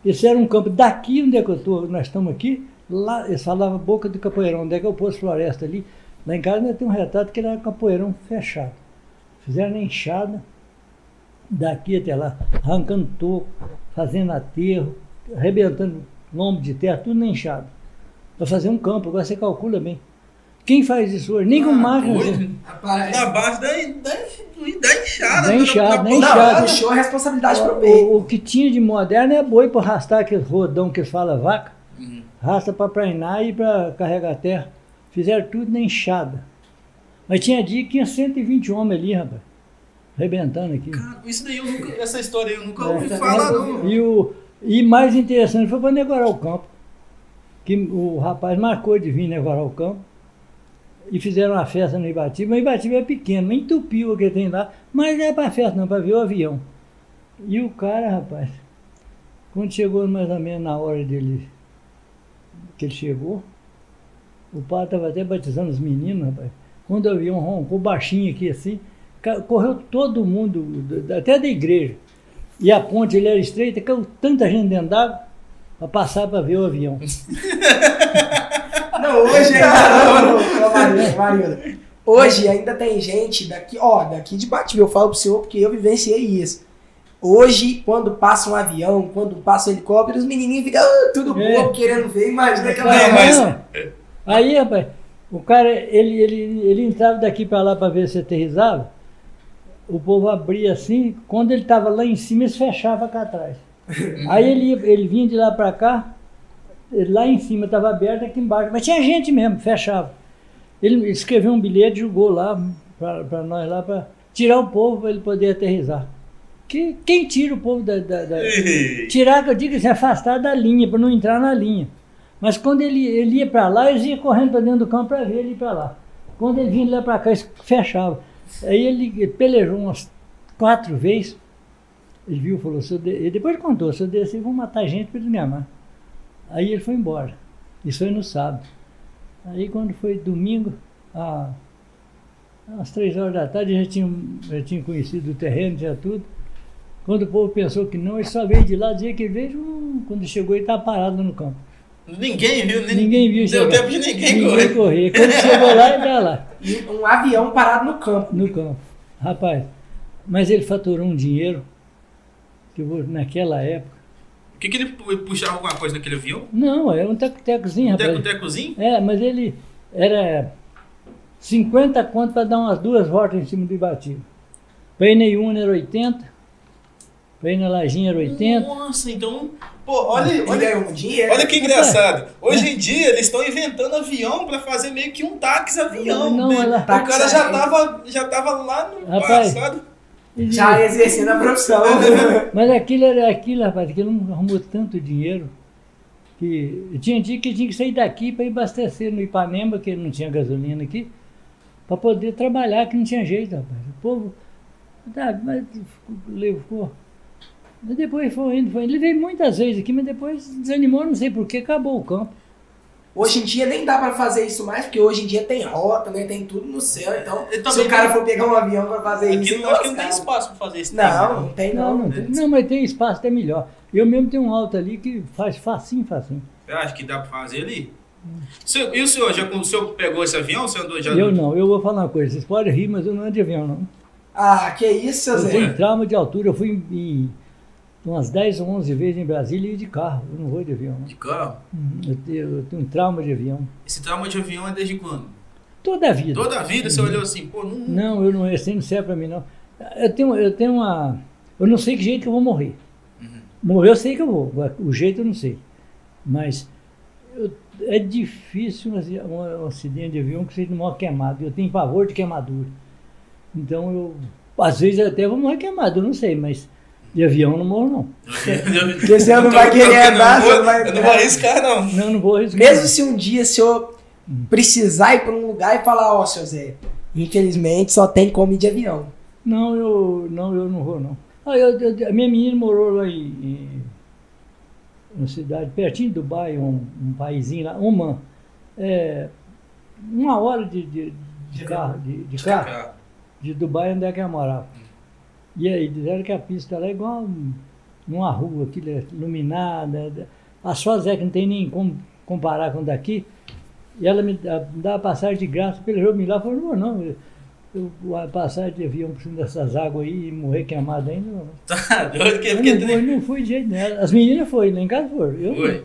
Esse era um campo daqui onde é que eu tô, nós estamos aqui, lá, eles falavam Boca do Capoeirão, onde é que eu pus floresta ali. Lá em casa ainda tem um retrato que era capoeirão fechado. Fizeram a enxada, daqui até lá, arrancando toco, fazendo aterro, arrebentando lombo de terra, tudo na enxada. Para fazer um campo, agora você calcula bem. Quem faz isso hoje? Com ah, doido. Rapaz, Na base da, da, da enxada. Da enxada, da enxada. puxou a responsabilidade meio. O, o que tinha de moderno é boi para arrastar aquele rodão que falam vaca. Uhum. Arrasta para prainar e para carregar terra. Fizeram tudo na enxada. Mas tinha dia que tinha 120 homens ali, rapaz. Arrebentando aqui. Cara, isso daí eu nunca. Essa história eu nunca É. ouvi falar, não. E, o, e mais interessante foi para negociar o campo. Que o rapaz marcou de vir negociar o campo. E fizeram uma festa no Ibatiba. Mas Ibatiba é pequeno, entupiu o que tem lá. Mas não é para festa, não, para ver o avião. E o cara, rapaz, quando chegou mais ou menos na hora dele, que ele chegou, O padre estava até batizando os meninos, rapaz. Quando o avião roncou baixinho aqui assim, correu todo mundo, até da igreja. E a ponte ele era estreita, caiu tanta gente dentro d'água para passar para ver o avião. *laughs* Hoje ainda *laughs* Marilda. Hoje ainda tem gente daqui, ó, daqui de Batimba, eu falo pro senhor porque eu vivenciei isso. Hoje, quando passa um avião, quando passa um helicóptero, os menininhos ficam ah, tudo É. bobo querendo ver, imagina aquela Não, época. mas- Aí, rapaz, o cara, ele, ele, ele entrava daqui para lá para ver se aterrizava. O povo abria assim, quando ele estava lá em cima, eles fechavam cá atrás. *laughs* Aí ele, ele vinha de lá para cá, lá em cima estava aberto, aqui embaixo, mas tinha gente mesmo, fechava. Ele escreveu um bilhete, jogou lá para nós lá para tirar o povo para ele poder aterrizar. Que, quem tira o povo da- da- da, Tirar, que eu digo assim, afastar da linha, para não entrar na linha. Mas quando ele, ele ia para lá, eles iam correndo para dentro do campo para ver ele ir para lá. Quando ele vinha lá para cá, eles fechavam. Aí ele, ele pelejou umas quatro vezes. Ele viu, falou, se eu de... ele depois ele contou, se eu descer, vão matar gente para eles me amar. Aí ele foi embora. Isso foi no sábado. Aí quando foi domingo, a- às três horas da tarde, já tinha, já tinha conhecido o terreno, tinha tudo. Quando o povo pensou que não, ele só veio de lá dizer que ele veio, hum, quando chegou ele estava parado no campo. Ninguém viu, nem, Ninguém viu Deu chegar. tempo de ninguém, correr. correr. Quando chegou lá, ele estava lá, E Um avião parado no campo. no campo. Rapaz, mas ele faturou um dinheiro, que naquela época. O que, que ele pu- puxava alguma coisa naquele avião? Não, é um teco-tecozinho, Um rapaz. teco-tecozinho? É, mas ele era 50 conto para dar umas duas voltas em cima do Ibatiba. Para ir na Iuna era 80, para ir na Lajinha era 80. Nossa, então. Pô, olha, Ele olha, um olha que engraçado. Hoje em dia eles estão inventando avião pra fazer meio que um táxi avião. Não, né? ela- O cara Táxi já tava, já tava lá no Rapaz. passado. Já exercendo a profissão. *laughs* Mas aquilo era aquilo, rapaz, aquilo não arrumou tanto dinheiro que tinha dia que tinha que sair daqui para ir abastecer no Ipanema, que não tinha gasolina aqui, para poder trabalhar, que não tinha jeito, rapaz. O povo, tá, mas levou. Mas depois foi indo, foi indo. Ele veio muitas vezes aqui, mas depois desanimou, não sei porquê, acabou o campo. Hoje em dia nem dá pra fazer isso mais, porque hoje em dia tem rota, né? Tem tudo no céu. Então, E se o cara for pegar um avião pra fazer Aqui isso, não, então acho que não tem espaço pra fazer isso. Não, não tem Não, não. não, tem, não, mas tem espaço até melhor. Eu mesmo tenho um alto ali que faz facinho, facinho. Eu acho que dá pra fazer ali. E o senhor, já, o senhor pegou esse avião? O senhor andou já? Eu não, eu vou falar uma coisa, vocês podem rir, mas eu não ando de avião, não. Ah, que isso, seu Eu Zé? tenho trauma de altura. Eu fui em, em umas 10 ou 11 vezes em Brasília e de carro. Eu não vou de avião. não. De carro? Uhum. Eu tenho, eu tenho um trauma de avião. Esse trauma de avião é desde quando? Toda a vida. Toda a vida você olhou assim, pô, não. Não, eu não, esse não serve pra mim, não. Eu tenho, eu tenho uma. Eu não sei que jeito que eu vou morrer. Uhum. Morrer eu sei que eu vou. O jeito eu não sei. Mas eu- é difícil um, um, um acidente de avião que você não morre queimado. Eu tenho pavor de queimadura. Então eu. Às vezes eu até vou morrer queimado, eu não sei, mas de *laughs* avião eu não morro, não. Porque você não vai querer eu andar, não você vou- não vai- Eu não vou arriscar, não. Não, não vou arriscar. Mesmo se um dia o senhor precisar ir pra um lugar e falar, ó, seu Zé, infelizmente só tem como ir de avião. Não, eu não, eu não vou, não. Ah, eu, eu- a minha menina morou lá em, em uma cidade pertinho de Dubai, um, um paísinho lá, Oman. É, uma hora de, de, de carro, de, de carro, de Dubai onde é que ela morava. E aí, disseram que a pista lá é igual um- numa rua, aquilo é iluminada. Asfalto é que não tem nem como comparar com daqui. E ela me dá, me dá a passagem de graça, pelejou me lá, falou, não, não, eu, eu, a passagem de avião por cima dessas águas aí e morrer queimado ainda, não. *laughs* Tá doido que Eu não, fui, não fui de jeito nenhum. As meninas foram, lá em casa foram. Eu Foi. não.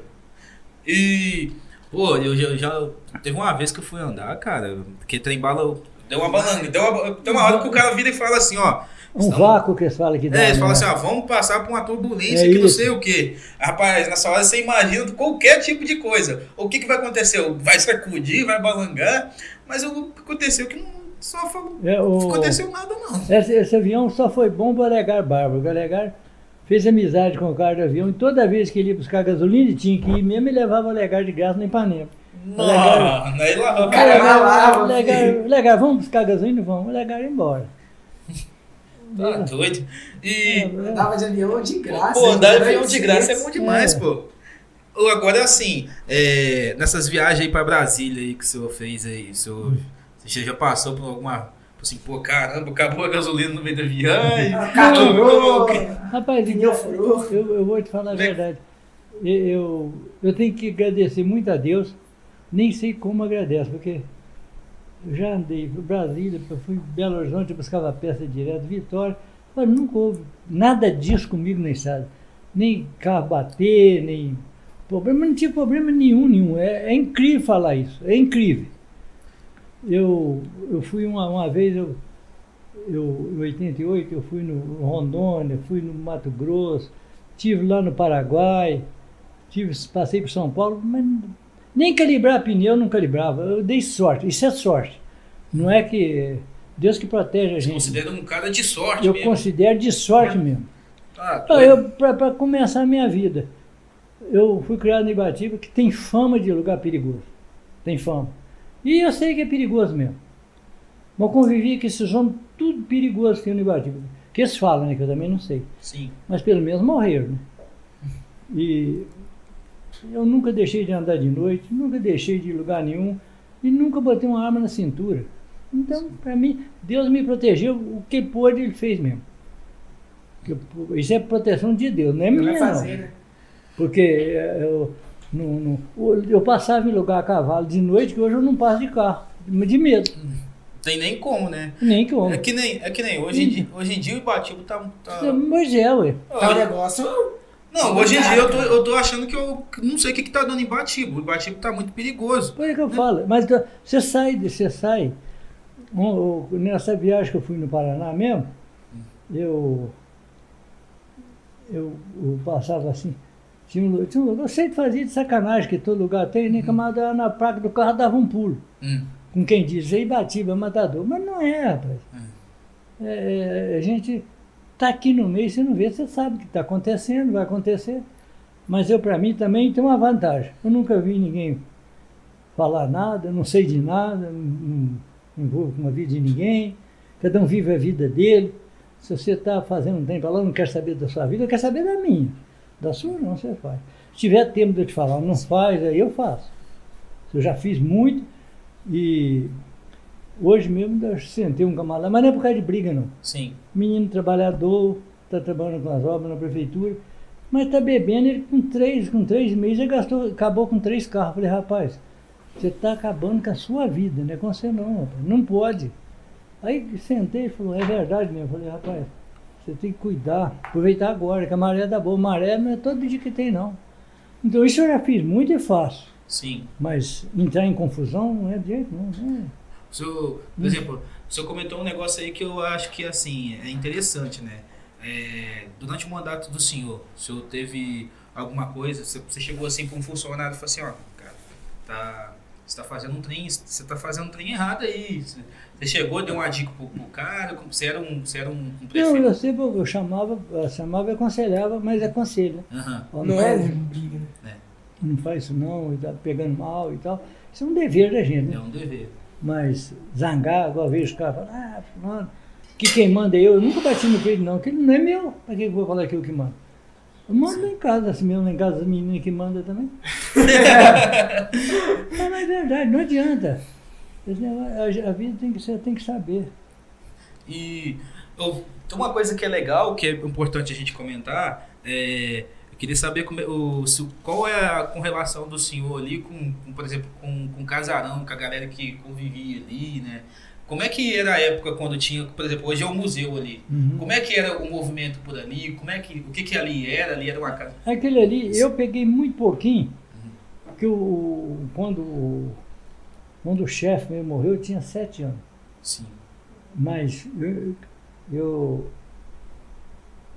E, pô, eu já, já- Teve uma vez que eu fui andar, cara, porque trem bala. Deu uma balanga. Deu uma, tem uma hora que o cara vira e fala assim, ó. Um Estamos- vácuo que eles falam que dá. É, eles falam né? assim, ó, vamos passar por uma turbulência É que não isso. sei o quê. Rapaz, nessa hora você imagina qualquer tipo de coisa. O que, que vai acontecer? Vai sacudir, vai balangar, mas o que aconteceu que não só falou. É, o- Não aconteceu nada, não. Esse, esse avião só foi bom para o Alegar Bárbaro. O Alegar fez amizade com o cara do avião e toda vez que ele ia buscar gasolina, ele tinha que ir mesmo e levava o Alegar de graça no Ipanema. Não, aí lá, O cara vai lá, o Alegar, o Alegar, vamos buscar gasolina? Vamos. Ia embora. Tá doido. E. Andava de avião de graça. Pô, andar de avião de graça é bom demais, É. pô. Ou Agora, assim, é, nessas viagens aí pra Brasília aí que o senhor fez aí, o senhor, você já passou por alguma. Assim, pô, caramba, acabou a gasolina no meio da viagem. *laughs* Caturou, Rapaz, eu, eu, eu vou te falar a Né? verdade. Eu, eu, tenho que agradecer muito a Deus, nem sei como agradeço, porque já andei para Brasília, fui em Belo Horizonte, buscava peça direto, Vitória, mas nunca houve nada disso comigo na estrada. Nem carro bater, nem problema, não tinha problema nenhum, nenhum. É, é incrível falar isso, é incrível. Eu, eu fui uma, uma vez, eu, eu, em 88, eu fui no Rondônia, fui no Mato Grosso, tive lá no Paraguai, tive, passei por São Paulo, mas nem calibrar pneu não calibrava. Eu dei sorte, isso é sorte. Não é que Deus que protege a Você gente. considera um cara de sorte Eu mesmo. considero de sorte mesmo. Tá, Ah, eu, para começar a minha vida, eu fui criado em Ibatiba, que tem fama de lugar perigoso. Tem fama. E eu sei que é perigoso mesmo. Mas eu convivi com esses homens, tudo perigoso que no Ibatiba. Que eles falam, né? Que eu também não sei. Sim. Mas pelo menos morreram, né? E eu nunca deixei de andar de noite, nunca deixei de ir lugar nenhum e nunca botei uma arma na cintura. Então, para mim, Deus me protegeu, o que pôde, Ele fez mesmo. Isso é proteção de Deus, não é minha, não. fazer, né? Porque eh, eu, não- não- eu passava em lugar a cavalo de noite, que hoje eu não passo de carro, de medo, Tem nem como, né? nem homem. É que nem, é que nem hoje, em dia, hoje em dia o Ibatiba tá. tá... Mas é, ué. Tá um negócio. Não, hoje em dia eu tô, eu tô achando que eu não sei o que, que tá dando em Ibatiba. O Ibatiba tá muito perigoso. Por é que eu falo. Mas então, você sai, você sai. Nessa viagem que eu fui no Paraná mesmo, eu, eu, eu passava assim. Tinha um, tinha um lugar, eu sempre fazia de sacanagem, que todo lugar tem, nem camarada na placa do carro dava um pulo. Hum. Com quem diz, aí batiba, matador. Mas não é, rapaz. É, é, a gente tá aqui no meio, você não vê, você sabe o que está acontecendo, vai acontecer. Mas eu, para mim, também tem uma vantagem. Eu nunca vi ninguém falar nada, não sei de nada, não, não envolvo com a vida de ninguém. Cada um vive a vida dele. Se você está fazendo um tempo lá, não quer saber da sua vida, quer saber da minha. Da sua não, você faz. Se tiver tempo de eu te falar, não faz, aí eu faço. Eu já fiz muito e hoje mesmo eu sentei um camarada, mas não é por causa de briga não. Sim. Menino trabalhador, está trabalhando com as obras na prefeitura, mas está bebendo, ele com três, com três meses, ele gastou, acabou com três carros. Falei, rapaz, você está acabando com a sua vida, não é com você não, rapaz, não pode. Aí sentei e falou, é verdade mesmo. Falei, rapaz, você tem que cuidar, aproveitar agora, que a maré dá boa. Maré não é todo dia que tem, não. Então isso eu já fiz muito e faço. Sim. Mas entrar em confusão não é de jeito não. É. O senhor, por exemplo, o senhor comentou um negócio aí que eu acho que assim é interessante, né? É, durante o mandato do senhor, o senhor teve alguma coisa, você, chegou assim para um funcionário e falou assim, ó, cara, tá, você tá fazendo um trem, você tá fazendo um trem errado aí. Você chegou, deu uma dica pro, pro cara, você era um, você era um, um Não, prefeito. eu sempre eu chamava, eu chamava e aconselhava, mas é conselho. Ó, Não é briga, né? Não faz isso não, e tá pegando mal e tal. Isso é um dever da gente, É né? um dever. Mas zangar, igual eu vejo os caras falando, ah, fulano, que quem manda é eu, eu nunca bati no peito não, aquilo não é meu, para que eu vou falar aquilo que manda? Eu mando lá em casa, assim mesmo, lá em casa das meninas que manda também. *laughs* Mas é verdade, não adianta. A vida tem que, ser, tem que saber. E eu- uma coisa que é legal, que é importante a gente comentar, é, eu queria saber como é- o, qual é a correlação do senhor ali com, com, por exemplo, com, com o casarão, com a galera que convivia ali, né? Como é que era a época quando tinha, por exemplo, hoje é um museu ali. Uhum. Como é que era o movimento por ali? Como é que, o que que ali era? Ali era uma casa. Aquele ali, eu peguei muito pouquinho, porque o, quando, o- quando o chefe meu morreu, eu tinha sete anos. Sim. Mas eu, eu,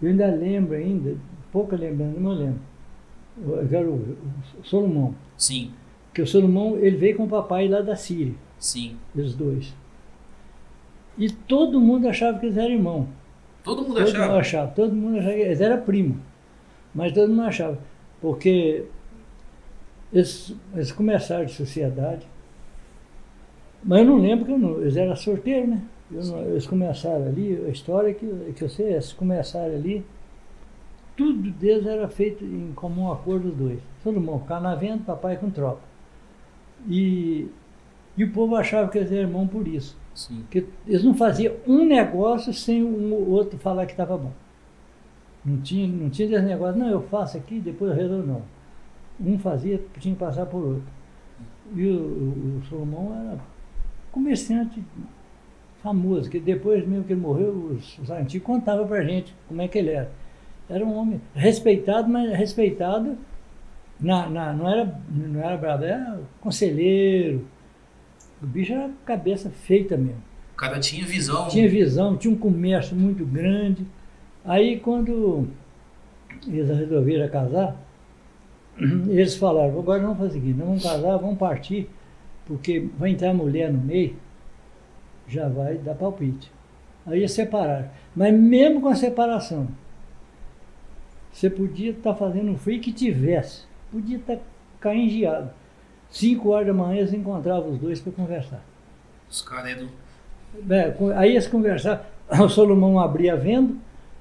eu ainda lembro ainda, pouca lembrança, eu lembro. Era o, Solomão, Sim. que o Solomão ele veio com o papai lá da Síria, Sim. os dois. E todo mundo achava que eles eram irmãos. Todo mundo Todo mundo achava. achava, todo mundo achava que eles eram primos. Mas todo mundo achava. Porque eles, eles começaram de sociedade. Mas eu não lembro que eu não, eles eram solteiros, né? Não- eles começaram ali, a história que, que eu sei, eles começaram ali. Tudo deles era feito em comum acordo dos dois. Salomão ficava na venda, papai com tropa. E, e o povo achava que eles eram irmãos por isso. Sim. Porque eles não faziam um negócio sem um ou outro falar que estava bom. Não tinha, não tinha esse negócio, não, eu faço aqui, depois eu resolvo, não. Um fazia, tinha que passar por outro. E o, o, o Salomão era comerciante famoso, que depois mesmo que ele morreu, os, os antigos contavam pra gente como é que ele era. Era um homem respeitado, mas respeitado, na, na, não, era, não era bravo, era conselheiro. O bicho era cabeça feita mesmo. O cara tinha visão. Tinha visão, tinha um comércio muito grande. Aí quando eles resolveram casar, *clears throat* eles falaram, agora vamos fazer o seguinte, nós vamos casar, vamos partir, porque vai entrar mulher no meio, já vai dar palpite. Aí separaram. Mas mesmo com a separação, você podia estar fazendo o frio que tivesse, podia estar caindo geado. Cinco horas da manhã eles encontravam os dois para conversar. Os caras é do. É, aí eles conversavam, *coughs* o Solomão abria a venda,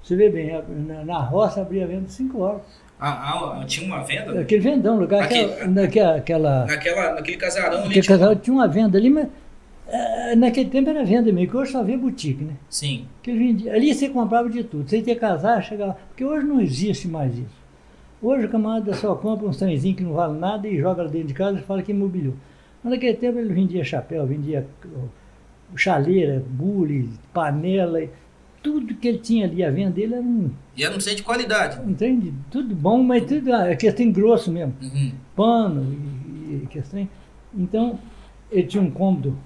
você vê bem, na, na roça abria a venda cinco horas. Ah, ah, tinha uma venda? Aquele vendão, lugar, Aqui. aquela, naquela, aquela, Naquela, naquele casarão ali. aquele tinha- casal tinha uma venda ali, mas eh, naquele tempo era venda mesmo, que hoje só vê boutique, né? Sim. Que vendia, ali você comprava de tudo, você ia casar, chegava, porque hoje não existe mais isso. Hoje o camarada só compra uns trenzinhos que não vale nada e joga lá dentro de casa e fala que imobiliou. Mas naquele tempo ele vendia chapéu, vendia chaleira, bule, panela, tudo que ele tinha ali a venda dele era um, E era um centro de qualidade. um trem de tudo bom, mas tudo ah, aquele trem grosso mesmo, Uhum. pano e, e aquele trem. Então, ele tinha um cômodo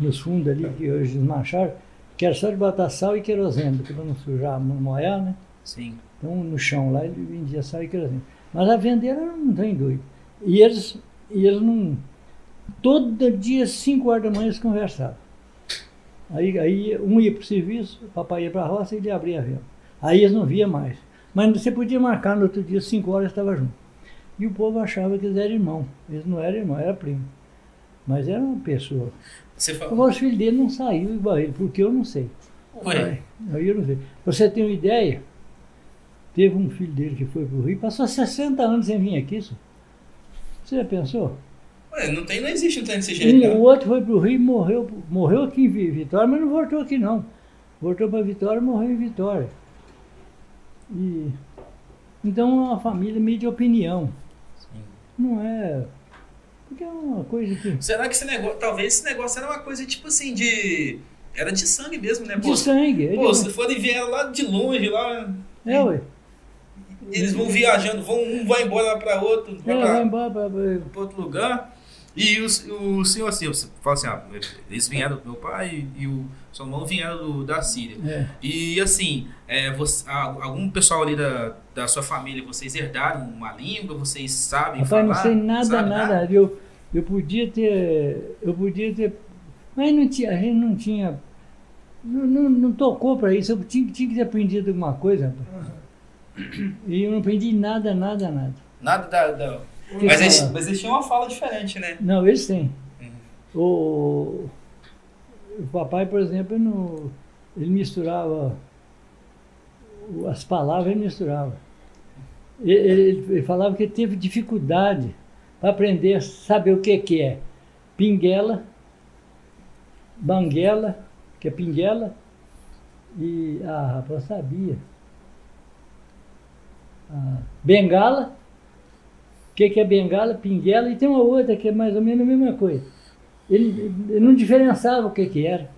nos fundos ali, que hoje desmancharam, que era só de botar sal e querosene, para não sujar, não molhar, né? Sim. Então, no chão lá, ele vendia sal e querosene. Mas a venda era um trem doido. E eles, e eles não... Todo dia, 5 horas da manhã, eles conversavam. Aí, aí um ia para o serviço, o papai ia para a roça e ele abria a venda. Aí eles não via mais. Mas você podia marcar no outro dia, 5 horas, estava junto. E o povo achava que eles eram irmão. Eles não eram irmão, era primo. Mas era uma pessoa. Você falou. Agora os filhos dele não saíram igual ele, porque eu não sei. Ué, Aí eu não sei. Você tem uma ideia? Teve um filho dele que foi para o Rio, passou 60 anos sem vir aqui. Só. Você já pensou? ué, não, tem, não existe um trem desse jeito. o não. outro foi para o Rio e morreu, morreu aqui em Vi- Vitória, mas não voltou aqui não. Voltou para Vitória e morreu em Vitória. E, então é uma família meio de opinião. Sim. Não é. Porque é uma coisa que. Será que esse negócio. Talvez esse negócio era uma coisa tipo assim de. Era de sangue mesmo, né? Pô, De sangue. pô se forem vieram lá de longe, lá. é, ué. Eles vão viajando, vão, um vai embora lá para outro, vai É, pra- vai embora pra- pra- para outro lugar. E o, o senhor assim, você fala assim, ah, eles vieram do meu pai e o Salomão vieram do- da Síria. é. E assim, é, você, algum pessoal ali da, da sua família, vocês herdaram uma língua, vocês sabem Rapaz, falar? não sei nada, Sabe nada. Eu, eu podia ter. Eu podia ter. Mas não tinha, a gente não tinha. Não, não, não tocou para isso. Eu tinha, tinha que ter aprendido alguma coisa. rapaz. E eu não aprendi nada, nada, nada. Nada da... da- Mas, eles, mas eles tinham uma fala diferente, né? Não, eles têm. Uhum. O, o papai, por exemplo, não, ele misturava as palavras, ele misturava. Ele, ele- ele falava que teve dificuldade para aprender a saber o que, que é pinguela, banguela, que é pinguela, e ah, rapaz, sabia. Ah, bengala, que, que é bengala, pinguela, e tem uma outra que é mais ou menos a mesma coisa. Ele, ele não diferenciava o que, que era.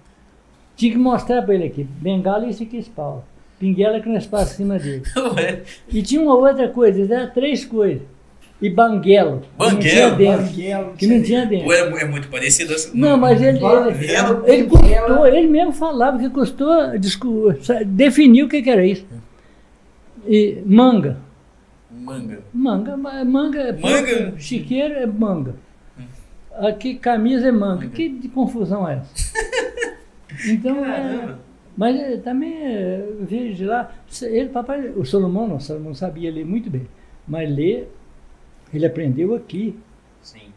Tinha que mostrar para ele aqui. Bengala e isso aqui é espalha. Pinguela que nós passa acima dele. *laughs* E tinha uma outra coisa, eram três coisas. E banguelo. que não tinha Banguelo? dentro. Banguelo, Que não tinha dentro. ué, é muito parecido assim. Não, mas ele, ele, Banguelo, ele banguela. custou, ele mesmo falava que custou definir o que, que era isso. E manga. Manga. Manga, ma- manga é Manga? chiqueiro é manga. Aqui camisa é manga. Que de confusão é essa? *laughs* Então é. Mas eh, também eh, eu vejo de lá. Ele, papai, o Salomão não, o Salomão sabia ler muito bem. Mas ler, ele aprendeu aqui. Sim.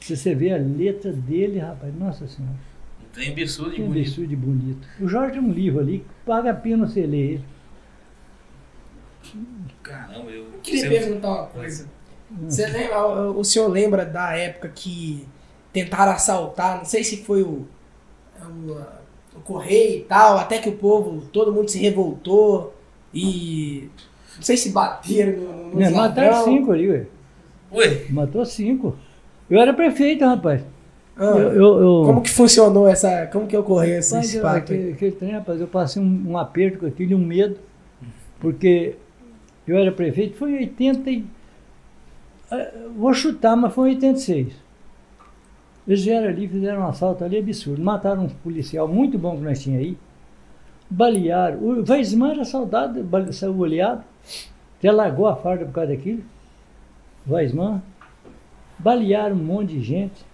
Se você vê a letra dele, rapaz, nossa senhora. Um trem absurdo de bonito. absurdo de bonito. O Jorge tem um livro ali, paga a pena você ler ele. Caramba, eu. Eu queria você- perguntar uma coisa. Você lembra, o senhor lembra da época que tentaram assaltar, não sei se foi o, o, o correio e tal, até que o povo, todo mundo se revoltou e não sei se bateram no, no Né, Mataram cinco ali, ué. Ué, Matou cinco. Eu era prefeito, rapaz. Ah, Eu, eu, eu- Como que funcionou essa, como que ocorreu esse, esse eu- aquele, aquele trem, rapaz, eu passei um, um aperto com aquilo e um medo, porque eu era prefeito, foi em 80 e... eh, Vou chutar, mas foi em 86. Eles vieram ali, fizeram um assalto ali absurdo. Mataram um policial muito bom que nós tínhamos aí. Balearam. O Weisman era soldado, saiu baleado. Até largou a farda por causa daquilo. Weisman. Balearam um monte de gente.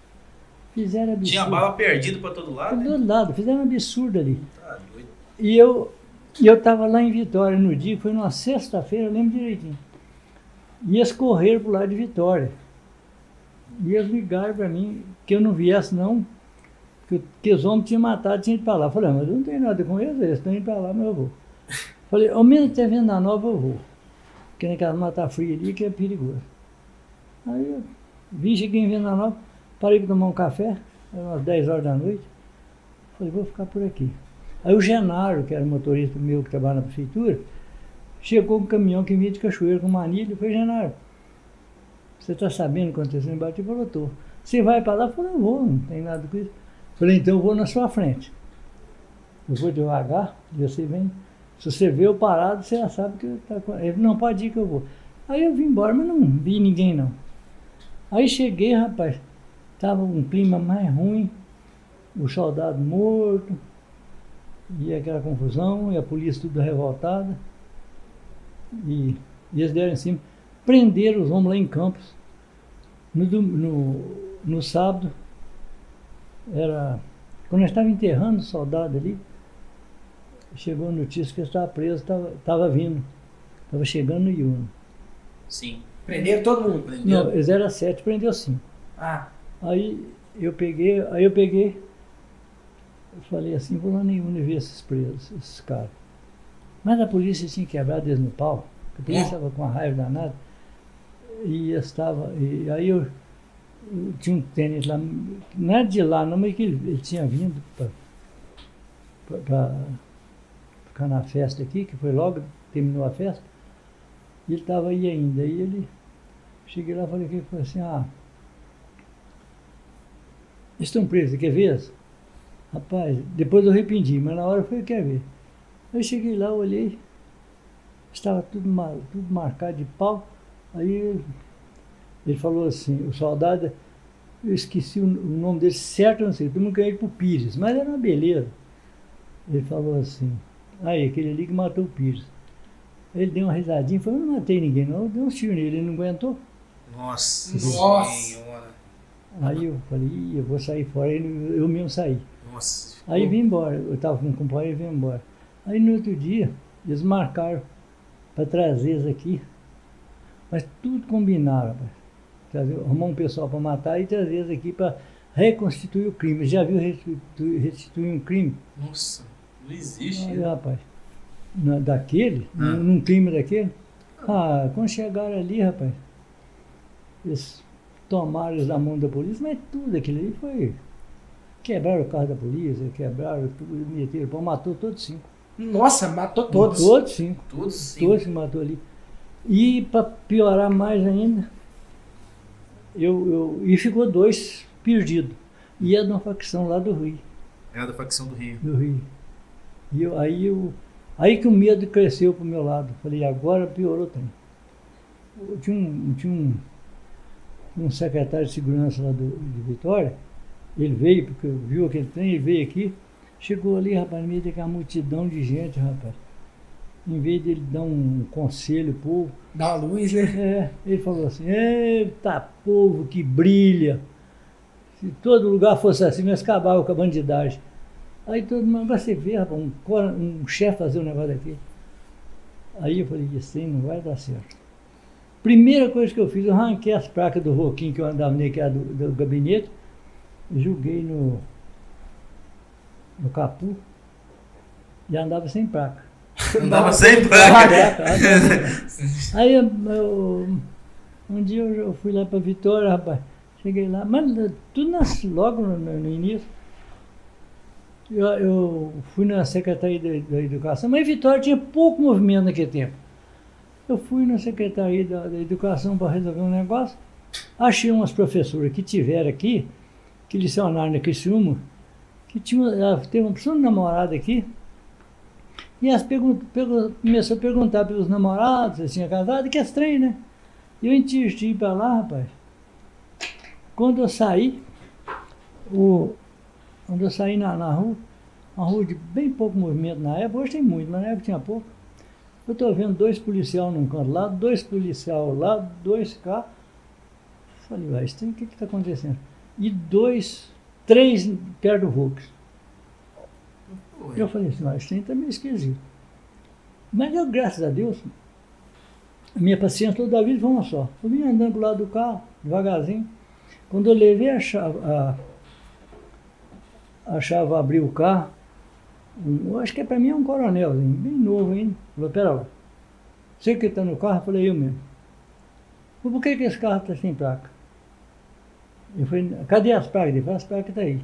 Fizeram absurdo. tinha bala perdida pra todo lado, né? todo lado, fizeram um absurdo ali. Tá doido. E eu e eu estava lá em Vitória no dia, foi numa sexta-feira, eu lembro direitinho. E eles correram pro lado de Vitória. E eles ligaram para mim que eu não viesse não, que, que os homens tinham matado, tinham ido para lá. Eu falei, ah, mas eu não tenho nada com eles, eles estão indo para lá, mas eu vou. *laughs* Falei, ao menos até Venda Nova eu vou. Porque naquela mata fria ali que é perigoso. Aí eu vim, cheguei em Venda Nova, parei para tomar um café, eram umas 10 horas da noite. Falei, vou ficar por aqui. Aí o Genaro, que era motorista meu que trabalha na prefeitura, chegou com um caminhão que vinha de Cachoeira com manilha. Eu falei, Genaro, você está sabendo o que aconteceu embaixo? Ele falou, estou. Você vai para lá? Falei, vou, não tem nada com isso. Falei, então eu vou na sua frente. Eu vou devagar, e você vem. Se você vê eu parado, você já sabe que tá com... Ele não pode ir que eu vou. Aí eu vim embora, mas não vi ninguém não. Aí cheguei, rapaz, tava um clima mais ruim, o soldado morto, e aquela confusão, e a polícia tudo revoltada. E, e eles deram em cima. Prenderam os homens lá em Campos. No, no, no sábado, era. Quando nós estávamos enterrando o soldado ali, chegou a notícia que ele estava preso, estava estava vindo. Estava chegando no Iuno. Sim. Prenderam todo mundo. Prendeu. Não, eles eram sete, prendeu cinco. Ah, Aí eu peguei, aí eu peguei, eu falei assim, vou lá nenhum ver esses presos, esses caras. Mas a polícia tinha quebrado eles no pau, a polícia estava com uma raiva danada. E estava, e aí eu, eu tinha um tênis lá, não é de lá não, mas que ele, ele tinha vindo para ficar na festa aqui, que foi logo, terminou a festa, e ele estava aí ainda. Aí ele, cheguei lá e falei, que foi assim, ah, estão presos, quer ver? Rapaz, depois eu arrependi, mas na hora eu falei, quer ver? Eu cheguei lá, olhei, estava tudo, mar, tudo marcado de pau. Aí ele falou assim, o soldado, eu esqueci o, o nome dele certo, eu não sei, todo mundo ganhou ele pro Pires, mas era uma beleza. Ele falou assim, aí, aquele ali que matou o Pires. Ele deu uma risadinha e falou, eu não matei ninguém não, eu dei um tiro nele, ele não aguentou. Nossa, Nossa. senhora. Aí eu falei, "Ih, eu vou sair fora, eu mesmo saí. Nossa. Aí vim embora, eu estava com um companheiro e vim embora. Aí no outro dia, eles marcaram para trazer eles aqui, mas tudo combinaram, rapaz. Trazer, arrumar um pessoal para matar e trazer eles aqui para reconstituir o crime. Já viu restituir, restituir um crime? Nossa, não existe. Aí, rapaz, na- daquele, Ah. num, num crime daquele, ah, quando chegaram ali, rapaz, eles tomaram eles da mão da polícia, mas tudo aquilo ali foi. Quebraram o carro da polícia, quebraram tudo, meteram, pau, matou todos cinco. nossa, matou todos. Todos cinco. Tudo sim. Todos matou ali. E para piorar mais ainda, eu, eu, e ficou dois perdidos. E é de uma facção lá do Rio. É da facção do Rio. do Rio. E eu, aí, eu, aí que o medo cresceu pro meu lado. Falei, agora piorou também. Eu tinha um, tinha um, um secretário de segurança lá do, de Vitória, ele veio, porque viu aquele trem, ele veio aqui, chegou ali, rapaz, no meio daquela multidão de gente, rapaz. Em vez de ele dar um conselho pro povo, Dá uma luz, né? é, ele falou assim, eita povo que brilha. Se todo lugar fosse assim, nós acabávamos com a bandidagem. Aí todo mundo, agora você vê, rapaz, um, um chefe fazer um negócio daquele. Aí eu falei, isso aí não vai dar certo. Primeira coisa que eu fiz, eu arranquei as placas do roquinho que eu andava nele, que era do, do gabinete, joguei no, no capu e andava *laughs* sem placa. Andava sem placa. *laughs* Aí eu, eu- um dia eu, fui lá para Vitória, rapaz. Cheguei lá, mas tudo nas, logo no, no- no início. Eu, eu fui na Secretaria da, da Educação, mas em Vitória tinha pouco movimento naquele tempo. Eu fui na Secretaria da, da Educação para resolver um negócio. Achei umas professoras que tiveram aqui, que licionaram na Criciúma, que tinha, ela teve uma pessoa namorada aqui, e elas pergun começou a perguntar pelos namorados, se tinha casado, que é estranho, né? E eu insisti para lá, rapaz. Quando eu saí, o, quando eu saí na, na rua, uma rua de bem pouco movimento na época, hoje tem muito, mas na época tinha pouco. Eu estou vendo dois policiais num canto lá, dois policiais lá, dois carros. Falei, tem- o que está acontecendo? E dois, três perto do Volks. Eu falei assim, mas tem também esquisito. Mas eu, graças a Deus, a minha paciência toda a vida foi uma só. Eu vim andando pro lado do carro, devagarzinho. Quando eu levei a chave, a, a chave abrir o carro, eu acho que é para mim é um coronelzinho, bem novo ainda. Falou, pera lá. Você que está no carro? Eu falei, eu mesmo. Por que, que esse carro está sem placa? Eu falei, cadê as placas? Ele falou, as placas estão aí.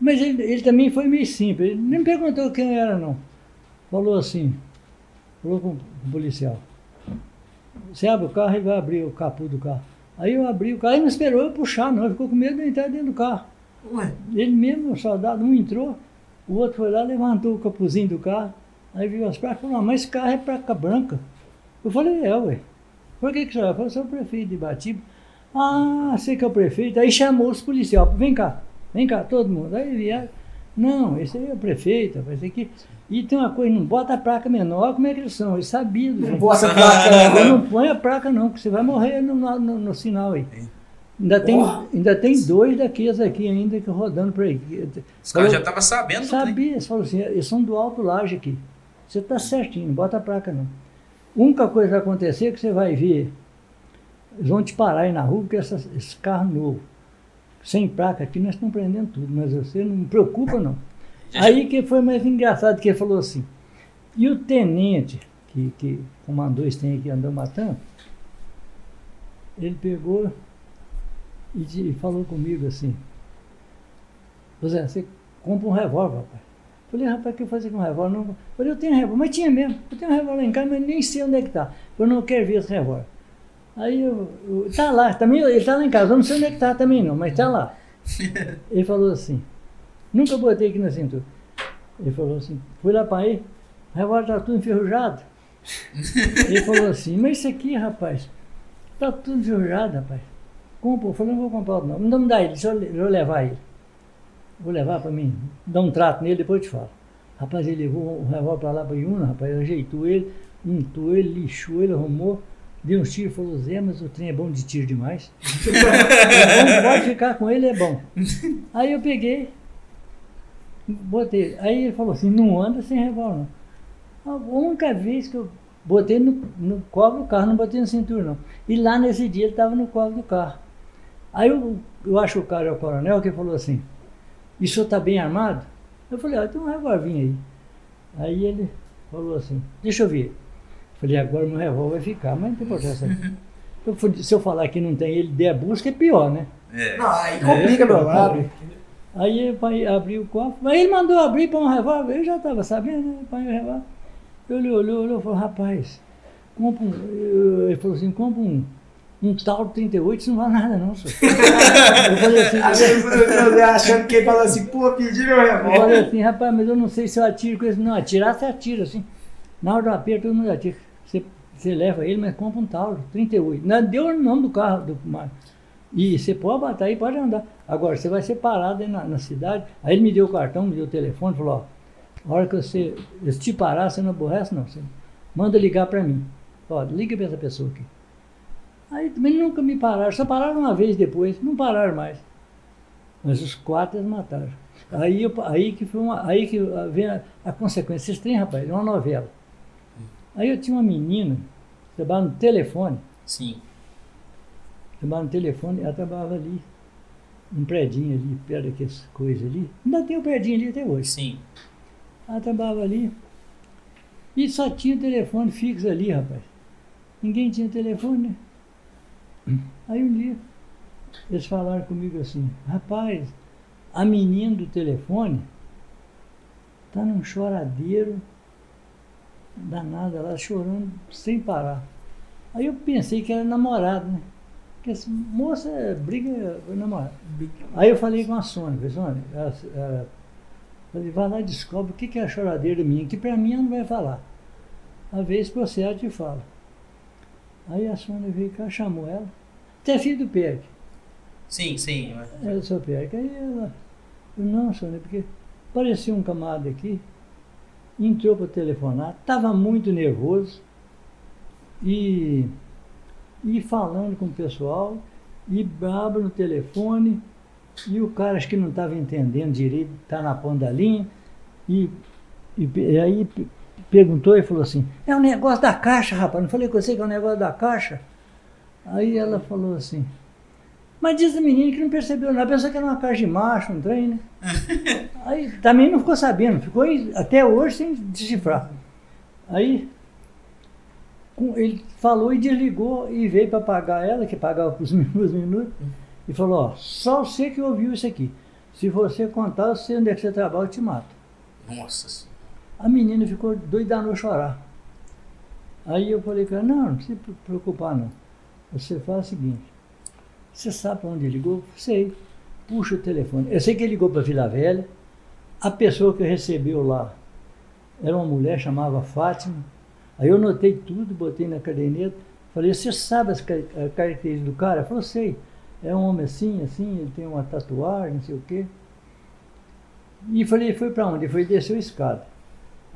Mas ele, ele também foi meio simples, ele nem perguntou quem era não. Falou assim, falou com, o policial. Você abre o carro e vai abrir o capô do carro. Aí eu abri o carro, ele não esperou eu puxar não, ele ficou com medo de entrar dentro do carro. Ué, Ele mesmo, o soldado, um entrou, o outro foi lá, levantou o capuzinho do carro, aí viu as placas e falou, "Ah, mas esse carro é placa branca. Eu falei, é, ué. Por que que o senhor? Eu falei, sou o prefeito de Batiba. Ah, sei que é o prefeito. Aí chamou os policiais, vem cá, vem cá, todo mundo. Aí vieram, não, esse aí é o prefeito, rapaz, esse aqui. E tem uma coisa, não bota a placa menor, como é que eles são? Eles sabiam. Não bota a placa, não põe a placa não, porque você vai morrer no, no, no- no sinal aí. Ainda tem, ainda tem dois daqueles aqui ainda que rodando por aí. os caras já estavam sabendo. Sabia, eles falaram assim, eles são do alto laje aqui. Você está certinho, não bota a placa não. A única coisa que vai acontecer é que você vai ver, eles vão te parar aí na rua, porque essas, esse carro novo, sem placa aqui, nós estamos prendendo tudo, mas você não preocupa não. Aí que foi mais engraçado, que ele falou assim, e o tenente que, que comandou esse trem aqui andou matando, ele pegou e, e falou comigo assim, José, você compra um revólver, rapaz. Falei, rapaz, o que eu fazer com um revólver? Não. Falei, eu tenho revólver, mas tinha mesmo. Eu tenho um revólver lá em casa, mas nem sei onde é que tá. Eu não quero ver esse revólver. Aí eu, eu- tá lá, também, ele tá lá em casa, eu não sei onde é que tá também não, mas tá lá. *laughs* Ele falou assim, nunca botei aqui na cintura. Ele falou assim, fui lá para aí, o revólver tá tudo enferrujado. *laughs* Ele falou assim, mas isso aqui, rapaz, tá tudo enferrujado, rapaz. Compra, eu falei, não vou comprar outro não. Não me dá ele, deixa eu, deixa eu levar ele. Vou levar para mim, dar um trato nele, depois eu te falo. Rapaz, ele levou o revólver para lá para Iuna, rapaz, ajeitou ele, untou ele, lixou ele, arrumou, deu uns tiros, falou, Zé, mas o trem é bom de tiro demais. *laughs* é bom, pode ficar com ele, é bom. Aí eu peguei, botei, aí ele falou assim, não anda sem revólver não. A única vez que eu botei no, no colo do carro, não botei na cintura não. E lá nesse dia ele estava no colo do carro. Aí eu, eu acho que o cara é o coronel que falou assim, e o senhor está bem armado? Eu falei, ah, tem um revólverzinho aí. Aí ele falou assim, deixa eu ver. Falei, agora meu revólver vai ficar, mas não tem importância. *laughs* Eu falei, se eu falar que não tem ele der a busca, é pior, né? É. Não, aí complica, meu lado. Aí ele abriu o cofre, mas ele mandou abrir para um revólver, eu já estava sabendo, né? Põe o revólver. Ele olhou, olhou e falou, rapaz, compra um. eu- Ele falou assim, compra um, um tal 38, isso não vale nada não, senhor. *laughs* eu falei assim, Achando, que ele falou assim, pô, pedi meu eu falei revólver. assim, rapaz, mas eu não sei se eu atiro com esse. Não, atirar você atira, assim. Na hora do aperto, todo mundo atira. Você, você leva ele, mas compra um Tauro, 38. Não, deu o nome do carro do Mário. E você pode botar aí, pode andar. Agora, você vai ser parado na, na cidade. Aí ele me deu o cartão, me deu o telefone, falou, ó, a hora que você eles te parar, você não aborrece, não. Você manda ligar para mim. Ó, liga para essa pessoa aqui. Aí também nunca me pararam, só pararam uma vez depois, não pararam mais. Mas os quatro eles mataram. Aí, eu- aí que foi uma, aí que vem a, a consequência. Esses trem, rapaz, é uma novela. Aí eu tinha uma menina, trabalhava no telefone, Sim. trabalhava no telefone, ela trabalhava ali, um predinho ali, perto daquelas coisas ali. Ainda tem o predinho ali até hoje. Sim. Ela trabalhava ali. E só tinha telefone fixo ali, rapaz. Ninguém tinha telefone, né? Aí um dia, eles falaram comigo assim, rapaz, a menina do telefone tá num choradeiro danada lá, chorando sem parar. Aí eu pensei que era namorado, né? Porque essa moça briga com namorado. Aí eu falei com a Sônia, falei, Sônia, ela, ela, falei, vai lá e descobre o que é a choradeira minha, que pra mim ela não vai falar. A vez que você te fala. Aí a Sônia veio cá, chamou ela. Até filho do Perk. Sim, sim. É o seu Perk. Aí ela, eu, não, Sônia, porque apareceu um camarada aqui, entrou para telefonar, estava muito nervoso e, e falando com o pessoal, e brabo no telefone, e o cara acho que não estava entendendo direito, está na ponta da linha, e, e, e aí perguntou e falou assim, é um negócio da caixa, rapaz, não falei com você que é um negócio da caixa? Aí ela falou assim, mas diz a menina que não percebeu nada, pensou que era uma caixa de macho, um trem, né? *laughs* Aí também não ficou sabendo, ficou até hoje sem decifrar. Aí ele falou e desligou e veio para pagar ela, que pagava por minutos, *laughs* minutos, e falou, ó, só você que ouviu isso aqui. Se você contar, você onde é que você trabalha, eu te mato. Nossa A menina ficou doida no chorar. Aí eu falei ela, não, não se preocupar não. Você faz o seguinte, você sabe para onde ele ligou? Sei. Puxa o telefone. Eu sei que ele ligou para Vila Velha. A pessoa que recebeu lá era uma mulher, chamava Fátima. Aí eu notei tudo, botei na caderneta. Falei, você sabe as características do cara? Falou, sei. É um homem assim, assim, ele tem uma tatuagem, não sei o quê. E falei, foi para onde? Ele foi desceu a escada.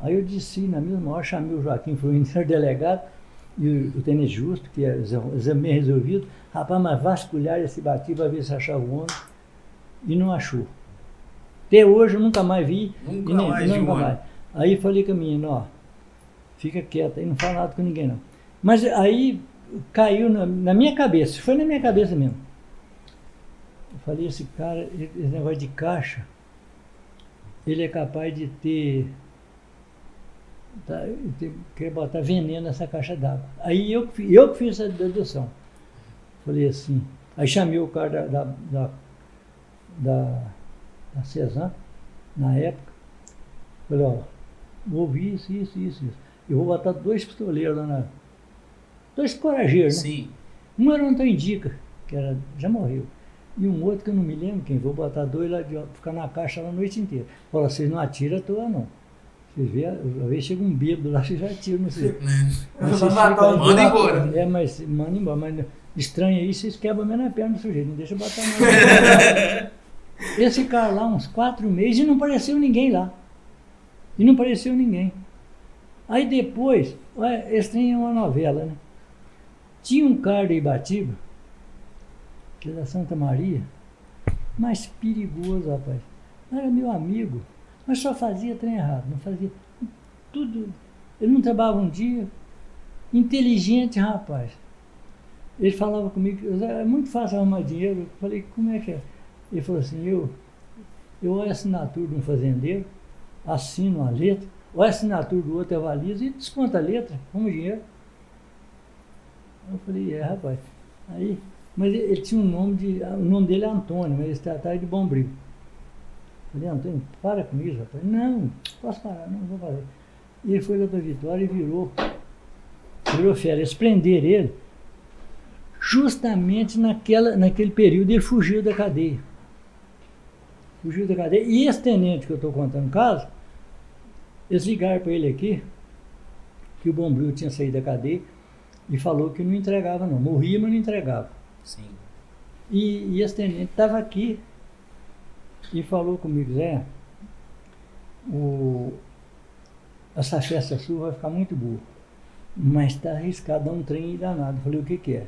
Aí eu desci na mesma hora, chamei o Joaquim, foi o *laughs* interdelegado, e o, o tenente Justo, que é bem resolvido. Rapaz, mas vasculhar esse batido para ver se achava o homem. E não achou. Até hoje eu nunca mais vi. Nunca nem, mais, nunca mais. mais. Aí falei com a menina, ó, fica quieta aí, não fala nada com ninguém não. Mas aí caiu na, na, minha cabeça, foi na minha cabeça mesmo. Eu falei, esse cara, esse negócio de caixa, ele é capaz de ter. Tá, querer botar veneno nessa caixa d'água. Aí eu, eu que fiz essa dedução. Falei assim. Aí chamei o cara da, da, da, da, da Cezan, na época. Falei, ó, vou ouvir isso, isso, isso, isso. Eu vou botar dois pistoleiros lá na. Dois corageiros, né? Sim. Um era o Antônio Indica, que era, já morreu. E um outro que eu não me lembro quem, vou botar dois lá de ficar na caixa lá a noite inteira. Fala, vocês não atiram à toa, não. Vocês vê, às vezes chega um bêbado lá, vocês já atiram, não sei. Manda embora. É, mas manda embora. Mas estranho aí, vocês quebram a mesma perna do sujeito, não deixa botar mais. *laughs* Esse cara lá, uns quatro meses, e não apareceu ninguém lá. E não apareceu ninguém. Aí depois, esse trem é uma novela, né? Tinha um cara de Ibatiba, que é da Santa Maria, mais perigoso, rapaz. Era meu amigo, mas só fazia trem errado, não fazia tudo. Ele não trabalhava um dia, inteligente, rapaz. Ele falava comigo, é muito fácil arrumar dinheiro. Eu falei, como é que é? Ele falou assim, eu, eu olho a assinatura de um fazendeiro, assino a letra, olho a assinatura do outro, avalizo e desconta a letra, como dinheiro. Eu falei, é, rapaz. Aí, mas ele, ele, tinha um nome de. O nome dele é Antônio, mas ele se tratava de Bombril. Falei, Antônio, para com isso, rapaz. Não, posso parar, não vou fazer. E ele foi lá para Vitória e virou. Virou férias. Prender ele justamente naquela, naquele período ele fugiu da cadeia. Fugiu da cadeia. E esse tenente que eu estou contando o caso, eles ligaram para ele aqui, que o Bombril tinha saído da cadeia, e falou que não entregava não. Morria, mas não entregava. Sim. E, e esse tenente estava aqui e falou comigo, Zé, o, essa festa sua vai ficar muito boa. Mas está arriscado dar um trem danado. Eu falei, o que, que é?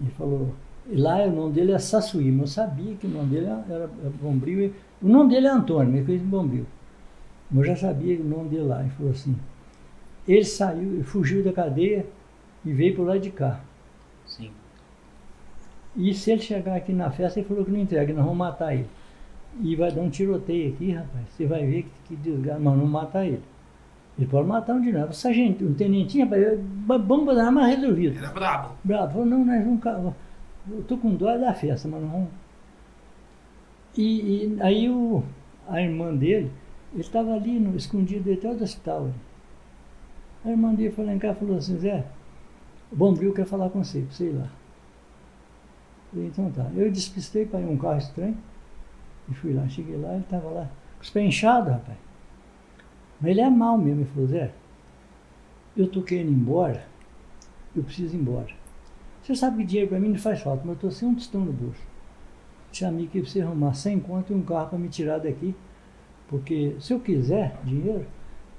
Ele falou, lá o nome dele é Sassuí, mas eu sabia que o nome dele era Bombril. O nome dele é Antônio, mas conheço Bombril. Mas eu já sabia o nome dele lá. Ele falou assim, ele saiu, fugiu da cadeia e veio para lado de cá. Sim. E se ele chegar aqui na festa, ele falou que não entrega, nós vamos matar ele. E vai dar um tiroteio aqui, rapaz. Você vai ver que, que desgraça, mas não matar ele. Ele pode matar um de nós. O sargento, um tenentinho, rapaz, bomba da arma resolvido. Era brabo. Bravo, falou, não, nós vamos. Eu tô com dó da festa, mas não vamos. E, e aí o, a irmã dele, ele estava ali no, escondido atrás do hospital. A irmã dele foi lá em casa e falou assim, Zé, o Bombril quer falar com você, ir lá. Falei, então tá. Eu despistei para ir um carro estranho e fui lá. Cheguei lá, ele estava lá, com os pés inchados, rapaz. Mas ele é mal mesmo, ele falou, Zé, eu tô querendo ir embora, eu preciso ir embora. Você sabe que dinheiro para mim não faz falta, mas eu estou sem um tostão no bolso. Chamei aqui para você arrumar 100 conto e um carro para me tirar daqui. Porque se eu quiser dinheiro,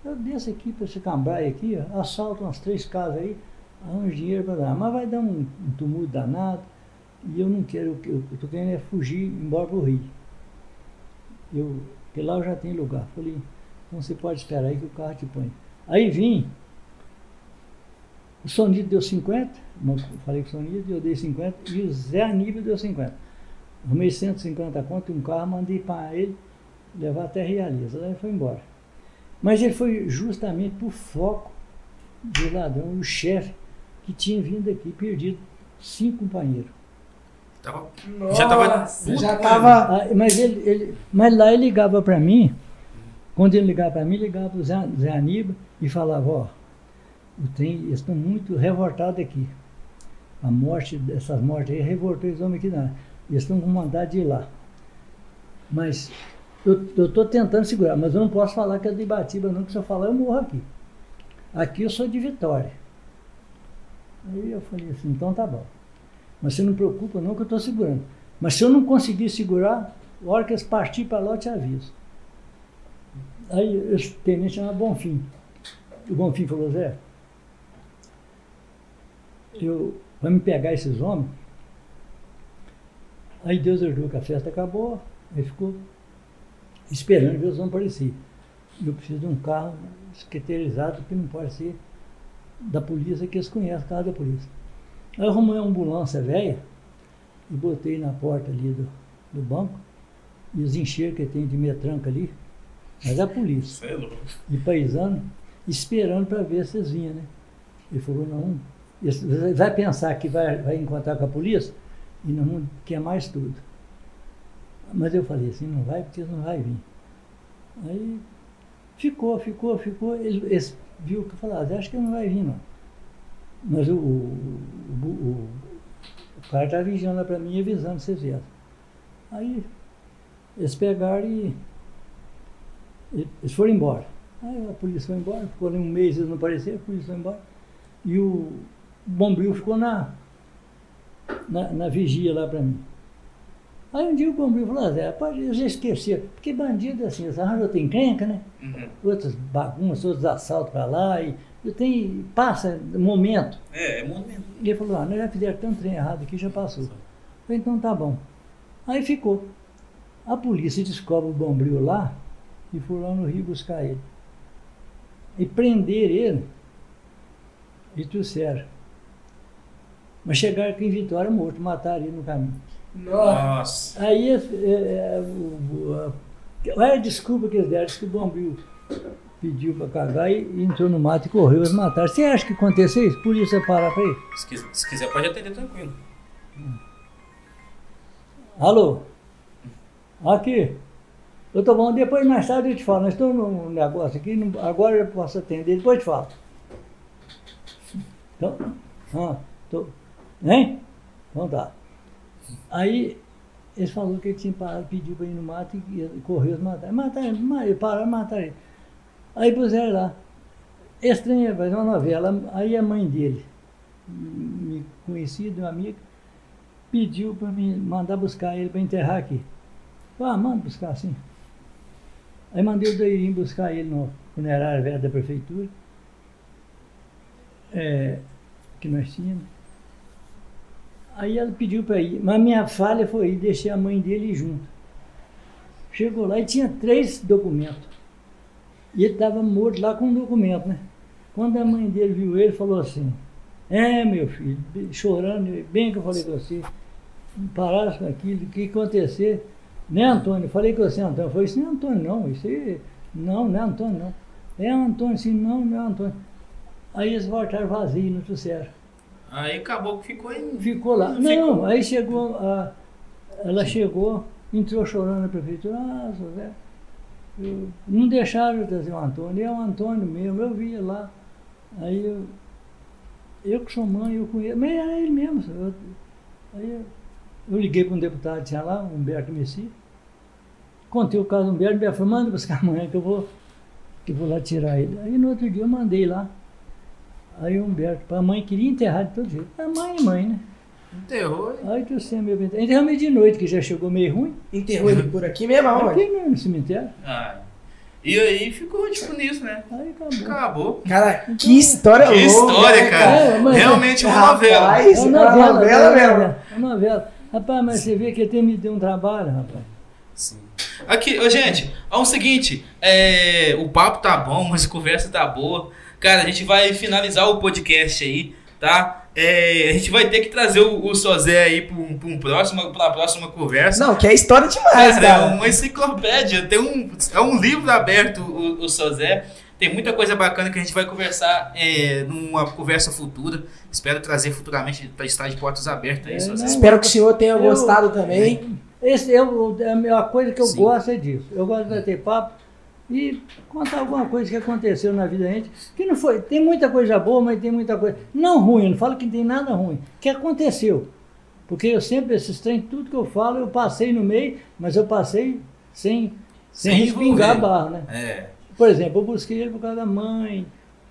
eu desço aqui para esse cambraia aqui, ó, assalto umas três casas aí, arranjo dinheiro para dar. Mas vai dar um, um tumulto danado e eu não quero, eu estou querendo é fugir, ir embora para o Rio. Eu, porque lá eu já tenho lugar. Falei, então você pode esperar aí que o carro te põe. Aí vim, o Sonito deu 50, não, falei com o Sonito, eu dei 50, e o Zé Aníbal deu 50. Arrumei 150 conto e um carro, mandei para ele levar até Realiza. Aí ele foi embora. Mas ele foi justamente por foco do ladrão, o chefe que tinha vindo aqui, perdido cinco companheiros. Tava- já tava Nossa, já tava. Ah, mas, ele, ele- mas lá ele ligava para mim, quando ele ligava para mim, ligava para o Zé, Zé Aníbal e falava, ó, o trem, eles estão muito revoltados aqui. A morte, essas mortes aí, revoltou os homens aqui na. Eles estão com vontade de ir lá. Mas eu estou tentando segurar, mas eu não posso falar que é de Ibatiba, não, que se eu falar eu morro aqui. Aqui eu sou de Vitória. Aí eu falei assim, então tá bom. Mas você não preocupa não que eu estou segurando. Mas se eu não conseguir segurar, a hora que eles partirem para lá eu te aviso. Aí esse tenente chama Bonfim. O Bonfim falou, Zé, eu, vai me pegar esses homens. Aí Deus ajudou que a festa acabou, aí ficou esperando ver os homens aparecer. Eu preciso de um carro esqueterizado que não pode ser da polícia, que eles conhecem o carro da polícia. Aí eu arrumei uma ambulância velha e botei na porta ali do, do banco e os encheiros que tem de metranca ali, mas é a polícia Cê é de paisano, esperando para ver se eles vinham, né? Ele falou, não, vai pensar que vai, vai encontrar com a polícia e não queimar mais tudo. Mas eu falei assim, não vai porque não vai vir. Aí ficou, ficou, ficou. Ele, eles viu que eu falava, acho que ele não vai vir não. Mas o, o, o, o, cara estava vigiando para mim e avisando se vocês vieram. Aí eles pegaram e eles foram embora. Aí a polícia foi embora, ficou ali um mês, eles não apareceram, a polícia foi embora. E o Bombril ficou na, na, na vigia lá para mim. Aí um dia o Bombril falou, ah, Zé, pode, eu já esqueci, porque bandido é assim, eles arranjam outra encrenca, né? Uhum. Outras bagunças, outros assaltos para lá, e tenho, passa momento. É, é momento. E ele falou, ah, nós já fizeram tanto trem errado aqui, já passou. Eu falei, então tá bom. Aí ficou. A polícia descobre o Bombril lá e foi lá no Rio buscar ele. E prender ele e trouxeram. Mas chegaram aqui em Vitória morto, mataram ele no caminho. Nossa. Aí é, é, o- a, olha a desculpa que eles deram, que o Bombril pediu para cagar e, e entrou no mato e correu, eles mataram. Você acha que aconteceu isso? Polícia parar para ir? Se quiser, se quiser pode atender tranquilo. Alô? Aqui. Eu tô bom, depois mais tarde eu te falo. Nós estamos num negócio aqui, não- agora eu posso atender, depois eu te falo. Então, ah, tô, hein? Então tá. Aí eles falaram que ele tinha parado, pediu para ir no mato e, e correu e mataram. Mataram, ma- pararam, mataram ele. Aí puseram lá. Estranho, fazer uma novela. Aí a mãe dele, me conhecida, uma amiga, pediu para me mandar buscar ele para enterrar aqui. Ah, manda buscar sim. Aí mandei o Deirinho buscar ele no funerário velho da prefeitura, é, que nós tínhamos. Aí ela pediu para ir, mas minha falha foi ir, deixei a mãe dele junto. Chegou lá e tinha três documentos. E ele estava morto lá com um documento, né? Quando a mãe dele viu ele, falou assim, é meu filho, chorando, bem que eu falei com você, parasse com aquilo, o que acontecer? Né, Antônio? Eu falei com você, Antônio. Foi isso não é Antônio, não. Isso aí, não, não é Antônio, não. É Antônio, assim, não, não é Antônio. Aí eles voltaram vazios, não trouxeram. Aí acabou que ficou em. Ficou lá. Ficou. Não, aí chegou, a, ela chegou, entrou chorando na prefeitura, ah, Zé, eu- não deixaram eu trazer o Antônio, é o Antônio mesmo, eu via lá. Aí eu, eu que sou mãe, eu conheço, mas era ele mesmo. eu- aí eu, eu liguei para um deputado tinha lá, o Humberto Messi, contei o caso do Humberto, Humberto falou, manda buscar amanhã que eu vou, que vou lá tirar ele. Aí no outro dia eu mandei lá. Aí o Humberto, a mãe queria enterrar de todo jeito. A mãe é mãe, né? Enterrou. Aí que eu sei, meu bem. Enterrou meio de noite, que já chegou meio ruim. Enterrou ele por aqui mesmo, aonde? Aqui mesmo no cemitério. Ah. E aí ficou tipo nisso, né? Aí acabou. Acabou. Cara, que história Que louca, história, né, cara. É, mas- Realmente uma Rapaz, novela. É uma é uma novela, novela é uma mesmo. É uma novela. Rapaz, mas você vê que tem me deu um trabalho, rapaz. Sim. Aqui, ô, gente, é o seguinte, é, o papo tá bom, mas a conversa tá boa. Cara, a gente vai finalizar o podcast aí, tá? É, a gente vai ter que trazer o, o Sozé aí pra um, pra um próximo, pra próxima conversa. Não, que é história demais, Cara, é cara. uma enciclopédia, tem um, é um livro aberto o, o Sozé. Tem muita coisa bacana que a gente vai conversar é, numa conversa futura. Espero trazer futuramente para estar de portas abertas aí, É, Sozé. Espero que o senhor tenha Eu- gostado também. Esse é o- a a coisa que eu Sim. gosto é disso. Eu gosto de bater papo e contar alguma coisa que aconteceu na vida da gente. Que não foi. Tem muita coisa boa, mas tem muita coisa. Não ruim, eu não falo que tem nada ruim. Que aconteceu. Porque eu sempre, esses trem, tudo que eu falo, eu passei no meio, mas eu passei sem, sem, Sem respingar a barra, né? É. Por exemplo, eu busquei ele por causa da mãe.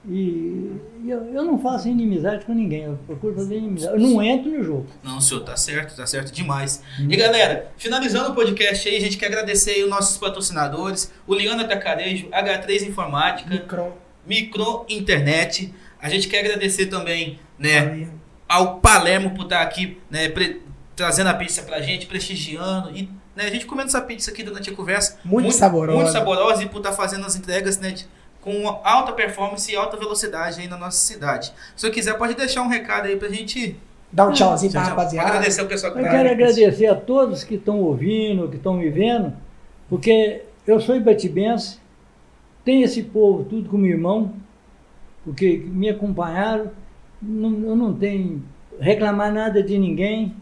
E, eu, eu não faço inimizade com ninguém, eu procuro fazer inimizade. Eu não entro no jogo. Não, senhor, tá certo, tá certo demais. E galera, finalizando o podcast aí, a gente quer agradecer aí os nossos patrocinadores, o Liana Tacarejo, H3 Informática, Micron. Micro Internet. A gente quer agradecer também, né, Valeu. ao Palermo por estar aqui, né, pre- trazendo a pizza pra gente, prestigiando e né, a gente comendo essa pizza aqui durante a conversa. Muito saborosa. Muito saborosa e por estar fazendo as entregas, né, de- com alta performance e alta velocidade aí na nossa cidade. Se eu quiser, pode deixar um recado aí pra gente. Dá um tchauzinho tchau. rapaziada. Agradecer o pessoal que Eu tá quero aí. agradecer a todos que estão ouvindo, que estão me vendo, porque eu sou ibatibense, tenho esse povo tudo como irmão, porque me acompanharam, não, eu não tenho reclamar nada de ninguém.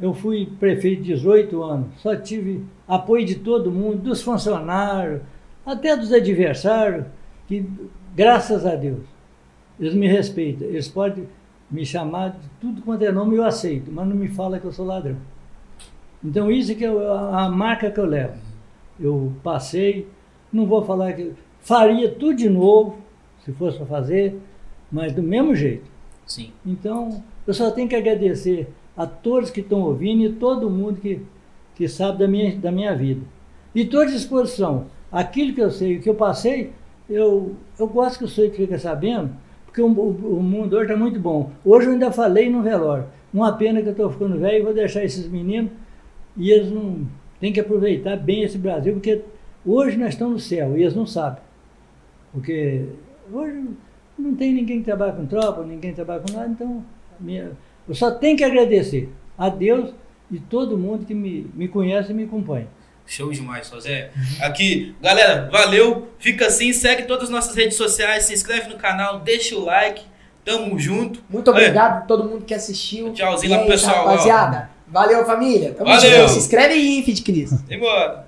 Eu fui prefeito 18 anos, só tive apoio de todo mundo, dos funcionários, até dos adversários, que graças a Deus, eles me respeitam. Eles podem me chamar de tudo quanto é nome, eu aceito, mas não me fala que eu sou ladrão. Então isso que é a marca que eu levo. Eu passei, não vou falar que faria tudo de novo, se fosse para fazer, mas do mesmo jeito. Sim. Então, eu só tenho que agradecer a todos que estão ouvindo e todo mundo que, que sabe da minha, da minha vida. E estou à disposição. Aquilo que eu sei, o que eu passei, eu, eu gosto que o senhor fica sabendo, porque o, o- o mundo hoje está muito bom. Hoje eu ainda falei no velório. Uma pena que eu estou ficando velho e vou deixar esses meninos e eles não têm que aproveitar bem esse Brasil, porque hoje nós estamos no céu e eles não sabem. Porque hoje não tem ninguém que trabalha com tropa, ninguém que trabalha com nada, então minha- eu só tenho que agradecer a Deus e todo mundo que me, me conhece e me acompanha. Show demais, José. Aqui, galera, valeu. Fica assim, segue todas as nossas redes sociais, se inscreve no canal, deixa o like. Tamo junto. Muito obrigado a todo mundo que assistiu. Tchauzinho lá pro pessoal, ó. Rapaziada. Valeu, família. Tamo Valeu. junto. Se inscreve aí, hein, de Cristo. Embora.